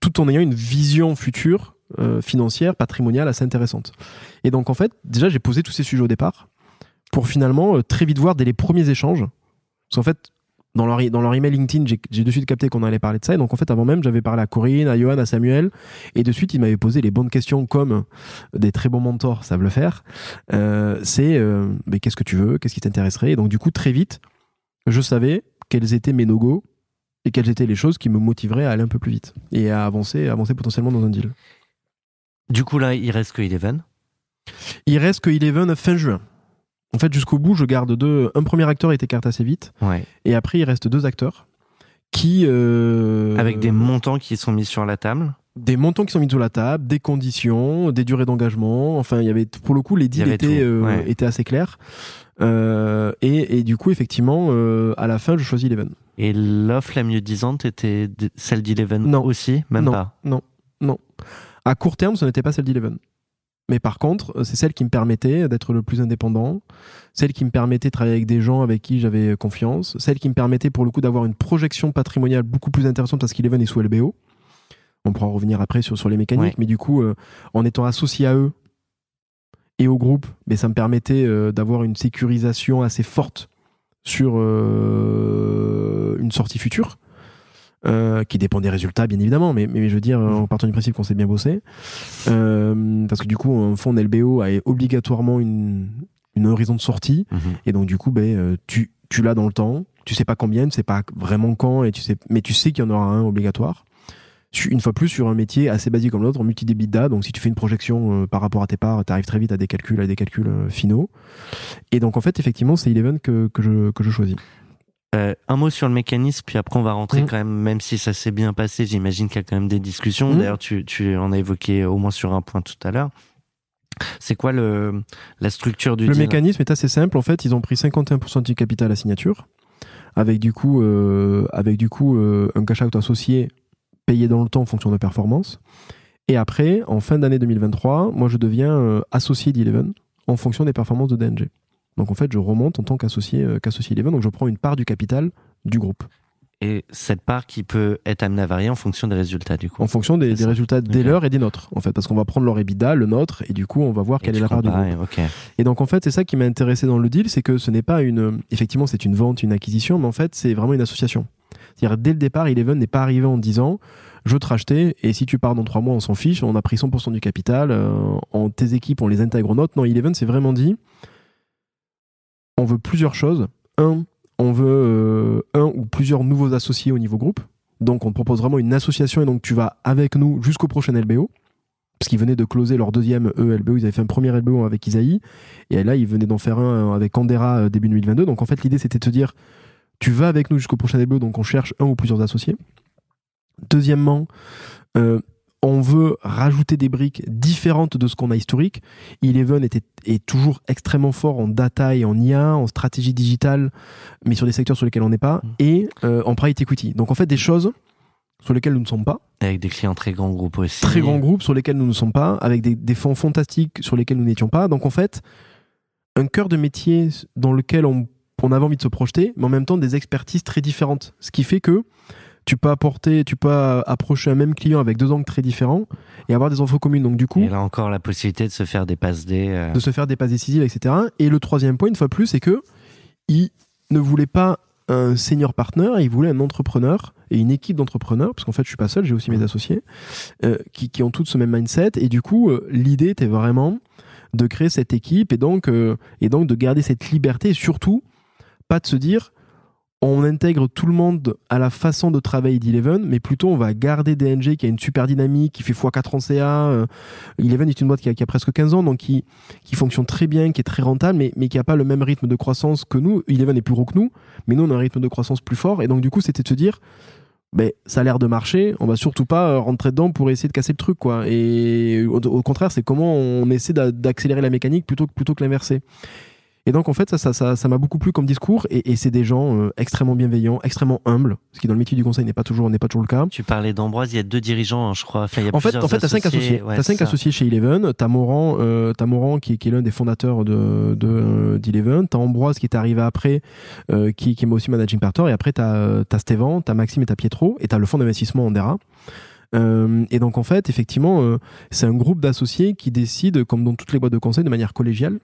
tout en ayant une vision future euh, financière, patrimoniale assez intéressante? Et donc en fait, déjà j'ai posé tous ces sujets au départ pour finalement euh, très vite voir dès les premiers échanges. Parce qu'en fait, dans leur, dans leur email LinkedIn, j'ai de suite capté qu'on allait parler de ça. Et donc en fait, avant même, j'avais parlé à Corinne, à Johan, à Samuel. Et de suite, ils m'avaient posé les bonnes questions comme des très bons mentors savent le faire. Euh, C'est euh, mais qu'est-ce que tu veux? Qu'est-ce qui t'intéresserait? Et donc du coup, très vite, je savais quels étaient mes no-go et quelles étaient les choses qui me motiveraient à aller un peu plus vite et à avancer, avancer potentiellement dans un deal. Du coup, là, il reste que Eleven. Il reste que Eleven fin juin. En fait, jusqu'au bout, je garde deux. Un premier acteur est écarté assez vite, Ouais. et après, il reste deux acteurs qui. euh, Avec des montants qui sont mis sur la table. des montants qui sont mis sur la table, des conditions, des durées d'engagement. Enfin, il y avait pour le coup les deals étaient, euh, ouais. étaient assez clairs. Euh, et, et du coup, effectivement, euh, à la fin, je choisis Eleven. Et l'offre la mieux disante était celle d'Eleven Non. aussi? Même non, pas? non, non. À court terme, ce n'était pas celle d'Eleven. Mais par contre, euh, c'est celle qui me permettait d'être le plus indépendant, celle qui me permettait de travailler avec des gens avec qui j'avais confiance, celle qui me permettait pour le coup d'avoir une projection patrimoniale beaucoup plus intéressante parce qu'Eleven est sous LBO. On pourra revenir après sur, sur les mécaniques, Ouais. mais du coup, euh, en étant associé à eux et au groupe, mais ça me permettait euh, d'avoir une sécurisation assez forte sur euh, une sortie future. Euh, qui dépend des résultats bien évidemment mais, mais je veux dire en partant du principe qu'on s'est bien bossé Euh, parce que du coup un fonds LBO a obligatoirement une, une horizon de sortie. Mhm. et donc du coup ben, euh, tu, tu l'as dans le temps. Tu sais pas combien tu sais pas vraiment quand et tu sais mais tu sais qu'il y en aura un obligatoire. Une fois plus sur un métier assez basique comme l'autre en multi-debitda donc si tu fais une projection euh, par rapport à tes parts tu arrives très vite à des calculs à des calculs euh, finaux. Et donc en fait effectivement c'est Eleven que, que, je, que je choisis Euh, un mot sur le mécanisme, puis après on va rentrer Mhm. quand même, même si ça s'est bien passé, j'imagine qu'il y a quand même des discussions. Mhm. D'ailleurs, tu, tu en as évoqué au moins sur un point tout à l'heure. C'est quoi le, la structure du Le deal? mécanisme est assez simple. En fait, ils ont pris 51% du capital à signature, avec du coup, euh, avec du coup euh, un cash out associé payé dans le temps en fonction de performance. Et après, en fin d'année 2023, moi, je deviens associé d'Eleven en fonction des performances de DNG. Donc en fait, je remonte en tant qu'associé euh, qu'associé Eleven, donc je prends une part du capital du groupe Et cette part qui peut être amenée à varier en fonction des résultats, du coup. en fonction des, résultats des leurs et des nôtres en fait parce qu'on va prendre leur EBITDA, le nôtre et du coup on va voir Et quelle est la part du groupe. Et donc en fait, c'est ça qui m'a intéressé dans le deal, c'est que ce n'est pas une, effectivement, c'est une vente, une acquisition, mais en fait, c'est vraiment une association. C'est-à-dire dès le départ, Eleven n'est pas arrivé en disant, je veux te racheter et si tu pars dans trois mois, on s'en fiche, on a pris 100% du capital, euh, en tes équipes, on les intègre aux nôtres. Non, Eleven s'est vraiment dit, on veut plusieurs choses. Un, on veut euh, un ou plusieurs nouveaux associés au niveau groupe. Donc on te propose vraiment une association et donc tu vas avec nous jusqu'au prochain LBO. Parce qu'ils venaient de closer leur deuxième E LBO, ils avaient fait un premier LBO avec Isaïe, et là ils venaient d'en faire un avec Candera euh, début 2022. Donc en fait l'idée c'était de te dire, tu vas avec nous jusqu'au prochain LBO, donc on cherche un ou plusieurs associés. Deuxièmement, euh, on veut rajouter des briques différentes de ce qu'on a historique. Eleven était, est toujours extrêmement fort en data et en IA, en stratégie digitale, mais sur des secteurs sur lesquels on n'est pas, Mm. et euh, en private equity. Donc en fait des choses sur lesquelles nous ne sommes pas, Avec des clients très grands groupes aussi. très grands groupes sur lesquels nous ne sommes pas, avec des, des fonds fantastiques sur lesquels nous n'étions pas. Donc en fait, un cœur de métier dans lequel on, on avait envie de se projeter, mais en même temps des expertises très différentes. Ce qui fait que tu peux apporter, tu peux approcher un même client avec deux angles très différents et avoir des infos communes. Donc du coup, Et là encore, la possibilité de se faire des passes D. euh, de se faire des passes décisives, etc. Et le troisième point, une fois plus, c'est que il ne voulait pas un senior partner, il voulait un entrepreneur et une équipe d'entrepreneurs, parce qu'en fait, je suis pas seul, j'ai aussi mes associés, euh, qui, qui ont tous ce même mindset. Et du coup, euh, l'idée était vraiment de créer cette équipe et donc, euh, et donc de garder cette liberté et surtout pas de se dire on intègre tout le monde à la façon de travailler d'Eleven, mais plutôt on va garder DNG qui a une super dynamique, qui fait x4 en CA. euh, Eleven est une boîte qui a, presque 15 ans, donc qui, qui fonctionne très bien, qui est très rentable, mais, mais qui n'a pas le même rythme de croissance que nous. Eleven est plus gros que nous, mais nous on a un rythme de croissance plus fort. Et donc du coup, c'était de se dire, ben, ça a l'air de marcher, on va surtout pas euh, rentrer dedans pour essayer de casser le truc. quoi. Et au, au contraire, c'est comment on essaie d'a- d'accélérer la mécanique plutôt, plutôt que l'inverser. Et donc en fait, ça, ça, ça, ça m'a beaucoup plu comme discours. Et, et c'est des gens euh, extrêmement bienveillants, extrêmement humbles, ce qui dans le métier du conseil n'est pas toujours n'est pas toujours le cas. Tu parlais d'Ambroise, il y a deux dirigeants, hein, je crois. Enfin, il y a En fait, en fait, t'as cinq associés. Ouais, t'as cinq ça. associés chez Eleven. T'as Morand, euh, t'as Morand qui, est- qui est l'un des fondateurs de de, euh, d'Eleven. T'as Ambroise qui est arrivé après, euh, qui, qui est aussi managing partner. Et après t'as euh, t'as Stévan, t'as Maxime et t'as Pietro. Et t'as le fonds d'investissement Andera. Euh, et donc en fait, effectivement, euh, c'est un groupe d'associés qui décide, comme dans toutes les boîtes de conseil, de manière collégiale.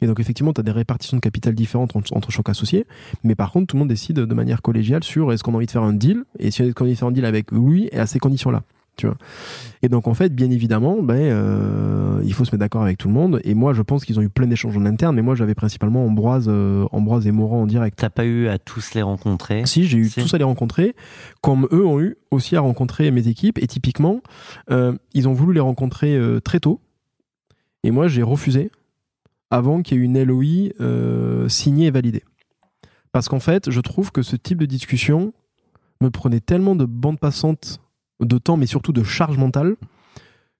Et donc effectivement, tu as des répartitions de capital différentes entre, entre chaque associé, mais par contre, tout le monde décide de manière collégiale sur est-ce qu'on a envie de faire un deal, et si on a envie de faire un deal avec lui, et à ces conditions-là. Tu vois. Et donc en fait, bien évidemment, ben, euh, il faut se mettre d'accord avec tout le monde. Et moi, je pense qu'ils ont eu plein d'échanges en interne, mais moi, j'avais principalement Ambroise, euh, Ambroise et Morand en direct. T'as pas eu à tous les rencontrer. Si, j'ai eu Si. tous à les rencontrer, comme eux ont eu aussi à rencontrer mes équipes. Et typiquement, euh, ils ont voulu les rencontrer euh, très tôt. Et moi, j'ai refusé avant qu'il y ait une LOI euh, signée et validée. Parce qu'en fait, je trouve que ce type de discussion me prenait tellement de bande passante de temps, mais surtout de charge mentale,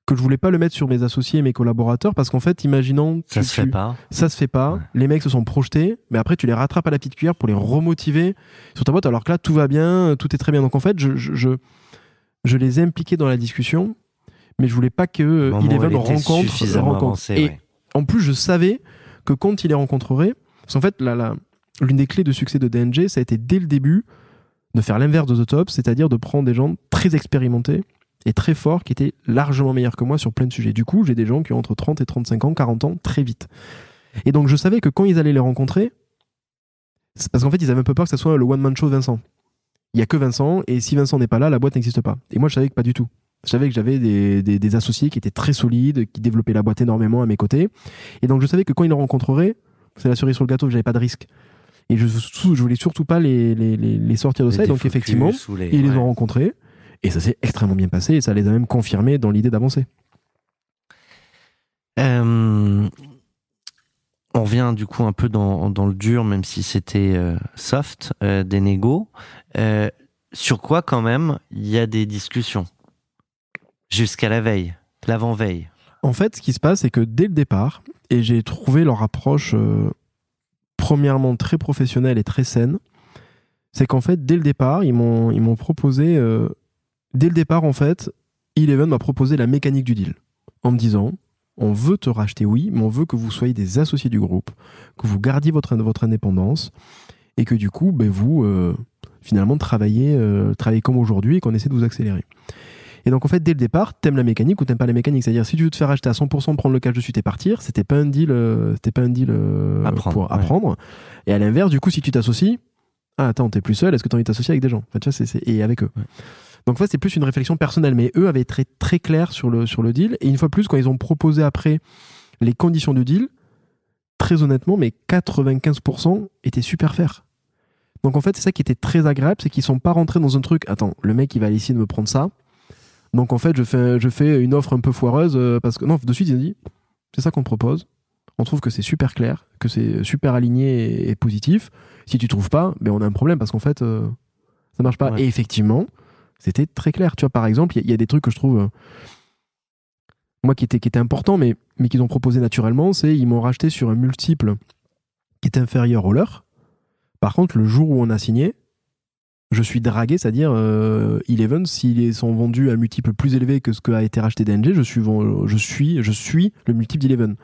que je voulais pas le mettre sur mes associés et mes collaborateurs. Parce qu'en fait, imaginons... Ça tu- se fait pas. ça se fait pas. Ouais. Les mecs se sont projetés, mais après tu les rattrapes à la petite cuillère pour les remotiver sur ta boîte, alors que là tout va bien, tout est très bien. Donc en fait, je, je, je, je les ai impliqués dans la discussion, mais je voulais pas que euh, rencontre. rencontre. avancée, Et ouais. En plus, je savais que quand il les rencontrerait, parce qu'en fait, l'une des clés de succès de DNG, ça a été dès le début de faire l'inverse de The Top, c'est-à-dire de prendre des gens très expérimentés et très forts qui étaient largement meilleurs que moi sur plein de sujets. Du coup, j'ai des gens qui ont entre 30 et 35 ans, 40 ans, très vite. Et donc, je savais que quand ils allaient les rencontrer, parce qu'en fait, ils avaient un peu peur que ça soit le one-man show Vincent. Il y a que Vincent, et si Vincent n'est pas là, la boîte n'existe pas. Et moi, je savais que pas du tout. Je savais que j'avais des, des- des associés qui étaient très solides, qui développaient la boîte énormément à mes côtés. Et donc, je savais que quand ils le rencontreraient, c'est la cerise sur le gâteau, j'avais pas de risque. Et je, je voulais surtout pas les, les, les, les sortir de ça. Et donc, effectivement, les- ils les ont rencontrés. Et ça s'est extrêmement bien passé. Et ça les a même confirmés dans l'idée d'avancer. Euh, on revient du coup un peu dans, dans le dur, même si c'était euh, soft, euh, des négos. Sur quoi quand même il y a des discussions? Jusqu'à la veille, l'avant-veille. En fait, ce qui se passe, c'est que dès le départ, et j'ai trouvé leur approche euh, premièrement très professionnelle et très saine, c'est qu'en fait, dès le départ, ils m'ont ils m'ont proposé, euh, dès le départ, en fait, Eleven m'a proposé la mécanique du deal, en me disant, on veut te racheter, oui, mais on veut que vous soyez des associés du groupe, que vous gardiez votre, votre indépendance, et que du coup, ben, vous, euh, finalement, travaillez, travaillez comme aujourd'hui et qu'on essaie de vous accélérer. Et donc en fait, dès le départ, t'aimes la mécanique ou t'aimes pas la mécanique. C'est-à-dire, si tu veux te faire acheter à 100%, prendre le cash de suite et partir, c'était pas un deal, euh, c'était pas un deal euh, Apprendre, pour ouais. apprendre. Et à l'inverse, du coup, si tu t'associes, ah attends, t'es plus seul, est-ce que t'as envie de t'associer avec des gens? Enfin, tu vois, c'est- Et avec eux. Ouais. Donc en fait, c'est plus une réflexion personnelle, mais eux avaient été très, très clair sur le, sur le deal. Et une fois plus, quand ils ont proposé après les conditions du deal, très honnêtement, mais 95% étaient super faire. Donc en fait, c'est ça qui était très agréable, c'est qu'ils sont pas rentrés dans un truc. Attends, le mec il va essayer de me prendre ça. Donc en fait, je fais, je fais une offre un peu foireuse euh, parce que non, de suite ils ont dit, c'est ça qu'on propose. On trouve que c'est super clair, que c'est super aligné et, et positif. Si tu trouves pas, ben on a un problème parce qu'en fait, euh, ça marche pas. Ouais. Et effectivement, c'était très clair. Tu vois, par exemple, il y, a- il y a des trucs que je trouve, euh, moi, qui étaient, qui étaient importants, mais, mais qu'ils ont proposé naturellement, c'est ils m'ont racheté sur un multiple qui est inférieur au leur. Par contre, le jour où on a signé, je suis dragué, c'est-à-dire euh, Eleven, s'ils sont vendus à un multiple plus élevé que ce que a été racheté DNG, je suis, je suis, je suis le multiple d'Eleven.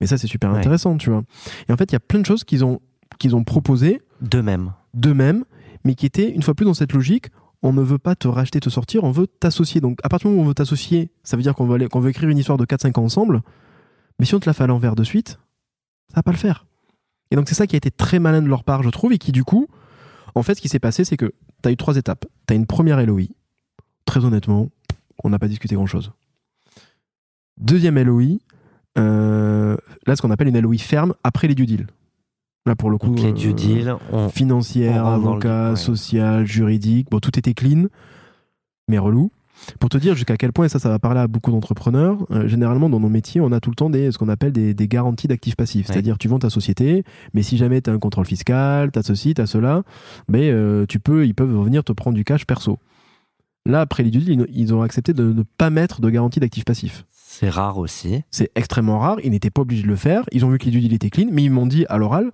Mais ça, c'est super Ouais. intéressant, tu vois. Et en fait, il y a plein de choses qu'ils ont, qu'ils ont proposées De même. d'eux-mêmes, mais qui étaient, une fois plus, dans cette logique, on ne veut pas te racheter, te sortir, on veut t'associer. Donc, à partir du moment où on veut t'associer, ça veut dire qu'on veut, aller- qu'on veut écrire une histoire de 4-5 ans ensemble, mais si on te la fait à l'envers de suite, ça va pas le faire. Et donc, c'est ça qui a été très malin de leur part, je trouve, et qui, du coup, en fait, ce qui s'est passé, c'est que tu as eu trois étapes. Tu as une première LOI. Très honnêtement, on n'a pas discuté grand-chose. Deuxième LOI, euh, là, ce qu'on appelle une LOI ferme après les due deals. Là, pour le coup, Donc les euh, due deals, on, financière, on le avocat, ouais. social, juridique. Bon, tout était clean, mais relou. Pour te dire jusqu'à quel point, et ça, ça va parler à beaucoup d'entrepreneurs, euh, généralement dans nos métiers, on a tout le temps des, ce qu'on appelle des, des garanties d'actifs passifs. Ouais. C'est-à-dire, tu vends ta société, mais si jamais tu as un contrôle fiscal, tu as ceci, tu as cela, ben, euh, tu peux, ils peuvent venir te prendre du cash perso. Là, après les ils, ont accepté de ne pas mettre de garantie d'actifs passifs. C'est rare aussi. C'est extrêmement rare. Ils n'étaient pas obligés de le faire. Ils ont vu que les deal était clean, mais ils m'ont dit à l'oral.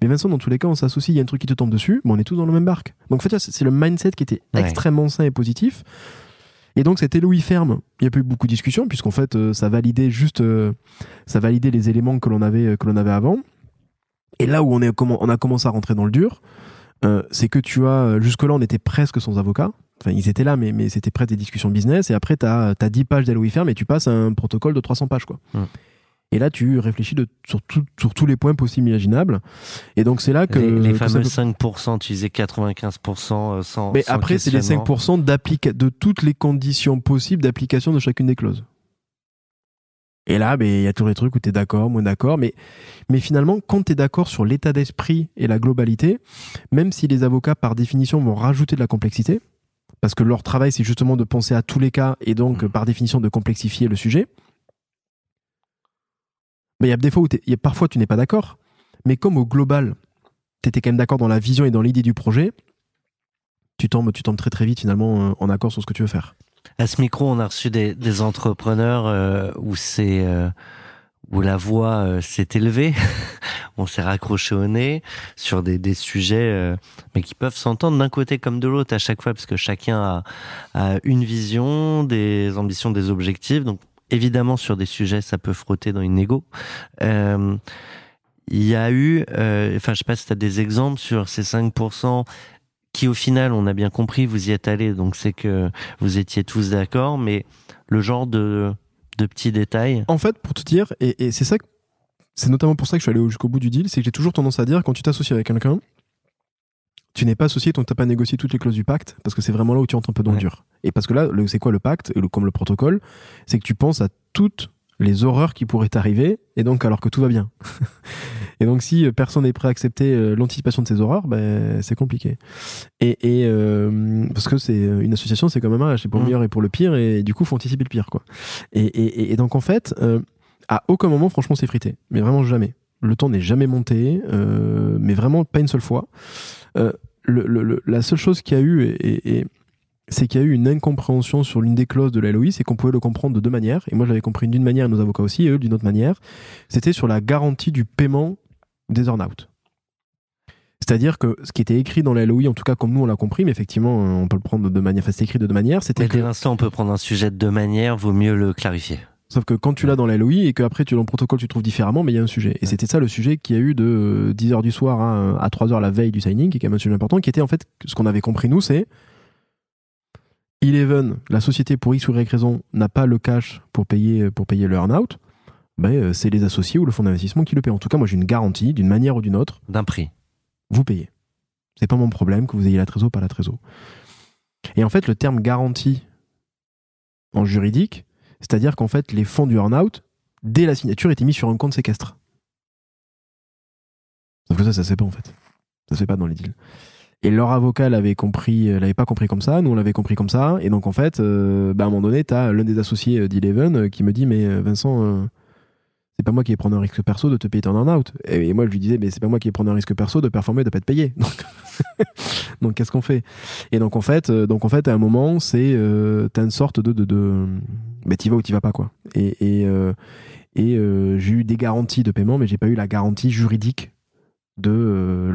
Mais Vincent, dans tous les cas, on s'associe, il y a un truc qui te tombe dessus, mais on est tous dans le même barque. Donc en fait, c'est le mindset qui était Ouais. extrêmement sain et positif. Et donc cet LOI ferme, il n'y a pas eu beaucoup de discussions, puisqu'en fait, euh, ça validait juste, euh, ça validait les éléments que l'on avait, l'on avait avant. Et là où on, est, on a commencé à rentrer dans le dur, euh, c'est que tu as, jusque-là, on était presque sans avocat. Enfin, ils étaient là, mais, c'était presque des discussions business. Et après, tu as, 10 pages d'LOI ferme et tu passes à un protocole de 300 pages. Quoi. Et là, tu réfléchis de, sur, tout- sur tous les points possibles imaginables. Et donc, c'est là que. les, les que ça fameux peut- 5%, tu disais 95% euh, sans. Mais sans après, c'est les questionnement. 5% d'applica- de toutes les conditions possibles d'application de chacune des clauses. Et là, ben, il y a tous les trucs où tu es d'accord, moins d'accord. Mais, mais finalement, quand tu es d'accord sur l'état d'esprit et la globalité, même si les avocats, par définition, vont rajouter de la complexité, parce que leur travail, c'est justement de penser à tous les cas et donc, Mhm. par définition, de complexifier le sujet, ben, il y a des fois où parfois tu n'es pas d'accord. Mais comme au global, tu étais quand même d'accord dans la vision et dans l'idée du projet, tu tombes, tu tombes très très vite finalement euh, en accord sur ce que tu veux faire. À ce micro, on a reçu des, entrepreneurs euh, où c'est euh, où la voix s'est élevée, on s'est raccroché au nez sur des, sujets, mais qui peuvent s'entendre d'un côté comme de l'autre à chaque fois, parce que chacun a, a une vision, des ambitions, des objectifs. Donc évidemment, sur des sujets, ça peut frotter dans une négo. Euh, il y a eu, euh, enfin, je sais pas si des exemples sur ces 5% qui, au final, on a bien compris, vous y êtes allés, donc c'est que vous étiez tous d'accord, mais le genre de, de petits détails. En fait, pour te dire, et, c'est ça, c'est notamment pour ça que je suis allé jusqu'au bout du deal, c'est que j'ai toujours tendance à dire quand tu t'associes avec quelqu'un, tu n'es pas associé tant que tu n'as pas négocié toutes les clauses du pacte, parce que c'est vraiment là où tu entres un peu dans le dur. Et parce que là, c'est quoi le pacte, le- comme le protocole, c'est que tu penses à toutes les horreurs qui pourraient t'arriver, et donc alors que tout va bien. et donc si euh, personne n'est prêt à accepter euh, l'anticipation de ces horreurs, ben, c'est compliqué. Et, et, euh, parce que c'est une association, c'est quand même un c'est pour le Mm. meilleur et pour le pire, et du coup, faut anticiper le pire, quoi. Et, et, et donc en fait, euh, à aucun moment, franchement, c'est frité. Mais vraiment jamais. Le temps n'est jamais monté, euh, mais vraiment pas une seule fois. Euh, le, le- le- la seule chose qu'il y a eu, et, et- et c'est qu'il y a eu une incompréhension sur l'une des clauses de la LOI, c'est qu'on pouvait le comprendre de deux manières. Et moi, j'avais compris d'une manière, nos avocats aussi, et eux d'une autre manière. C'était sur la garantie du paiement des earn-out. C'est-à-dire que ce qui était écrit dans la LOI, en tout cas comme nous on l'a compris, mais effectivement euh, on peut le prendre de deux manières, enfin c'est écrit de deux manières, c'était Mais que dès l'instant, on peut prendre un sujet de deux manières, vaut mieux le clarifier. Sauf que quand tu l'as dans la LOI et qu'après tu l'as dans le protocole, tu trouves différemment, mais il y a un sujet. Et Ouais. c'était ça le sujet qu'il y a eu de 10h du soir à, à 3h la veille du signing, qui est quand même un sujet important, qui était en fait ce qu'on avait compris nous, c'est Eleven, la société pour X ou Y raison, n'a pas le cash pour payer, pour payer le earn-out. Ben, euh, c'est les associés ou le fonds d'investissement qui le paient. En tout cas, moi j'ai une garantie, d'une manière ou d'une autre, D'un prix. vous payez. C'est pas mon problème que vous ayez la trésor, pas la trésor. Et en fait, le terme garantie en juridique, c'est-à-dire qu'en fait, les fonds du earn-out, dès la signature, étaient mis sur un compte séquestre. Sauf que ça, ça se fait pas en fait. Ça se fait pas dans les deals. Et leur avocat l'avait compris, euh, l'avait pas compris comme ça, nous on l'avait compris comme ça, et donc en fait, euh, bah, à un moment donné, t'as l'un des associés euh, d'Eleven qui me dit, mais Vincent, c'est pas moi qui vais prendre un risque perso de te payer ton earn-out. Et, moi je lui disais, mais c'est pas moi qui vais prendre un risque perso de performer, de pas être payé. Donc, qu'est-ce qu'on fait? Et donc en fait, euh, donc en fait, à un moment, c'est euh, une sorte de, de, de bah, t'y vas ou t'y vas pas quoi. Et, euh, j'ai eu des garanties de paiement, mais j'ai pas eu la garantie juridique de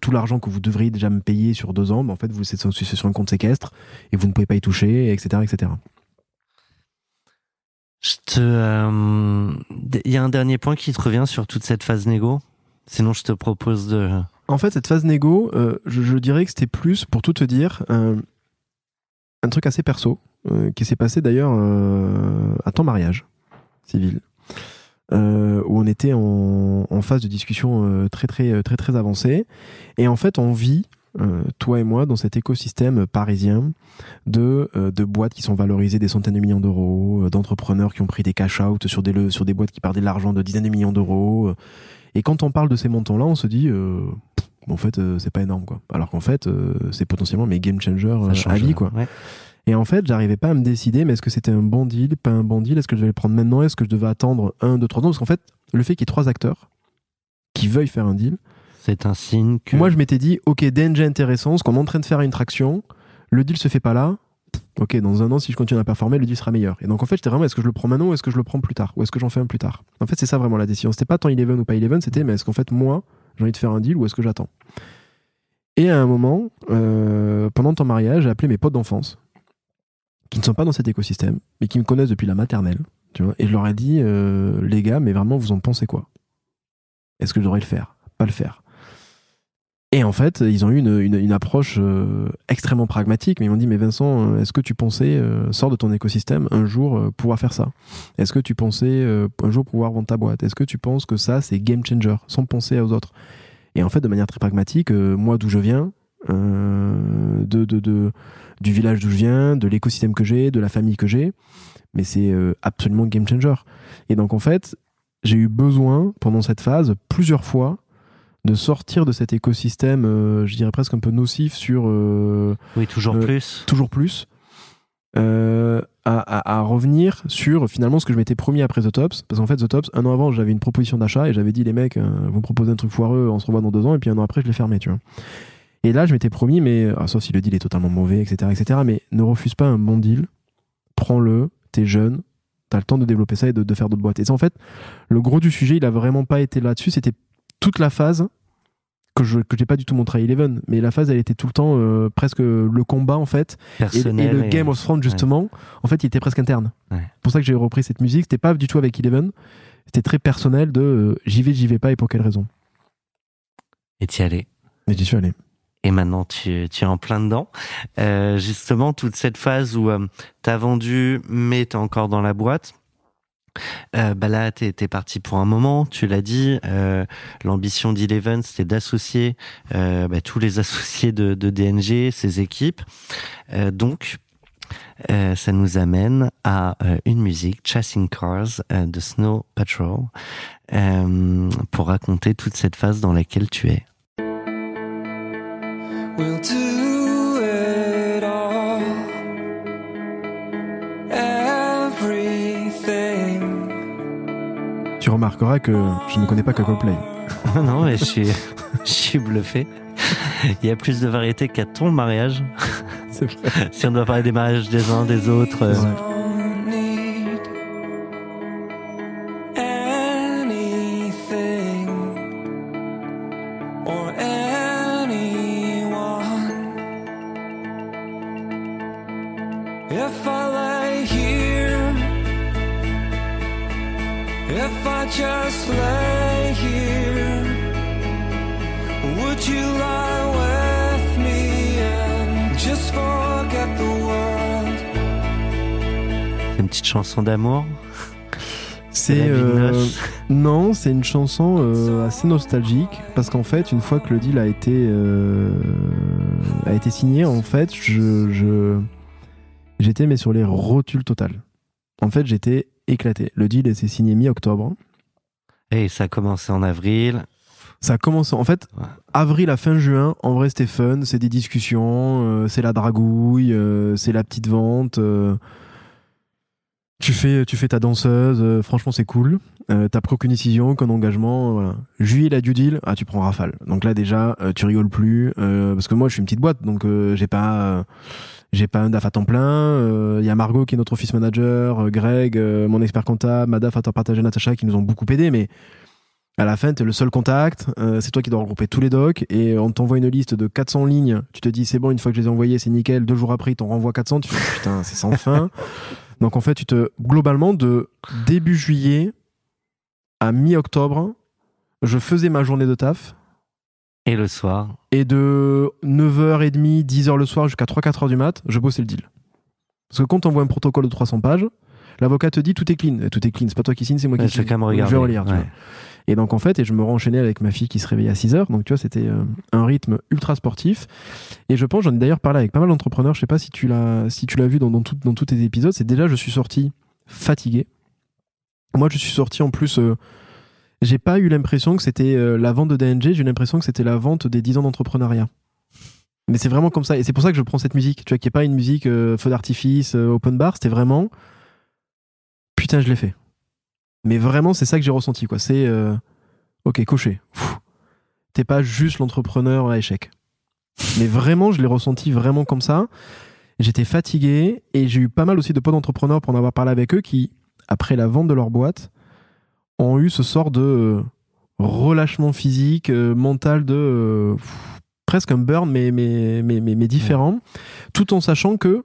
tout l'argent que vous devriez déjà me payer sur deux ans. Mais en fait, vous c'est sur un compte séquestre et vous ne pouvez pas y toucher, etc., etc. Te, euh, il y a un dernier point qui te revient sur toute cette phase négo. Sinon, je te propose de. En fait, cette phase négo, euh, je, dirais que c'était plus, pour tout te dire, euh, un truc assez perso, qui s'est passé d'ailleurs à ton mariage civil, où on était en, phase de discussion très très très très avancée, et en fait, on vit euh, toi et moi dans cet écosystème parisien de, euh, de boîtes qui sont valorisées des centaines de millions d'euros, euh, d'entrepreneurs qui ont pris des cash out sur des sur des boîtes qui perdaient de l'argent de dizaines de millions d'euros. euh, et quand on parle de ces montants-là, on se dit, euh, pff, en fait, euh, c'est pas énorme, quoi. Alors qu'en fait, euh, c'est potentiellement mes game changers à vie, quoi. ouais. Et en fait, j'arrivais pas à me décider, mais est-ce que c'était un bon deal, pas un bon deal Est-ce que je devais le prendre maintenant Est-ce que je devais attendre un, deux, trois ans? Parce qu'en fait, le fait qu'il y ait trois acteurs qui veuillent faire un deal, C'est un signe que. moi je m'étais dit, ok, DNG intéressant, ce qu'on est en train de faire une traction, le deal se fait pas là, Ok, dans un an, si je continue à performer, le deal sera meilleur. Et donc en fait, j'étais vraiment, est-ce que je le prends maintenant ou est-ce que je le prends plus tard? Ou est-ce que j'en fais un plus tard? En fait, c'est ça vraiment la décision. C'était pas tant 11 ou pas 11, c'était, mais est-ce qu'en fait, moi, j'ai envie de faire un deal ou est-ce que j'attends? Et à un moment, euh, pendant ton mariage, j'ai appelé mes potes d'enfance, qui ne sont pas dans cet écosystème, mais qui me connaissent depuis la maternelle, tu vois, et je leur ai dit, euh, les gars, mais vraiment, vous en pensez quoi? Est-ce que je devrais le faire? Pas le faire et en fait, ils ont eu une, une, une approche euh, extrêmement pragmatique, mais ils m'ont dit, mais Vincent, euh, est-ce que tu pensais, euh, sors de ton écosystème, un jour euh, pouvoir faire ça? Est-ce que tu pensais euh, un jour pouvoir vendre ta boîte? Est-ce que tu penses que ça, c'est game changer, sans penser aux autres? Et en fait, de manière très pragmatique, euh, moi d'où je viens, de, de, de, du village d'où je viens, de l'écosystème que j'ai, de la famille que j'ai, mais c'est absolument game changer. Et donc en fait, j'ai eu besoin, pendant cette phase, plusieurs fois, de sortir de cet écosystème, euh, je dirais presque un peu nocif sur euh, Oui, toujours Euh, plus. toujours plus, euh, à, à- à revenir sur finalement ce que je m'étais promis après The Tops. Parce qu'en fait, The Tops, un an avant, j'avais une proposition d'achat et j'avais dit, les mecs, euh, vous me proposez un truc foireux, on se revoit dans deux ans, et puis un an après, je l'ai fermé, tu vois. Et là, je m'étais promis, mais, ah, sauf si le deal est totalement mauvais, etc., etc., mais ne refuse pas un bon deal, prends-le, t'es jeune, t'as le temps de développer ça et de, de faire d'autres boîtes. Et ça, en fait, le gros du sujet, il a vraiment pas été là-dessus, c'était toute la phase que je que j'ai pas du tout montré à Eleven, mais la phase elle était tout le temps euh, presque le combat en fait et, Personnel. et le Game of Thrones justement en fait il était presque interne. Ouais. C'est pour ça que j'ai repris cette musique, c'était pas du tout avec Eleven, c'était très personnel de euh, j'y vais, j'y vais pas et pour quelle raison. Et t'y allais. Et j'y suis allé. Et maintenant, tu, tu es en plein dedans. Euh, justement, toute cette phase où euh, t'as vendu, mais t'es encore dans la boîte. Euh, bah là, t'es es parti pour un moment. Tu l'as dit. euh, L'ambition d'Eleven, c'était d'associer euh, bah, tous les associés de, DNG, ses équipes. Donc, ça nous amène à une musique, Chasing Cars de Snow Patrol, pour raconter toute cette phase dans laquelle tu es. Tu remarqueras que je ne connais pas que Coldplay. Non, mais je suis, je suis bluffé. Il y a plus de variété qu'à ton mariage. Si on doit parler des mariages des uns, des autres. euh, Ouais. Chanson d'amour. C'est euh, non, c'est une chanson euh, assez nostalgique parce qu'en fait, une fois que le deal a été euh, a été signé, en fait, je j'étais mais sur les rotules totales. En fait, j'étais éclaté. Le deal s'est signé mi-octobre. Et ça a commencé en avril. Ça a commencé en fait Ouais. avril à fin juin. En vrai, c'était fun. C'est des discussions, c'est la dragouille, c'est la petite vente. Tu fais, tu fais ta danseuse. euh, franchement, c'est cool. Euh, T'as pris aucune décision, aucun engagement. euh, voilà. Juillet, la du deal. Ah, tu prends rafale. Donc là, déjà, euh, tu rigoles plus parce que moi, je suis une petite boîte, donc j'ai pas. j'ai pas un DAF à temps plein. Il y a Margot qui est notre office manager, Greg, mon expert comptable, ma DAF à temps partagé, Natacha, qui nous ont beaucoup aidé. Mais à la fin, t'es le seul contact. c'est toi qui dois regrouper tous les docs. Et on t'envoie une liste de 400 lignes. Tu te dis, c'est bon, une fois que je les ai envoyés, c'est nickel. Deux jours après, ils t'en renvoient 400. Tu fais, putain, c'est sans fin. Donc en fait, tu te. Globalement, de début juillet à mi-octobre, je faisais ma journée de taf. Et le soir? Et de 9h30, 10h le soir jusqu'à 3-4h du mat, je bossais le deal. Parce que quand on voit un protocole de 300 pages, l'avocat te dit tout est clean. Et Tout est clean, c'est pas toi qui signe, c'est moi Ouais, qui signe. Je vais relire. tu Ouais. vois. Et donc en fait, et je me renchaînais avec ma fille qui se réveillait à 6h. Donc tu vois, c'était euh, un rythme ultra sportif. Et je pense, j'en ai d'ailleurs parlé avec pas mal d'entrepreneurs. Je sais pas si tu l'as, si tu l'as vu dans, dans, tout- dans tous tes épisodes. C'est déjà, je suis sorti fatigué. Moi, je suis sorti en plus. euh, j'ai pas eu l'impression que c'était euh, la vente de DNG. J'ai eu l'impression que c'était la vente des 10 ans d'entrepreneuriat. Mais c'est vraiment comme ça. Et c'est pour ça que je prends cette musique. Tu vois, qui est pas une musique euh, feu d'artifice, open bar. C'était vraiment. Putain, je l'ai fait. Mais vraiment, c'est ça que j'ai ressenti, quoi. C'est. euh, Ok, coché. T'es pas juste l'entrepreneur à échec. Mais vraiment, je l'ai ressenti vraiment comme ça. J'étais fatigué et j'ai eu pas mal aussi de potes d'entrepreneurs pour en avoir parlé avec eux qui, après la vente de leur boîte, ont eu ce sort de euh, relâchement physique, euh, mental, de euh, pff, presque un burn, mais, mais, mais, mais, mais différent, tout en sachant que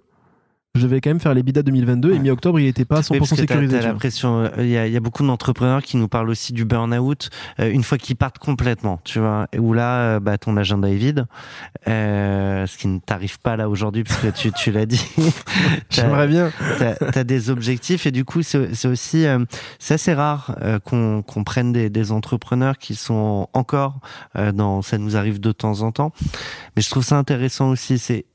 je devais quand même faire les bidas 2022 et mi-octobre, il n'était pas 100% Oui, parce que sécurisé. t'as tu vois. l'impression, euh, il y, a, il y a beaucoup d'entrepreneurs qui nous parlent aussi du burn-out euh, une fois qu'ils partent complètement, tu vois, où là, euh, bah, ton agenda est vide, euh, ce qui ne t'arrive pas là aujourd'hui parce que tu, tu l'as dit. J'aimerais bien. T'as as des objectifs et du coup c'est c'est aussi euh, c'est assez rare euh, qu'on qu'on prenne des, des entrepreneurs qui sont encore euh, dans ça nous arrive de temps en temps mais je trouve ça intéressant aussi c'est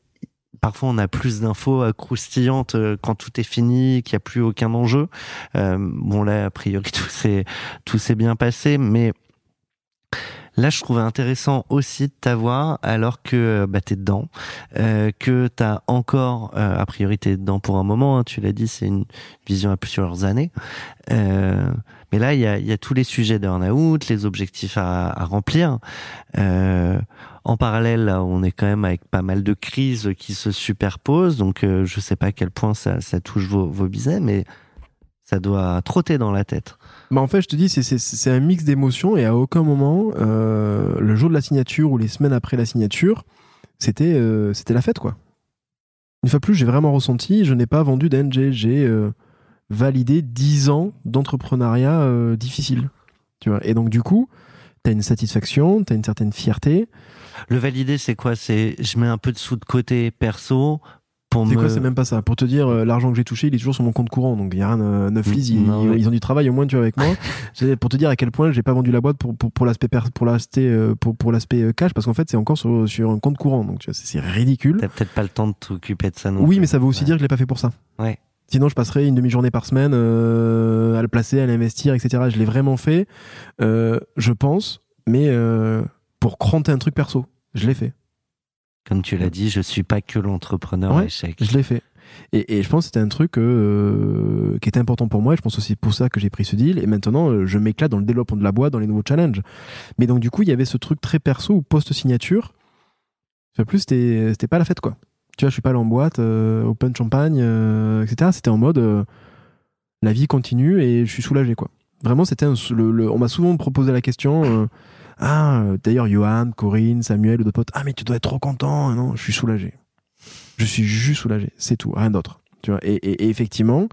parfois on a plus d'infos euh, croustillantes euh, quand tout est fini qu'il n'y a plus aucun enjeu Euh, bon là a priori tout s'est bien passé mais Là, je trouvais intéressant aussi de t'avoir alors que bah, t'es dedans, euh, que t'as encore, euh, a priori t'es dedans pour un moment, hein, tu l'as dit, c'est une vision à plusieurs années. Euh, mais là, il y a, tous les sujets de burn-out, les objectifs à remplir. En parallèle, on est quand même avec pas mal de crises qui se superposent, donc euh, je sais pas à quel point ça, touche vos, vos mais ça doit trotter dans la tête. Bah en fait, je te dis, c'est- un mix d'émotions et à aucun moment, euh, le jour de la signature ou les semaines après la signature, c'était euh, la fête, quoi. Une fois plus, j'ai vraiment ressenti, je n'ai pas vendu d'NG, j'ai validé 10 ans d'entrepreneuriat difficile. Tu vois. Et donc, du coup, tu as une satisfaction, tu as une certaine fierté. Le valider, c'est quoi? C'est je mets un peu de sous de côté perso pour C'est me. quoi, c'est même pas ça. Pour te dire, euh, l'argent que j'ai touché, il est toujours sur mon compte courant. Donc, il y a rien, euh, neuf lises, ils, ouais. ils ont du travail au moins, tu vois, avec moi. C'est pour te dire à quel point j'ai pas vendu la boîte pour, pour, pour l'aspect, per- pour l'aspect, euh, pour, pour l'aspect euh, cash, parce qu'en fait, c'est encore sur, sur un compte courant. Donc, tu vois, c'est, ridicule. T'as peut-être pas le temps de t'occuper de ça non Oui, mais ça veut aussi Ouais. dire que je l'ai pas fait pour ça. Ouais. Sinon, je passerais une demi-journée par semaine euh, à le placer, à l'investir, etc. Je l'ai vraiment fait, euh, je pense, mais euh, pour cranter un truc perso. Je l'ai fait. Comme tu l'as dit, je suis pas que l'entrepreneur Ouais, échec. Je l'ai fait. Et, et je pense que c'était un truc euh, qui était important pour moi. Et je pense aussi pour ça que j'ai pris ce deal. Et maintenant, euh, je m'éclate dans le développement de la boîte, dans les nouveaux challenges. Mais donc, du coup, il y avait ce truc très perso ou post-signature. En plus, c'était pas la fête, quoi. Tu vois, je suis pas allé en boîte, euh, open champagne, euh, etc. C'était en mode euh, la vie continue et je suis soulagé, quoi. Vraiment, c'était le, le- on m'a souvent proposé la question. euh, ah, euh, d'ailleurs, Johan, Corinne, Samuel ou d'autres potes. Ah, mais tu dois être trop content. Non, je suis soulagé. Je suis juste soulagé. C'est tout, rien d'autre. Tu vois. Et, et- et effectivement,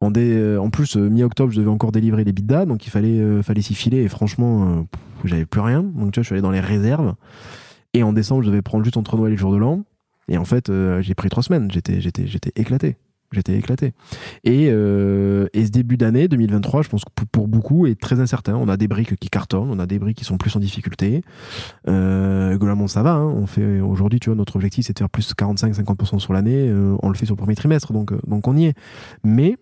en, dé- euh, en plus, euh, mi-octobre, je devais encore délivrer les bidas, donc il fallait, euh, fallait s'y filer. Et franchement, euh, j'avais plus rien. Donc tu vois, je suis allé dans les réserves. Et en décembre, je devais prendre juste entre Noël et le jour de l'an. Et en fait, euh, j'ai pris trois semaines. J'étais, j'étais, j'étais éclaté. J'étais éclaté. Et, euh, et ce début d'année 2023, je pense que pour, beaucoup, est très incertain. On a des briques qui cartonnent, on a des briques qui sont plus en difficulté. Euh, globalement, ça va. hein. On fait aujourd'hui, tu vois, notre objectif, c'est de faire plus 45-50% sur l'année. Euh, on le fait sur le premier trimestre, donc, donc on y est. Mais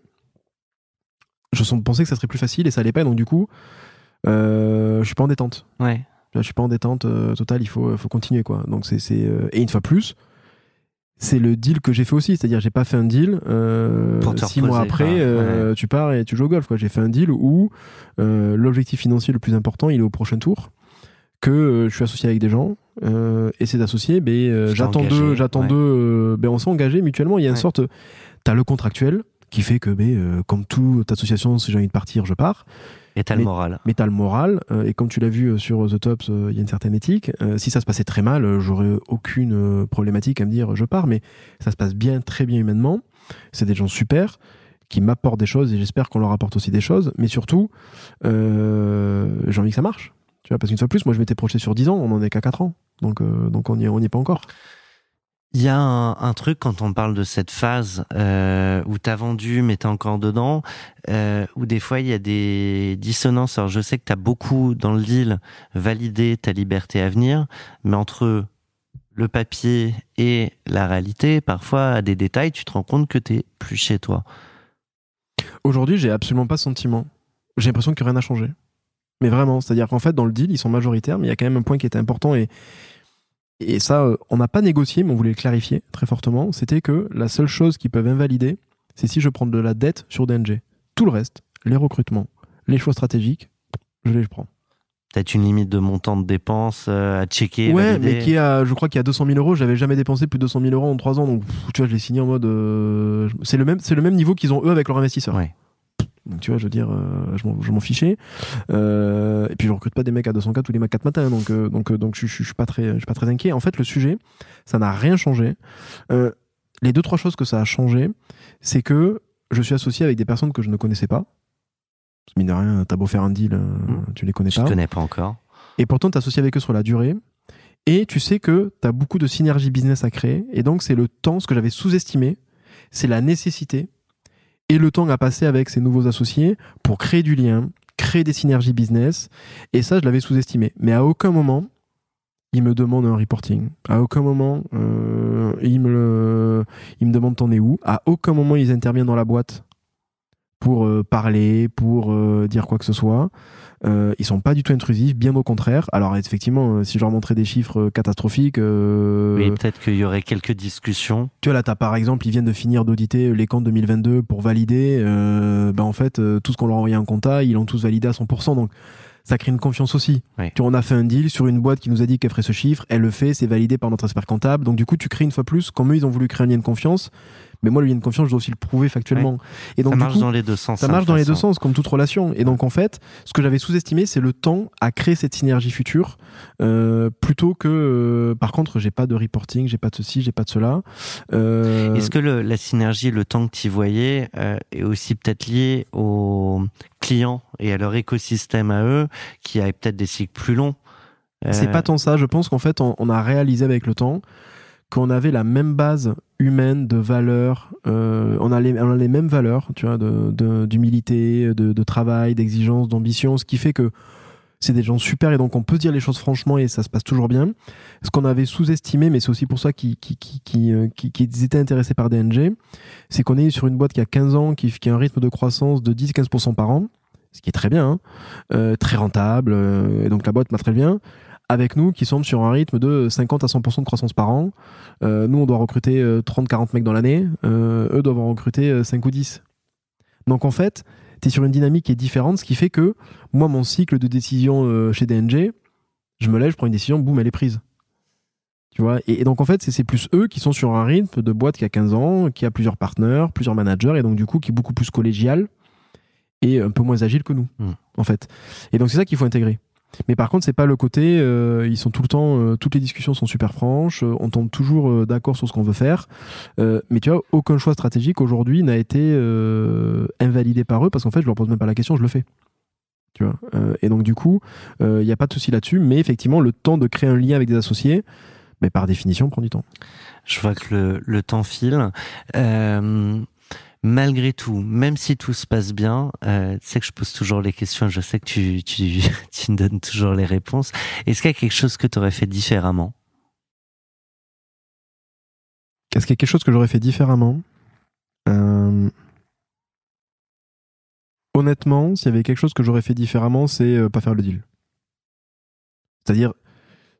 je pensais que ça serait plus facile et ça l'est pas. Donc du coup, je suis pas en détente. Ouais. Je suis pas en détente totale. Il faut, faut continuer quoi. Donc c'est, c'est et une fois plus. C'est le deal que j'ai fait aussi, c'est-à-dire j'ai pas fait un deal. euh, Pour six mois après, euh, tu pars et tu joues au golf. J'ai fait un deal où euh, l'objectif financier le plus important, il est au prochain tour. Que je suis associé avec des gens et ces associés, ben, j'attends d'eux, j'attends ouais. d'eux. ben, on s'est engagé mutuellement. Il y a une Ouais. sorte, t'as le contractuel qui fait que, ben, comme toute association, si j'ai envie de partir, je pars Et t'as le moral. mais t'as le moral, euh, et comme tu l'as vu euh, sur The Tops, euh, il y a une certaine éthique. Euh, si ça se passait très mal, euh, j'aurais aucune euh, problématique à me dire je pars, mais ça se passe bien, très bien humainement. C'est des gens super qui m'apportent des choses et j'espère qu'on leur apporte aussi des choses, mais surtout, euh, j'ai envie que ça marche. Tu vois, parce qu'une fois plus, moi je m'étais projeté sur 10 ans, on en est qu'à 4 ans, donc, euh, donc on n'y on y est pas encore. Il y a un, un truc quand on parle de cette phase euh, où t'as vendu mais t'es encore dedans, euh, où des fois il y a des dissonances. Alors je sais que t'as beaucoup dans le deal validé ta liberté à venir, mais entre le papier et la réalité, parfois à des détails, tu te rends compte que t'es plus chez toi. Aujourd'hui, j'ai absolument pas sentiment. J'ai l'impression que rien n'a changé. Mais vraiment, c'est-à-dire qu'en fait, dans le deal, ils sont majoritaires, mais il y a quand même un point qui était important et, et ça, euh, on n'a pas négocié, mais on voulait le clarifier très fortement. C'était que la seule chose qu'ils peuvent invalider, c'est si je prends de la dette sur DNG. Tout le reste, les recrutements, les choix stratégiques, je les prends. peut-être une limite de montant de dépenses euh, à checker. ouais, valider. mais qui a, je crois qu'il y a 200 000 euros. J'avais jamais dépensé plus de 200 000 euros en 3 ans, donc tu vois, je l'ai signé en mode. euh, c'est le même, c'est le même niveau qu'ils ont eux avec leurs investisseurs. Ouais. Donc tu vois, je veux dire, euh, je m'en- je fichais. Euh, et puis je recrute pas des mecs à 200K tous les 4 matins, donc euh, donc donc je, je, je suis pas très, je suis pas très inquiet. En fait, le sujet, ça n'a rien changé. Les deux trois choses que ça a changé, c'est que je suis associé avec des personnes que je ne connaissais pas. Mine de rien, t'as beau faire un deal, euh, Mm. tu les connais Je pas. connais pas encore. Et pourtant, tu associé avec eux sur la durée. Et tu sais que tu as beaucoup de synergie business à créer. Et donc, c'est le temps, ce que j'avais sous-estimé, c'est la nécessité et le temps à passer avec ces nouveaux associés pour créer du lien, créer des synergies business. Et ça, je l'avais sous-estimé. Mais à aucun moment, ils me demandent un reporting. À aucun moment, euh, ils, me demandent t'en es où. À aucun moment, ils interviennent dans la boîte pour euh, parler, pour euh, dire quoi que ce soit. Euh, ils sont pas du tout intrusifs, bien au contraire. Alors effectivement, euh, si je leur montrais des chiffres euh, catastrophiques, euh, Oui, peut-être qu'il y aurait quelques discussions. tu vois là, t'as par exemple, ils viennent de finir d'auditer les comptes 2022 pour valider. Euh, ben en fait, euh, tout ce qu'on leur a envoyé en compta, ils l'ont tous validé à 100%. Donc ça crée une confiance aussi. Oui. Tu vois, on a fait un deal sur une boîte qui nous a dit qu'elle ferait ce chiffre, elle le fait, c'est validé par notre expert comptable. Donc du coup, tu crées une fois plus, comme eux, ils ont voulu créer un lien de confiance. Mais moi, le lien de confiance, je dois aussi le prouver factuellement. Et donc ça marche coup, dans les deux sens. ça hein, marche dans les deux sens, comme toute relation. Et donc, en fait, ce que j'avais sous-estimé, c'est le temps à créer cette synergie future, euh, plutôt que, euh, par contre, j'ai pas de reporting, j'ai pas de ceci, j'ai pas de cela. Euh, Est-ce que le- la synergie, le temps que tu voyais, euh, est aussi peut-être lié aux clients et à leur écosystème à eux, qui a peut-être des cycles plus longs? C'est Euh, pas tant ça. Je pense qu'en fait, on, on a réalisé avec le temps qu'on avait la même base humaine de valeurs. euh, on, a les, on a les mêmes valeurs, tu vois, de- de- d'humilité, de, de travail, d'exigence, d'ambition, ce qui fait que c'est des gens super et donc on peut dire les choses franchement et ça se passe toujours bien. Ce qu'on avait sous-estimé, mais c'est aussi pour ça qu'ils qui, qui, qui, euh, qui- qu'ils étaient intéressés par DNG, c'est qu'on est sur une boîte qui a 15 ans, qui, qui a un rythme de croissance de 10-15% par an, ce qui est très bien, hein, euh, très rentable, euh, et donc la boîte m'a très bien avec nous qui sommes sur un rythme de 50 à 100% de croissance par an. Euh, nous, on doit recruter 30-40 mecs dans l'année. Euh, eux doivent en recruter euh, 5 ou 10. Donc en fait, tu es sur une dynamique qui est différente, ce qui fait que moi, mon cycle de décision euh, chez DNG, je me lève, je prends une décision, boum, elle est prise. Tu vois? Et, et donc en fait, c'est plus eux qui sont sur un rythme de boîte qui a 15 ans, qui a plusieurs partenaires, plusieurs managers, et donc du coup qui est beaucoup plus collégial et un peu moins agile que nous, Mm. en fait. Et donc c'est ça qu'il faut intégrer. Mais par contre, c'est pas le côté. euh, ils sont tout le temps. euh, toutes les discussions sont super franches. euh, on tombe toujours d'accord sur ce qu'on veut faire. Mais tu vois, aucun choix stratégique aujourd'hui n'a été invalidé par eux parce qu'en fait, je leur pose même pas la question, je le fais. Tu vois. Et donc du coup, il n'y a pas de souci là-dessus. Mais effectivement, le temps de créer un lien avec des associés, mais par définition, prend du temps. Je vois que le, le temps file. Malgré tout, même si tout se passe bien, euh, tu sais que je pose toujours les questions, je sais que tu, me donnes toujours les réponses. Est-ce qu'il y a quelque chose que tu aurais fait différemment? Est-ce qu'il y a quelque chose que j'aurais fait différemment? Euh, Honnêtement, s'il y avait quelque chose que j'aurais fait différemment, c'est euh, pas faire le deal. C'est-à-dire,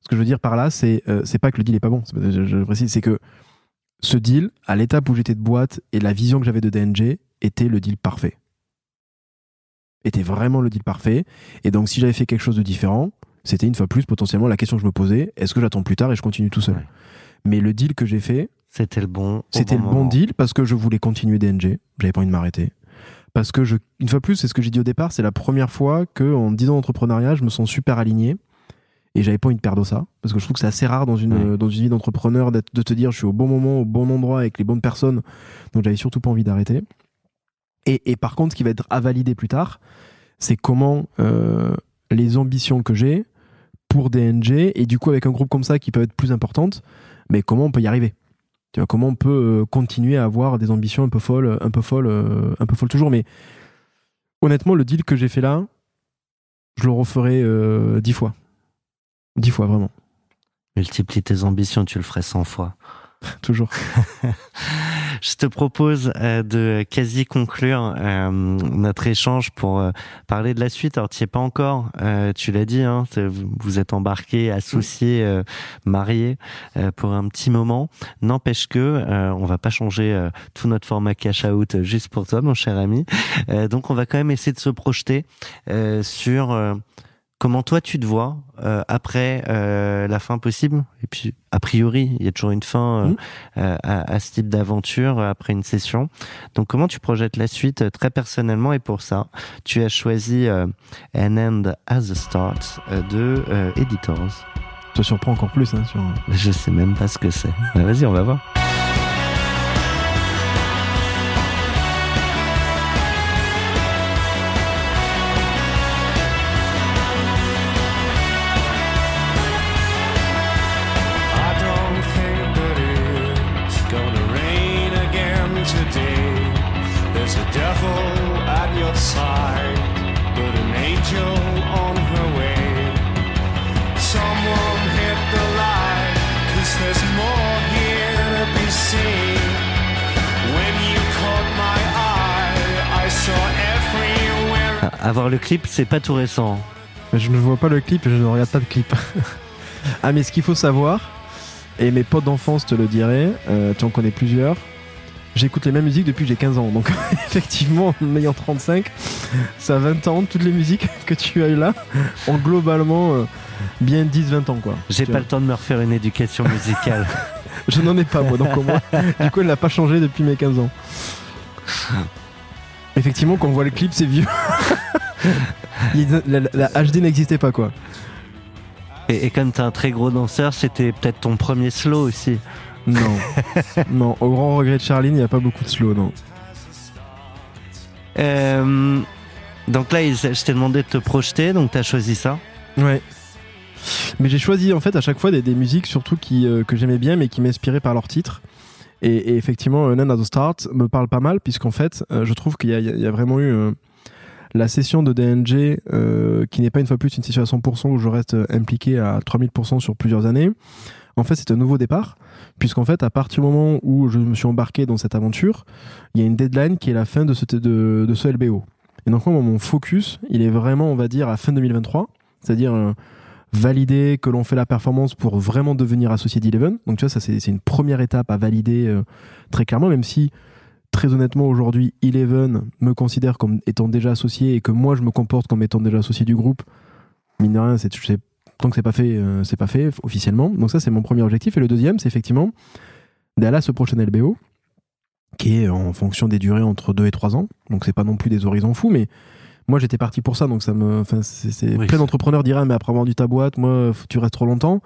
ce que je veux dire par là, c'est euh, pas que le deal est pas bon. Je précise, c'est que ce deal, à l'étape où j'étais de boîte et la vision que j'avais de DNG, était le deal parfait. Était vraiment le deal parfait. Et donc, si j'avais fait quelque chose de différent, c'était une fois plus potentiellement la question que je me posais est-ce que j'attends plus tard et je continue tout seul Ouais. Mais le deal que j'ai fait, C'était le bon. c'était bon le bon deal parce que je voulais continuer DNG. J'avais pas envie de m'arrêter. Parce que, je, une fois plus, c'est ce que j'ai dit au départ, c'est la première fois que en 10 ans d'entrepreneuriat, je me sens super aligné. Et j'avais pas envie de perdre ça. Parce que je trouve que c'est assez rare dans une, Ouais. dans une vie d'entrepreneur d'être- de te dire je suis au bon moment, au bon endroit, avec les bonnes personnes. Donc j'avais surtout pas envie d'arrêter. Et, et par contre, ce qui va être à valider plus tard, c'est comment euh, les ambitions que j'ai pour DNG, et du coup avec un groupe comme ça qui peut être plus importante, mais comment on peut y arriver? Tu vois, comment on peut euh, continuer à avoir des ambitions un peu folles, un peu folles, euh, un peu folles toujours. Mais honnêtement, le deal que j'ai fait là, je le referai euh, dix fois. Dix fois, vraiment. Multiplie tes ambitions, tu le ferais 100 fois. Toujours. Je te propose euh, de quasi conclure euh, notre échange pour euh, parler de la suite. Alors, tu n'y es pas encore, tu l'as dit, hein, vous êtes euh, mariés euh, pour un petit moment. N'empêche que on va pas changer tout notre format cash out juste pour toi, mon cher ami. Donc, on va quand même essayer de se projeter sur comment toi tu te vois euh, après euh, la fin possible? Et puis, a priori, il y a toujours une fin euh, Mhm. euh, à, à ce type d'aventure euh, après une session. Donc, comment tu projettes la suite euh, très personnellement Et pour ça, tu as choisi euh, An End as a Start euh, de euh, Editors. te surprend encore plus hein, sur. Je sais même pas ce que c'est. Ouais, Vas-y, on va voir. Avoir le clip, c'est pas tout récent. Je ne vois pas le clip et je ne regarde pas de clip. ah, mais ce qu'il faut savoir, et mes potes d'enfance te le diraient, euh, tu en connais plusieurs, j'écoute les mêmes musiques depuis que j'ai 15 ans. Donc, effectivement, en ayant 35, ça a 20 ans, toutes les musiques que tu as eues là ont globalement euh, bien 10-20 ans, quoi. J'ai pas vois. le temps de me refaire une éducation musicale. Je n'en ai pas, moi, donc au moins. Du coup, elle n'a pas changé depuis mes 15 ans. Effectivement, quand on voit le clip, c'est vieux. La, la HD n'existait pas, quoi. Et, et comme t'es un très gros danseur, c'était peut-être ton premier slow aussi. Non. non, au grand regret de Charline, il n'y a pas beaucoup de slow, non. Euh, donc là, je t'ai demandé de te projeter, donc t'as choisi ça. Ouais. Mais j'ai choisi en fait à chaque fois des, des musiques surtout qui, euh, que j'aimais bien mais qui m'inspiraient par leur titre. Et, et effectivement, euh, None at the Start me parle pas mal puisqu'en fait, euh, je trouve qu'il y, y a- vraiment eu euh, la session de DNG euh, qui n'est pas une fois plus une session à 100% où je reste impliqué à 3000% sur plusieurs années. En fait, c'est un nouveau départ puisqu'en fait, à partir du moment où je me suis embarqué dans cette aventure, il y a une deadline qui est la fin de ce, de, de ce LBO. Et donc moi, mon focus, il est vraiment, on va dire, à fin 2023, c'est-à-dire euh, valider que l'on fait la performance pour vraiment devenir associé d'Eleven. Donc tu vois, ça c'est une première étape à valider euh, très clairement, même si très honnêtement aujourd'hui Eleven me considère comme étant déjà associé et que moi je me comporte comme étant déjà associé du groupe. Mine de rien, c'est- tant que c'est pas fait, euh, c'est pas fait officiellement. Donc ça c'est mon premier objectif. Et le deuxième, c'est effectivement d'aller à ce prochain LBO qui est en fonction des durées entre 2 et 3 ans. Donc c'est pas non plus des horizons fous, mais moi j'étais parti pour ça, donc ça me, enfin c'est Oui. plein d'entrepreneurs diraient mais après avoir vendu ta boîte, moi tu restes trop longtemps.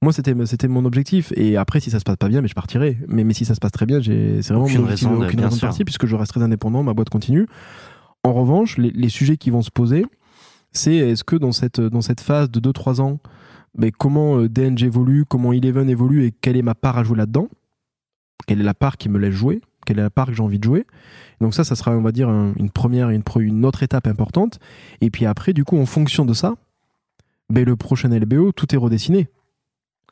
Moi c'était c'était mon objectif et après si ça se passe pas bien, mais je partirai. Mais mais si ça se passe très bien, j'ai c'est vraiment Aucune mon objectif, raison aucune raison de partir puisque je resterai indépendant, ma boîte continue. En revanche, les, les sujets qui vont se poser, c'est est-ce que dans cette dans cette phase de 2-3 ans, mais comment euh, DNG évolue, comment Eleven évolue et quelle est ma part à jouer là-dedans? Quelle est la part qui me laisse jouer? Quelle est la part que j'ai envie de jouer? Donc ça, ça sera, on va dire, un- une première, une, une autre étape importante. Et puis après, du coup, en fonction de ça, ben, le prochain LBO, tout est redessiné.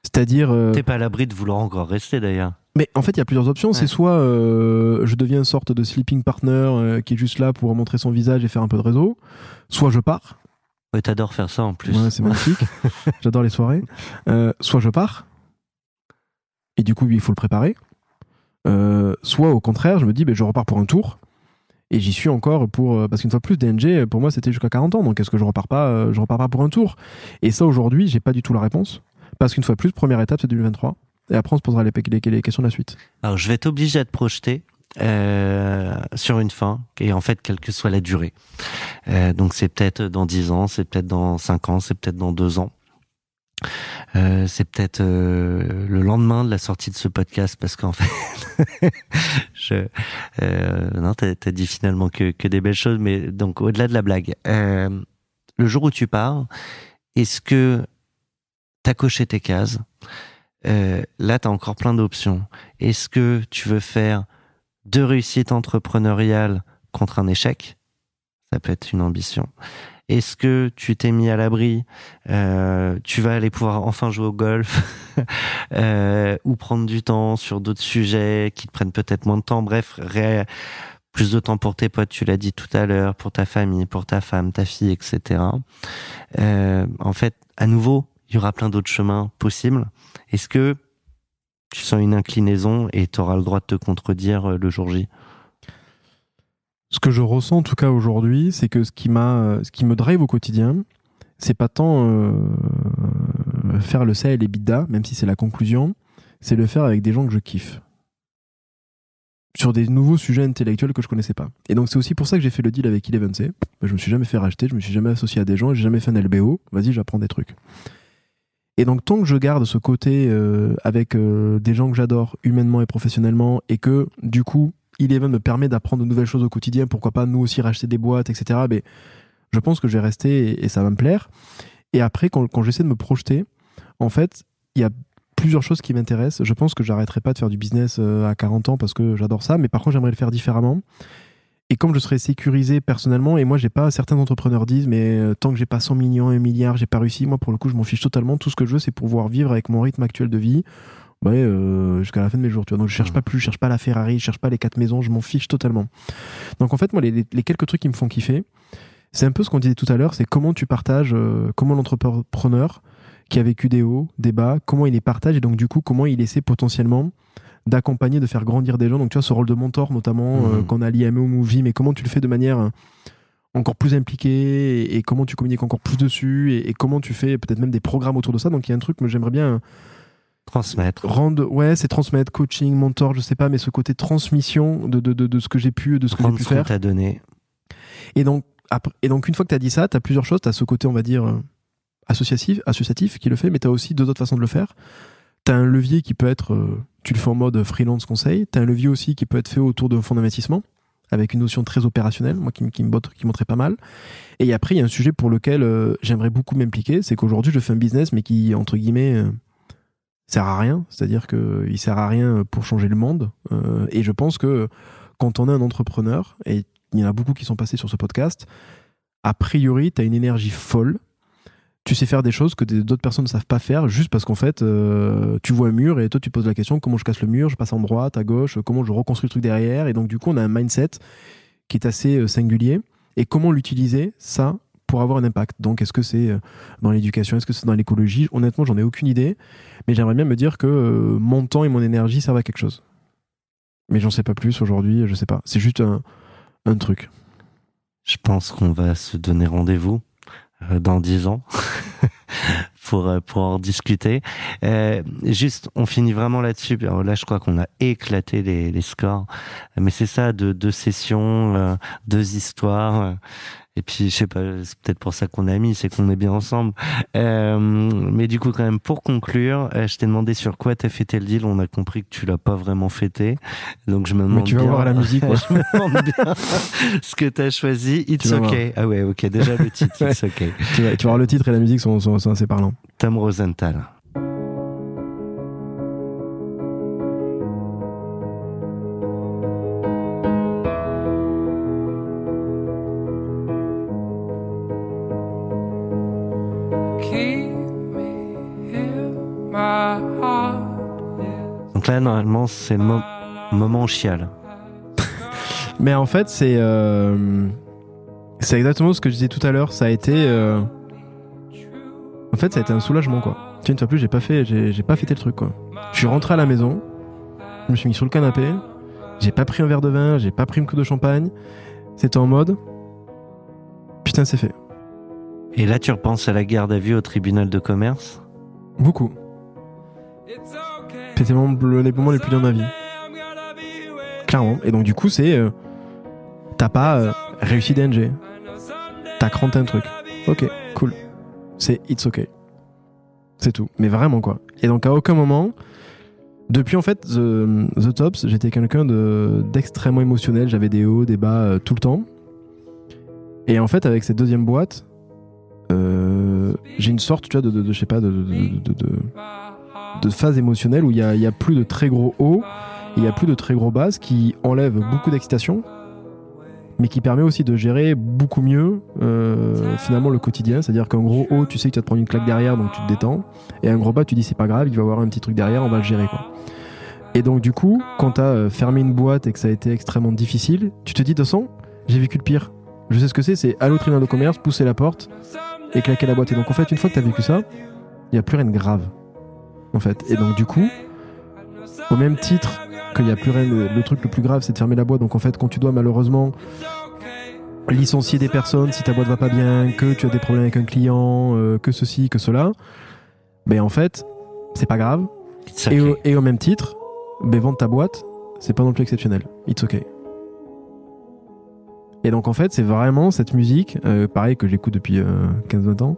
C'est-à-dire, euh, T'es pas à l'abri de vouloir encore rester d'ailleurs. mais en fait, il y a plusieurs options. C'est soit euh, je deviens une sorte de sleeping partner euh, qui est juste là pour montrer son visage et faire un peu de réseau, soit je pars. Ouais, t'adores faire ça en plus. Ouais, c'est magnifique. J'adore les soirées. Euh, soit je pars. Et du coup, il faut le préparer. Euh, soit au contraire, je me dis, ben, je repars pour un tour. Et j'y suis encore pour. euh, Parce qu'une fois plus, DNG, pour moi, c'était jusqu'à 40 ans. Donc est-ce que je repars pas euh, Je repars pas pour un tour? Et ça, aujourd'hui, j'ai pas du tout la réponse. Parce qu'une fois plus, première étape, c'est 2023. Et après, on se posera les, questions de la suite. Alors, je vais t'obliger à te projeter euh, sur une fin, et en fait, quelle que soit la durée. Euh, donc, c'est peut-être dans 10 ans, c'est peut-être dans 5 ans, c'est peut-être dans 2 ans. Euh, c'est peut-être euh, le lendemain de la sortie de ce podcast parce qu'en fait, je, euh, non, t'as, t'as dit finalement que, que des belles choses, mais donc au-delà de la blague, euh, le jour où tu pars, est-ce que t'as coché tes cases? Là, t'as encore plein d'options. Est-ce que tu veux faire deux réussites entrepreneuriales contre un échec? Ça peut être une ambition. Est-ce que tu t'es mis à l'abri euh, Tu vas aller pouvoir enfin jouer au golf euh, ou prendre du temps sur d'autres sujets qui te prennent peut-être moins de temps? Bref, plus de temps pour tes potes, tu l'as dit tout à l'heure, pour ta famille, pour ta femme, ta fille, etc. Euh, en fait, à nouveau, il y aura plein d'autres chemins possibles. Est-ce que tu sens une inclinaison et tu auras le droit de te contredire le jour J? Ce que je ressens en tout cas aujourd'hui, c'est que ce qui m'a, euh, ce qui me drive au quotidien, c'est pas tant euh, faire le ça et les bidas, même si c'est la conclusion, c'est le faire avec des gens que je kiffe. Sur des nouveaux sujets intellectuels que je connaissais pas. Et donc c'est aussi pour ça que j'ai fait le deal avec Eleven C. Je me suis jamais fait racheter, je me suis jamais associé à des gens, j'ai jamais fait un LBO. Vas-y, j'apprends des trucs. Et donc tant que je garde ce côté euh, avec des gens que j'adore humainement et professionnellement, et que du coup Eleven me permet d'apprendre de nouvelles choses au quotidien, pourquoi pas nous aussi racheter des boîtes, etc. Mais je pense que je vais rester et, ça va me plaire. Et après, quand, j'essaie de me projeter, en fait, il y a plusieurs choses qui m'intéressent. Je pense que j'arrêterai pas de faire du business euh, à 40 ans parce que j'adore ça, mais par contre, j'aimerais le faire différemment. Et comme je serais sécurisé personnellement, et moi, j'ai pas, certains entrepreneurs disent, mais euh, tant que j'ai pas 100 millions, 1 milliard, j'ai pas réussi. Moi, pour le coup, je m'en fiche totalement. Tout ce que je veux, c'est pouvoir vivre avec mon rythme actuel de vie, ouais, euh, jusqu'à la fin de mes jours. Tu vois. Donc, je cherche pas plus, je cherche pas la Ferrari, je cherche pas les quatre maisons, je m'en fiche totalement. Donc, en fait, moi, les, quelques trucs qui me font kiffer, c'est un peu ce qu'on disait tout à l'heure, c'est comment tu partages, euh, comment l'entrepreneur qui a vécu des hauts, des bas, comment il les partage et donc du coup comment il essaie potentiellement d'accompagner, de faire grandir des gens. Donc tu vois ce rôle de mentor notamment euh, Mhm. qu'on a lié à au Movie, mais comment tu le fais de manière encore plus impliquée et, et comment tu communiques encore plus dessus et, et comment tu fais peut-être même des programmes autour de ça. Donc il y a un truc que j'aimerais bien Transmettre. rendre, ouais, c'est transmettre, coaching, mentor, je sais pas, mais ce côté transmission de, de, de, de ce que j'ai pu, de ce que j'ai Prendre pu faire. donné. Et donc, après, et donc une fois que tu as dit ça, tu as plusieurs choses. Tu as ce côté, on va dire, euh, associatif, associatif qui le fait, mais tu as aussi deux autres façons de le faire. Tu as un levier qui peut être, euh, tu le fais en mode freelance conseil. Tu as un levier aussi qui peut être fait autour d'un fonds d'investissement, avec une notion très opérationnelle, moi qui, m- qui me botte, qui montrait pas mal. Et après, il y a un sujet pour lequel euh, j'aimerais beaucoup m'impliquer, c'est qu'aujourd'hui, je fais un business, mais qui, entre guillemets, euh, sert à rien. C'est-à-dire qu'il sert à rien pour changer le monde. Euh, et je pense que quand on est un entrepreneur, et il y en a beaucoup qui sont passés sur ce podcast, a priori, tu as une énergie folle. Tu sais faire des choses que d'autres personnes ne savent pas faire juste parce qu'en fait, euh, tu vois un mur et toi, tu poses la question comment je casse le mur, je passe en droite, à gauche, comment je reconstruis le truc derrière? Et donc, du coup, on a un mindset qui est assez euh, singulier. Et comment l'utiliser, ça, pour avoir un impact. Donc, est-ce que c'est euh, dans l'éducation, est-ce que c'est dans l'écologie? Honnêtement, j'en ai aucune idée. Mais j'aimerais bien me dire que euh, mon temps et mon énergie servent à quelque chose. Mais j'en sais pas plus aujourd'hui, je sais pas. C'est juste un, un truc. Je pense qu'on va se donner rendez-vous euh, dans dix ans pour pour en discuter. Juste, on finit vraiment là-dessus. Là, je crois qu'on a éclaté les, les scores, mais c'est ça, de deux sessions, deux histoires. Et puis, je sais pas, c'est peut-être pour ça qu'on est amis, c'est qu'on est bien ensemble. Euh, mais du coup, quand même, pour conclure, euh, je t'ai demandé sur quoi t'as fêté le deal. On a compris que tu l'as pas vraiment fêté. Donc, je me demande Mais tu vas bien- voir à la musique, je me demande bien ce que t'as choisi. It's okay. Ah ouais, ok. Déjà le titre, It's okay. Tu vas, tu vas voir le titre et la musique sont, sont, sont assez parlants. Tom Rosenthal. Normalement, c'est le mo- moment où chiale. Mais en fait, c'est euh, c'est exactement ce que je disais tout à l'heure. Ça a été, euh, en fait, ça a été un soulagement quoi. Tu vois, une fois plus, j'ai pas fait, j'ai j'ai pas fêté le truc quoi. Je suis rentré à la maison, je me suis mis sur le canapé, j'ai pas pris un verre de vin, j'ai pas pris une coupe de champagne. C'était en mode, putain, c'est fait. Et là, tu repenses à la garde à vue au tribunal de commerce? Beaucoup. C'était les moments les plus durs de ma vie. Clairement. Et donc, du coup, c'est. euh, T'as pas euh, réussi DNG. T'as cranté un truc. Ok, cool. C'est it's ok. C'est tout. Mais vraiment, quoi. Et donc, à aucun moment. Depuis en fait The, The Tops, j'étais quelqu'un de- d'extrêmement émotionnel. J'avais des hauts, des bas euh, tout le temps. Et en fait, avec cette deuxième boîte, j'ai une sorte, tu vois, de- je sais pas, de, de, phase émotionnelle où il y a, plus de très gros hauts, il y a plus de très gros bas, ce qui enlève beaucoup d'excitation, mais qui permet aussi de gérer beaucoup mieux euh, finalement le quotidien. C'est-à-dire qu'un gros haut, tu sais que tu vas te prendre une claque derrière, donc tu te détends, et un gros bas, tu dis c'est pas grave, il va y avoir un petit truc derrière, on va le gérer. Et donc du coup, quand tu as fermé une boîte et que ça a été extrêmement difficile, tu te dis de toute façon, j'ai vécu le pire. Je sais ce que c'est, c'est aller au tribunal de commerce, pousser la porte et claquer la boîte. Et donc en fait, une fois que tu as vécu ça, il n'y a plus rien de grave. En fait. Et donc du coup, au même titre qu'il n'y a plus rien, le, le truc le plus grave, c'est de fermer la boîte. Donc en fait, quand tu dois malheureusement licencier des personnes si ta boîte va pas bien, que tu as des problèmes avec un client, euh, que ceci, que cela, ben en fait, c'est pas grave. Au, et au même titre, ben vendre ta boîte, c'est pas non plus exceptionnel. It's okay. Et donc en fait, c'est vraiment cette musique, euh, pareil que j'écoute depuis euh, 15-20 ans,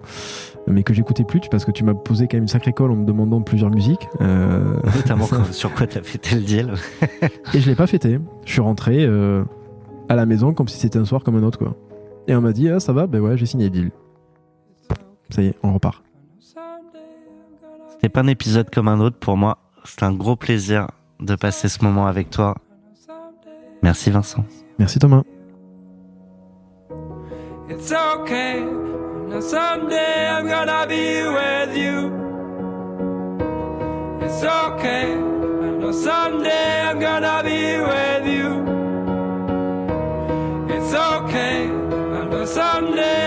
mais que j'écoutais plus parce que tu m'as posé quand même une sacrée colle en me demandant plusieurs musiques. Euh, Notamment sur quoi t'as fêté le deal. et je l'ai pas fêté. Je suis rentré euh, à la maison comme si c'était un soir comme un autre quoi. Et on m'a dit ah ça va, ben ouais j'ai signé le deal. Ça y est, on repart. C'était pas un épisode comme un autre pour moi. C'était un gros plaisir de passer ce moment avec toi. Merci Vincent. Merci Thomas. It's okay. Now someday I'm gonna be with you. It's okay. I know someday I'm gonna be with you. It's okay. I know someday